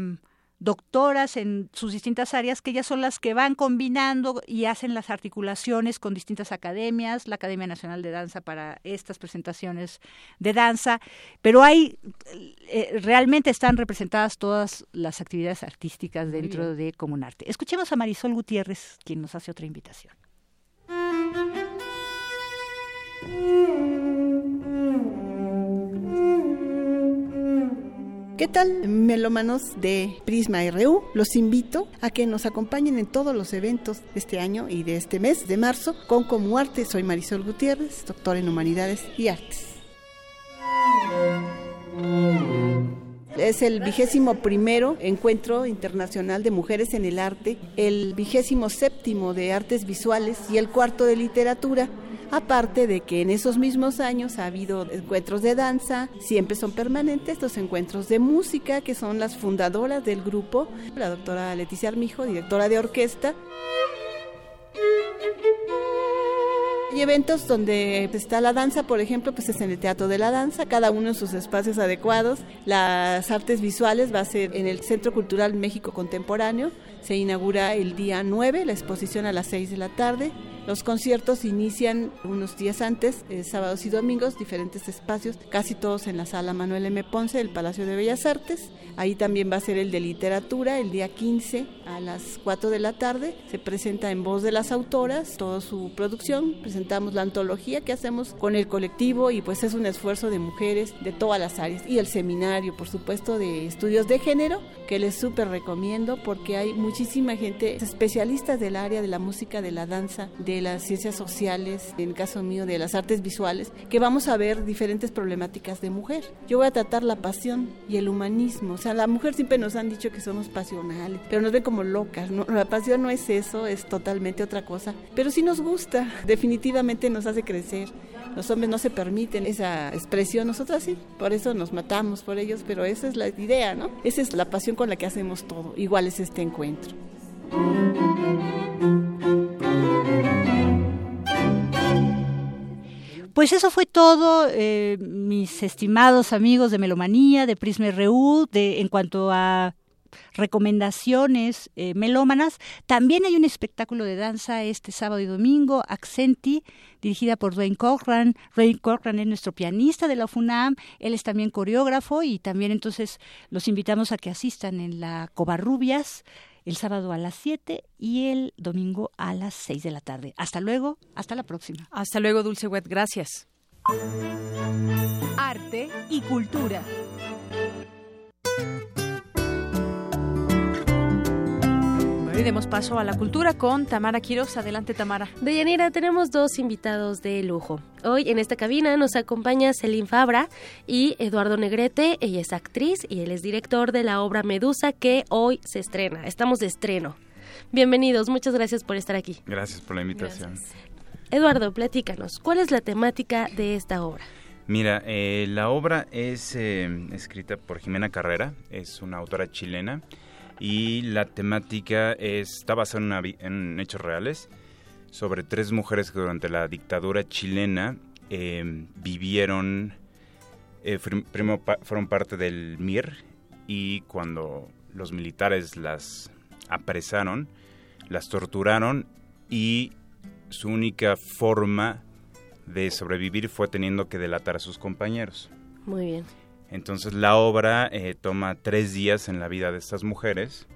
doctoras en sus distintas áreas, que ellas son las que van combinando y hacen las articulaciones con distintas academias, la Academia Nacional de Danza para estas presentaciones de danza, pero hay, eh, realmente están representadas todas las actividades artísticas dentro de Comunarte. Escuchemos a Marisol Gutiérrez, quien nos hace otra invitación. ¿Qué tal, melómanos de Prisma RU? Los invito a que nos acompañen en todos los eventos de este año y de este mes de marzo con Como Arte. Soy Marisol Gutiérrez, doctora en Humanidades y Artes. Es el vigésimo primero encuentro internacional de mujeres en el arte, el vigésimo séptimo de artes visuales y el cuarto de literatura. Aparte de que en esos mismos años ha habido encuentros de danza, siempre son permanentes los encuentros de música, que son las fundadoras del grupo, la doctora Leticia Armijo, directora de orquesta. Hay eventos donde está la danza, por ejemplo, pues es en el Teatro de la Danza, cada uno en sus espacios adecuados. Las artes visuales va a ser en el Centro Cultural México Contemporáneo. Se inaugura el día 9, la exposición a las 6 de la tarde. Los conciertos inician unos días antes, eh, sábados y domingos, diferentes espacios, casi todos en la sala Manuel M. Ponce del Palacio de Bellas Artes. Ahí también va a ser el de literatura, el día 15 a las 4 de la tarde. Se presenta en voz de las autoras toda su producción. Presentamos la antología que hacemos con el colectivo y pues es un esfuerzo de mujeres de todas las áreas. Y el seminario, por supuesto, de estudios de género, que les súper recomiendo porque hay muchísima gente, especialistas del área de la música, de la danza, de de las ciencias sociales, en el caso mío de las artes visuales, que vamos a ver diferentes problemáticas de mujer. Yo voy a tratar la pasión y el humanismo. O sea, la mujer siempre nos han dicho que somos pasionales, pero nos ven como locas. ¿no? La pasión no es eso, es totalmente otra cosa. Pero sí nos gusta, definitivamente nos hace crecer. Los hombres no se permiten esa expresión, nosotras sí, por eso nos matamos por ellos, pero esa es la idea, ¿no? Esa es la pasión con la que hacemos todo. Igual es este encuentro. Pues eso fue todo, eh, mis estimados amigos de Melomanía, de Prisma RU, de, en cuanto a recomendaciones eh, melómanas. También hay un espectáculo de danza este sábado y domingo, Accenti, dirigida por Dwayne Cochran. Dwayne Cochran es nuestro pianista de la FUNAM, él es también coreógrafo y también entonces los invitamos a que asistan en la Covarrubias el sábado a las 7 y el domingo a las 6 de la tarde. Hasta luego, hasta la próxima. Hasta luego, Dulce Wet, gracias. Arte y cultura. Y demos paso a la cultura con Tamara Quiroz. Adelante, Tamara. Deyanira, tenemos dos invitados de lujo. Hoy en esta cabina nos acompaña Celine Fabra y Eduardo Negrete. Ella es actriz y él es director de la obra Medusa que hoy se estrena. Estamos de estreno. Bienvenidos, muchas gracias por estar aquí. Gracias por la invitación. Eduardo, platícanos, ¿cuál es la temática de esta obra? Mira, eh, la obra es eh, escrita por Jimena Carrera, es una autora chilena y la temática está basada en, hechos reales sobre tres mujeres que durante la dictadura chilena em, vivieron, eh, fueron parte del MIR y cuando los militares las apresaron, las torturaron y su única forma de sobrevivir fue teniendo que delatar a sus compañeros. Muy bien. Entonces la obra eh, toma tres días en la vida de estas mujeres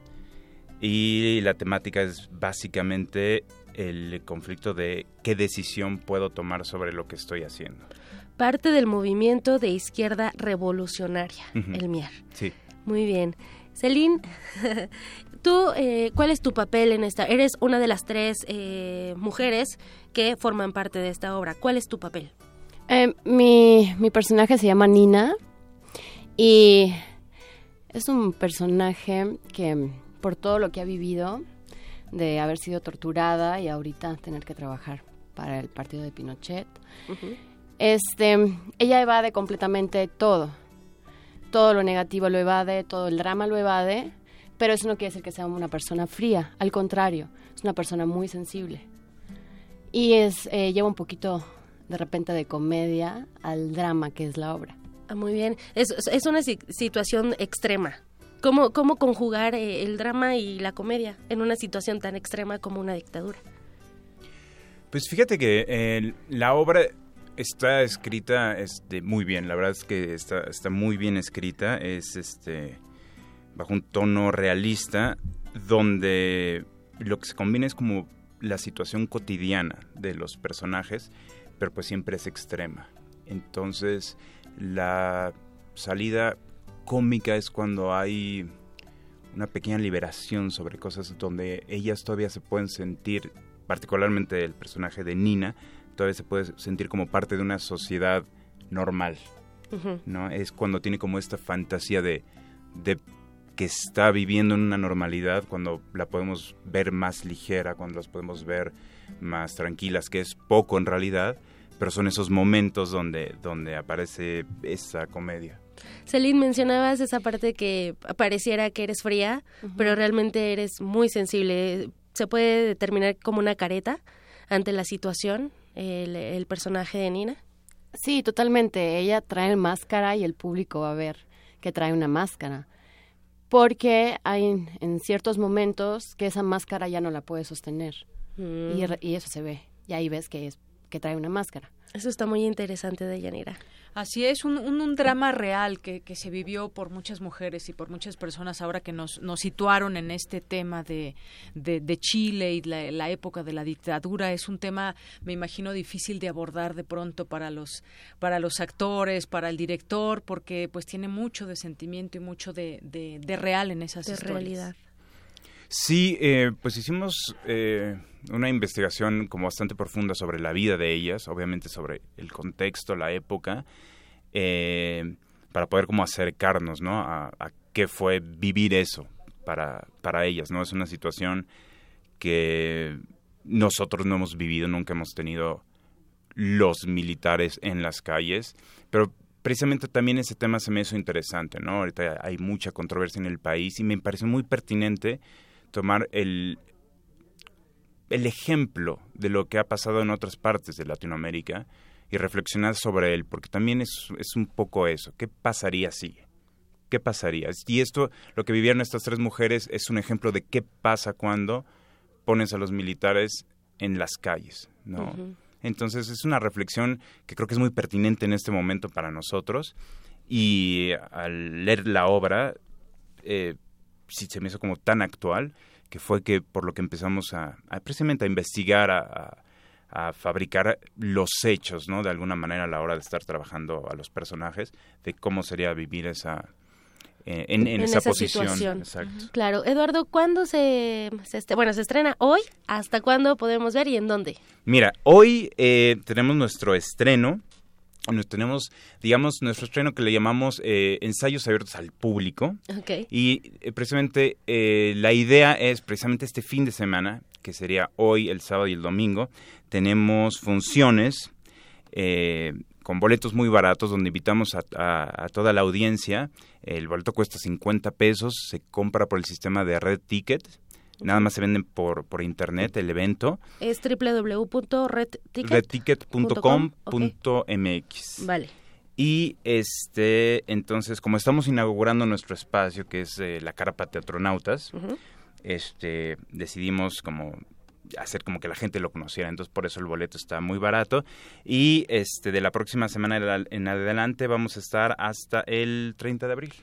y la temática es básicamente el conflicto de qué decisión puedo tomar sobre lo que estoy haciendo. Parte del movimiento de izquierda revolucionaria, el MIAR. Sí. Muy bien. Celine, tú, eh, ¿cuál es tu papel en esta? Eres una de las tres eh, mujeres que forman parte de esta obra. ¿Cuál es tu papel? mi, mi personaje se llama Nina, y es un personaje que por todo lo que ha vivido, de haber sido torturada y ahorita tener que trabajar para el partido de Pinochet, este, ella evade completamente todo. Todo lo negativo lo evade, todo el drama lo evade, pero eso no quiere decir que sea una persona fría, al contrario, es una persona muy sensible. Y es, eh, lleva un poquito de repente de comedia al drama que es la obra. Ah, muy bien. Es, es una situación extrema. ¿Cómo, cómo conjugar eh, el drama y la comedia en una situación tan extrema como una dictadura? Pues fíjate que la obra está escrita este, muy bien. La verdad es que está, está muy bien escrita. Es este bajo un tono realista donde lo que se combina es como la situación cotidiana de los personajes, pero pues siempre es extrema. Entonces, la salida cómica es cuando hay una pequeña liberación sobre cosas donde ellas todavía se pueden sentir, particularmente el personaje de Nina, todavía se puede sentir como parte de una sociedad normal. ¿no? Es cuando tiene como esta fantasía de, de que está viviendo en una normalidad, cuando la podemos ver más ligera, cuando las podemos ver más tranquilas, que es poco en realidad, pero son esos momentos donde, donde aparece esa comedia. Celine, mencionabas esa parte que pareciera que eres fría, pero realmente eres muy sensible. ¿Se puede determinar como una careta ante la situación el, el personaje de Nina? Sí, totalmente. Ella trae máscara y el público va a ver que trae una máscara. Porque hay en ciertos momentos que esa máscara ya no la puede sostener. Y, mm. y, eso se ve. Y ahí ves que es que trae una máscara. Eso está muy interesante de Yanira. Así es, un, un, drama real que, que, se vivió por muchas mujeres y por muchas personas ahora que nos, nos situaron en este tema de, de, Chile y la, la, época de la dictadura. Es un tema, me imagino, difícil de abordar de pronto para los, para los actores, para el director, porque pues tiene mucho de sentimiento y mucho de, de, real en esas de realidad. Sí, eh, pues hicimos eh, una investigación como bastante profunda sobre la vida de ellas, obviamente sobre el contexto, la época, eh, para poder como acercarnos, ¿no? A, qué fue vivir eso para, para ellas, ¿no? Es una situación que nosotros no hemos vivido, nunca hemos tenido los militares en las calles, pero precisamente también ese tema se me hizo interesante, ¿no? Ahorita hay mucha controversia en el país y me parece muy pertinente tomar el, el ejemplo de lo que ha pasado en otras partes de Latinoamérica y reflexionar sobre él, porque también es, es un poco eso. ¿Qué pasaría si? ¿Qué pasaría? Y esto, lo que vivieron estas tres mujeres, es un ejemplo de qué pasa cuando pones a los militares en las calles, ¿no? Entonces es una reflexión que creo que es muy pertinente en este momento para nosotros y al leer la obra eh, sí se me hizo como tan actual que fue que por lo que empezamos a, precisamente a investigar, a, fabricar los hechos, ¿no? De alguna manera a la hora de estar trabajando a los personajes, de cómo sería vivir esa, eh, en, esa, posición. Claro. Eduardo, ¿cuándo se, se bueno, se estrena hoy? ¿Hasta cuándo podemos ver y en dónde? Mira, hoy eh, tenemos nuestro estreno tenemos, digamos, nuestro estreno que le llamamos eh, ensayos abiertos al público. Okay. Y eh, precisamente eh, la idea es, precisamente este fin de semana, que sería hoy, el sábado y el domingo, tenemos funciones con boletos muy baratos donde invitamos a, a, toda la audiencia. El boleto cuesta 50 pesos, se compra por el sistema de Red Ticket Nada más se venden por, por internet el evento. Es www.redticket.com.mx. Vale. Y este, entonces, como estamos inaugurando nuestro espacio, que es eh, la Carpa Teatronautas, este, decidimos como hacer como que la gente lo conociera, entonces por eso el boleto está muy barato y este de la próxima semana en adelante vamos a estar hasta el 30 de abril.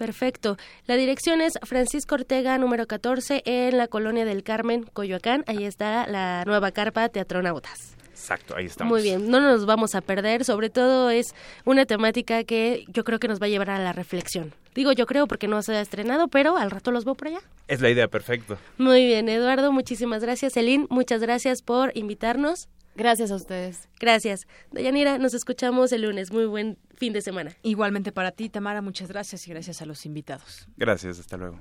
Perfecto. La dirección es Francisco Ortega, número 14, en la colonia del Carmen, Coyoacán. Ahí está la nueva carpa Teatronautas. Exacto, ahí estamos. Muy bien, no nos vamos a perder, sobre todo es una temática que yo creo que nos va a llevar a la reflexión. Digo yo creo porque no se ha estrenado, pero al rato los veo por allá. Es la idea, perfecto. Muy bien, Eduardo, muchísimas gracias. Elin, muchas gracias por invitarnos. Gracias a ustedes. Gracias. Dayanira, nos escuchamos el lunes. Muy buen fin de semana. Igualmente para ti, Tamara, muchas gracias y gracias a los invitados. Gracias, hasta luego.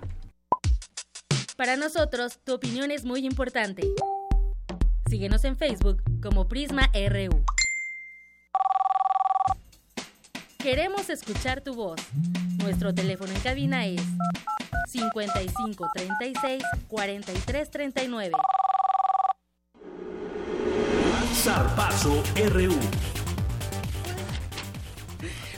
Para nosotros, tu opinión es muy importante. Síguenos en Facebook como Prisma RU. Queremos escuchar tu voz. Nuestro teléfono en cabina es 55 36 43 39. Zarpazo RU.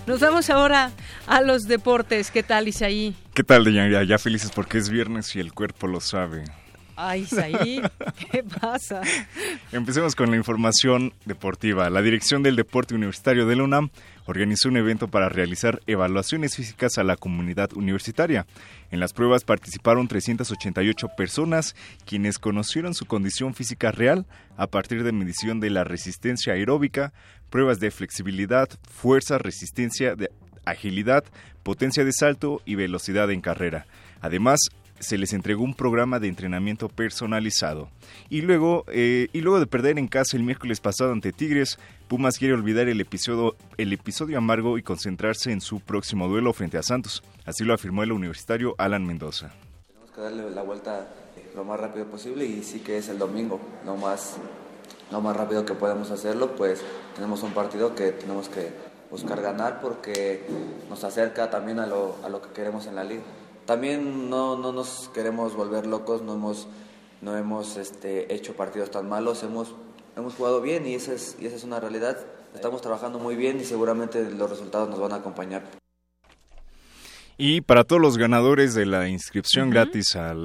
Nos vamos ahora a los deportes. ¿Qué tal, Isaí? ¿Qué tal, Ya, ya felices porque es viernes y el cuerpo lo sabe. Ay, Isaí, ¿qué pasa? Empecemos con la información deportiva. La Dirección del Deporte Universitario de la UNAM organizó un evento para realizar evaluaciones físicas a la comunidad universitaria. En las pruebas participaron 388 personas, quienes conocieron su condición física real a partir de medición de la resistencia aeróbica, pruebas de flexibilidad, fuerza, resistencia, agilidad, potencia de salto y velocidad en carrera. Además, se les entregó un programa de entrenamiento personalizado. Y luego, eh, y luego de perder en casa el miércoles pasado ante Tigres, Pumas quiere olvidar el episodio, el episodio amargo y concentrarse en su próximo duelo frente a Santos. Así lo afirmó el universitario Alan Mendoza. Tenemos que darle la vuelta lo más rápido posible y sí que es el domingo, más, lo más rápido que podemos hacerlo, pues tenemos un partido que tenemos que buscar ganar porque nos acerca también a lo, a lo que queremos en la liga también no, no nos queremos volver locos, no hemos, no hemos este, hecho partidos tan malos, hemos, hemos jugado bien y esa, es, y esa es una realidad. Estamos trabajando muy bien y seguramente los resultados nos van a acompañar. Y para todos los ganadores de la inscripción gratis a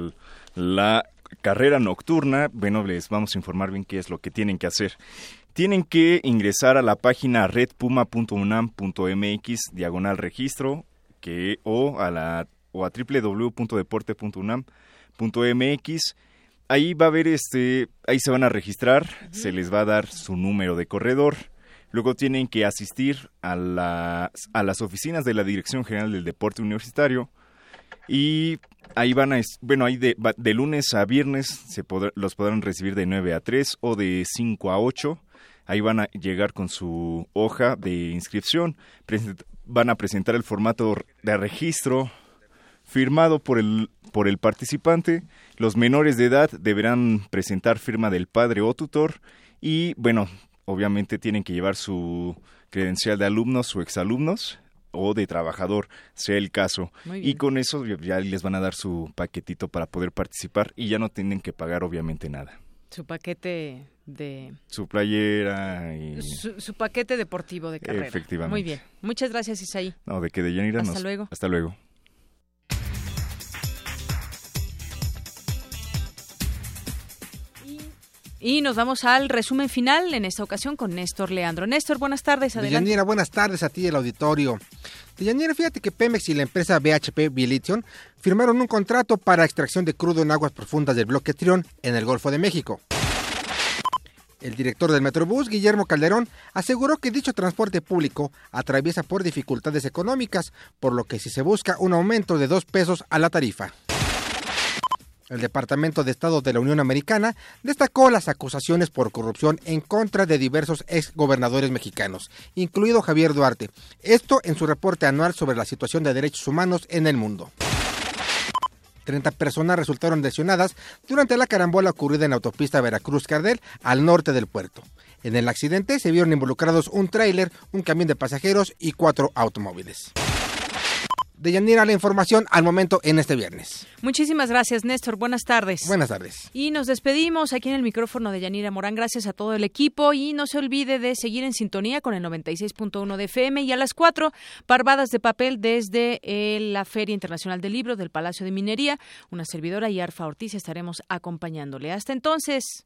la carrera nocturna, bueno, les vamos a informar bien qué es lo que tienen que hacer. Tienen que ingresar a la página redpuma.unam.mx diagonal registro que, o a la o a www.deporte.unam.mx. Ahí va a haber este, ahí se van a registrar, se les va a dar su número de corredor. Luego tienen que asistir a las, a las oficinas de la Dirección General del Deporte Universitario y ahí van a, bueno, ahí de, de lunes a viernes se los podrán recibir de 9 a 3 o de 5 a 8. Ahí van a llegar con su hoja de inscripción, van a presentar el formato de registro, firmado por el, por el participante. Los menores de edad deberán presentar firma del padre o tutor y, bueno, obviamente tienen que llevar su credencial de alumnos o exalumnos o de trabajador, sea el caso. Y con eso ya les van a dar su paquetito para poder participar y ya no tienen que pagar obviamente nada. Su paquete de... Su playera y... Su, paquete deportivo de carrera. Efectivamente. Muy bien. Muchas gracias, Isaí. No, de que de Yanira Hasta luego. Hasta luego. Y nos vamos al resumen final, en esta ocasión con Néstor Leandro. Néstor, buenas tardes, adelante. Deyanira, buenas tardes a ti y auditorio. Deyanira, fíjate que Pemex y la empresa BHP Billiton firmaron un contrato para extracción de crudo en aguas profundas del bloque Trión en el Golfo de México. El director del Metrobús, Guillermo Calderón, aseguró que dicho transporte público atraviesa por dificultades económicas, por lo que si se busca un aumento de dos pesos a la tarifa. El Departamento de Estado de la Unión Americana destacó las acusaciones por corrupción en contra de diversos exgobernadores mexicanos, incluido Javier Duarte. Esto en su reporte anual sobre la situación de derechos humanos en el mundo. 30 personas resultaron lesionadas durante la carambola ocurrida en la autopista Veracruz-Cardel al norte del puerto. En el accidente se vieron involucrados un tráiler, un camión de pasajeros y cuatro automóviles. De Yanira la información al momento en este viernes. Muchísimas gracias, Néstor. Buenas tardes. Buenas tardes. Y nos despedimos aquí en el micrófono de Yanira Morán. Gracias a todo el equipo y no se olvide de seguir en sintonía con el 96.1 de FM y a las 4 parvadas de papel desde eh, la Feria Internacional del Libro del Palacio de Minería. Una servidora y Arfa Ortiz estaremos acompañándole. Hasta entonces.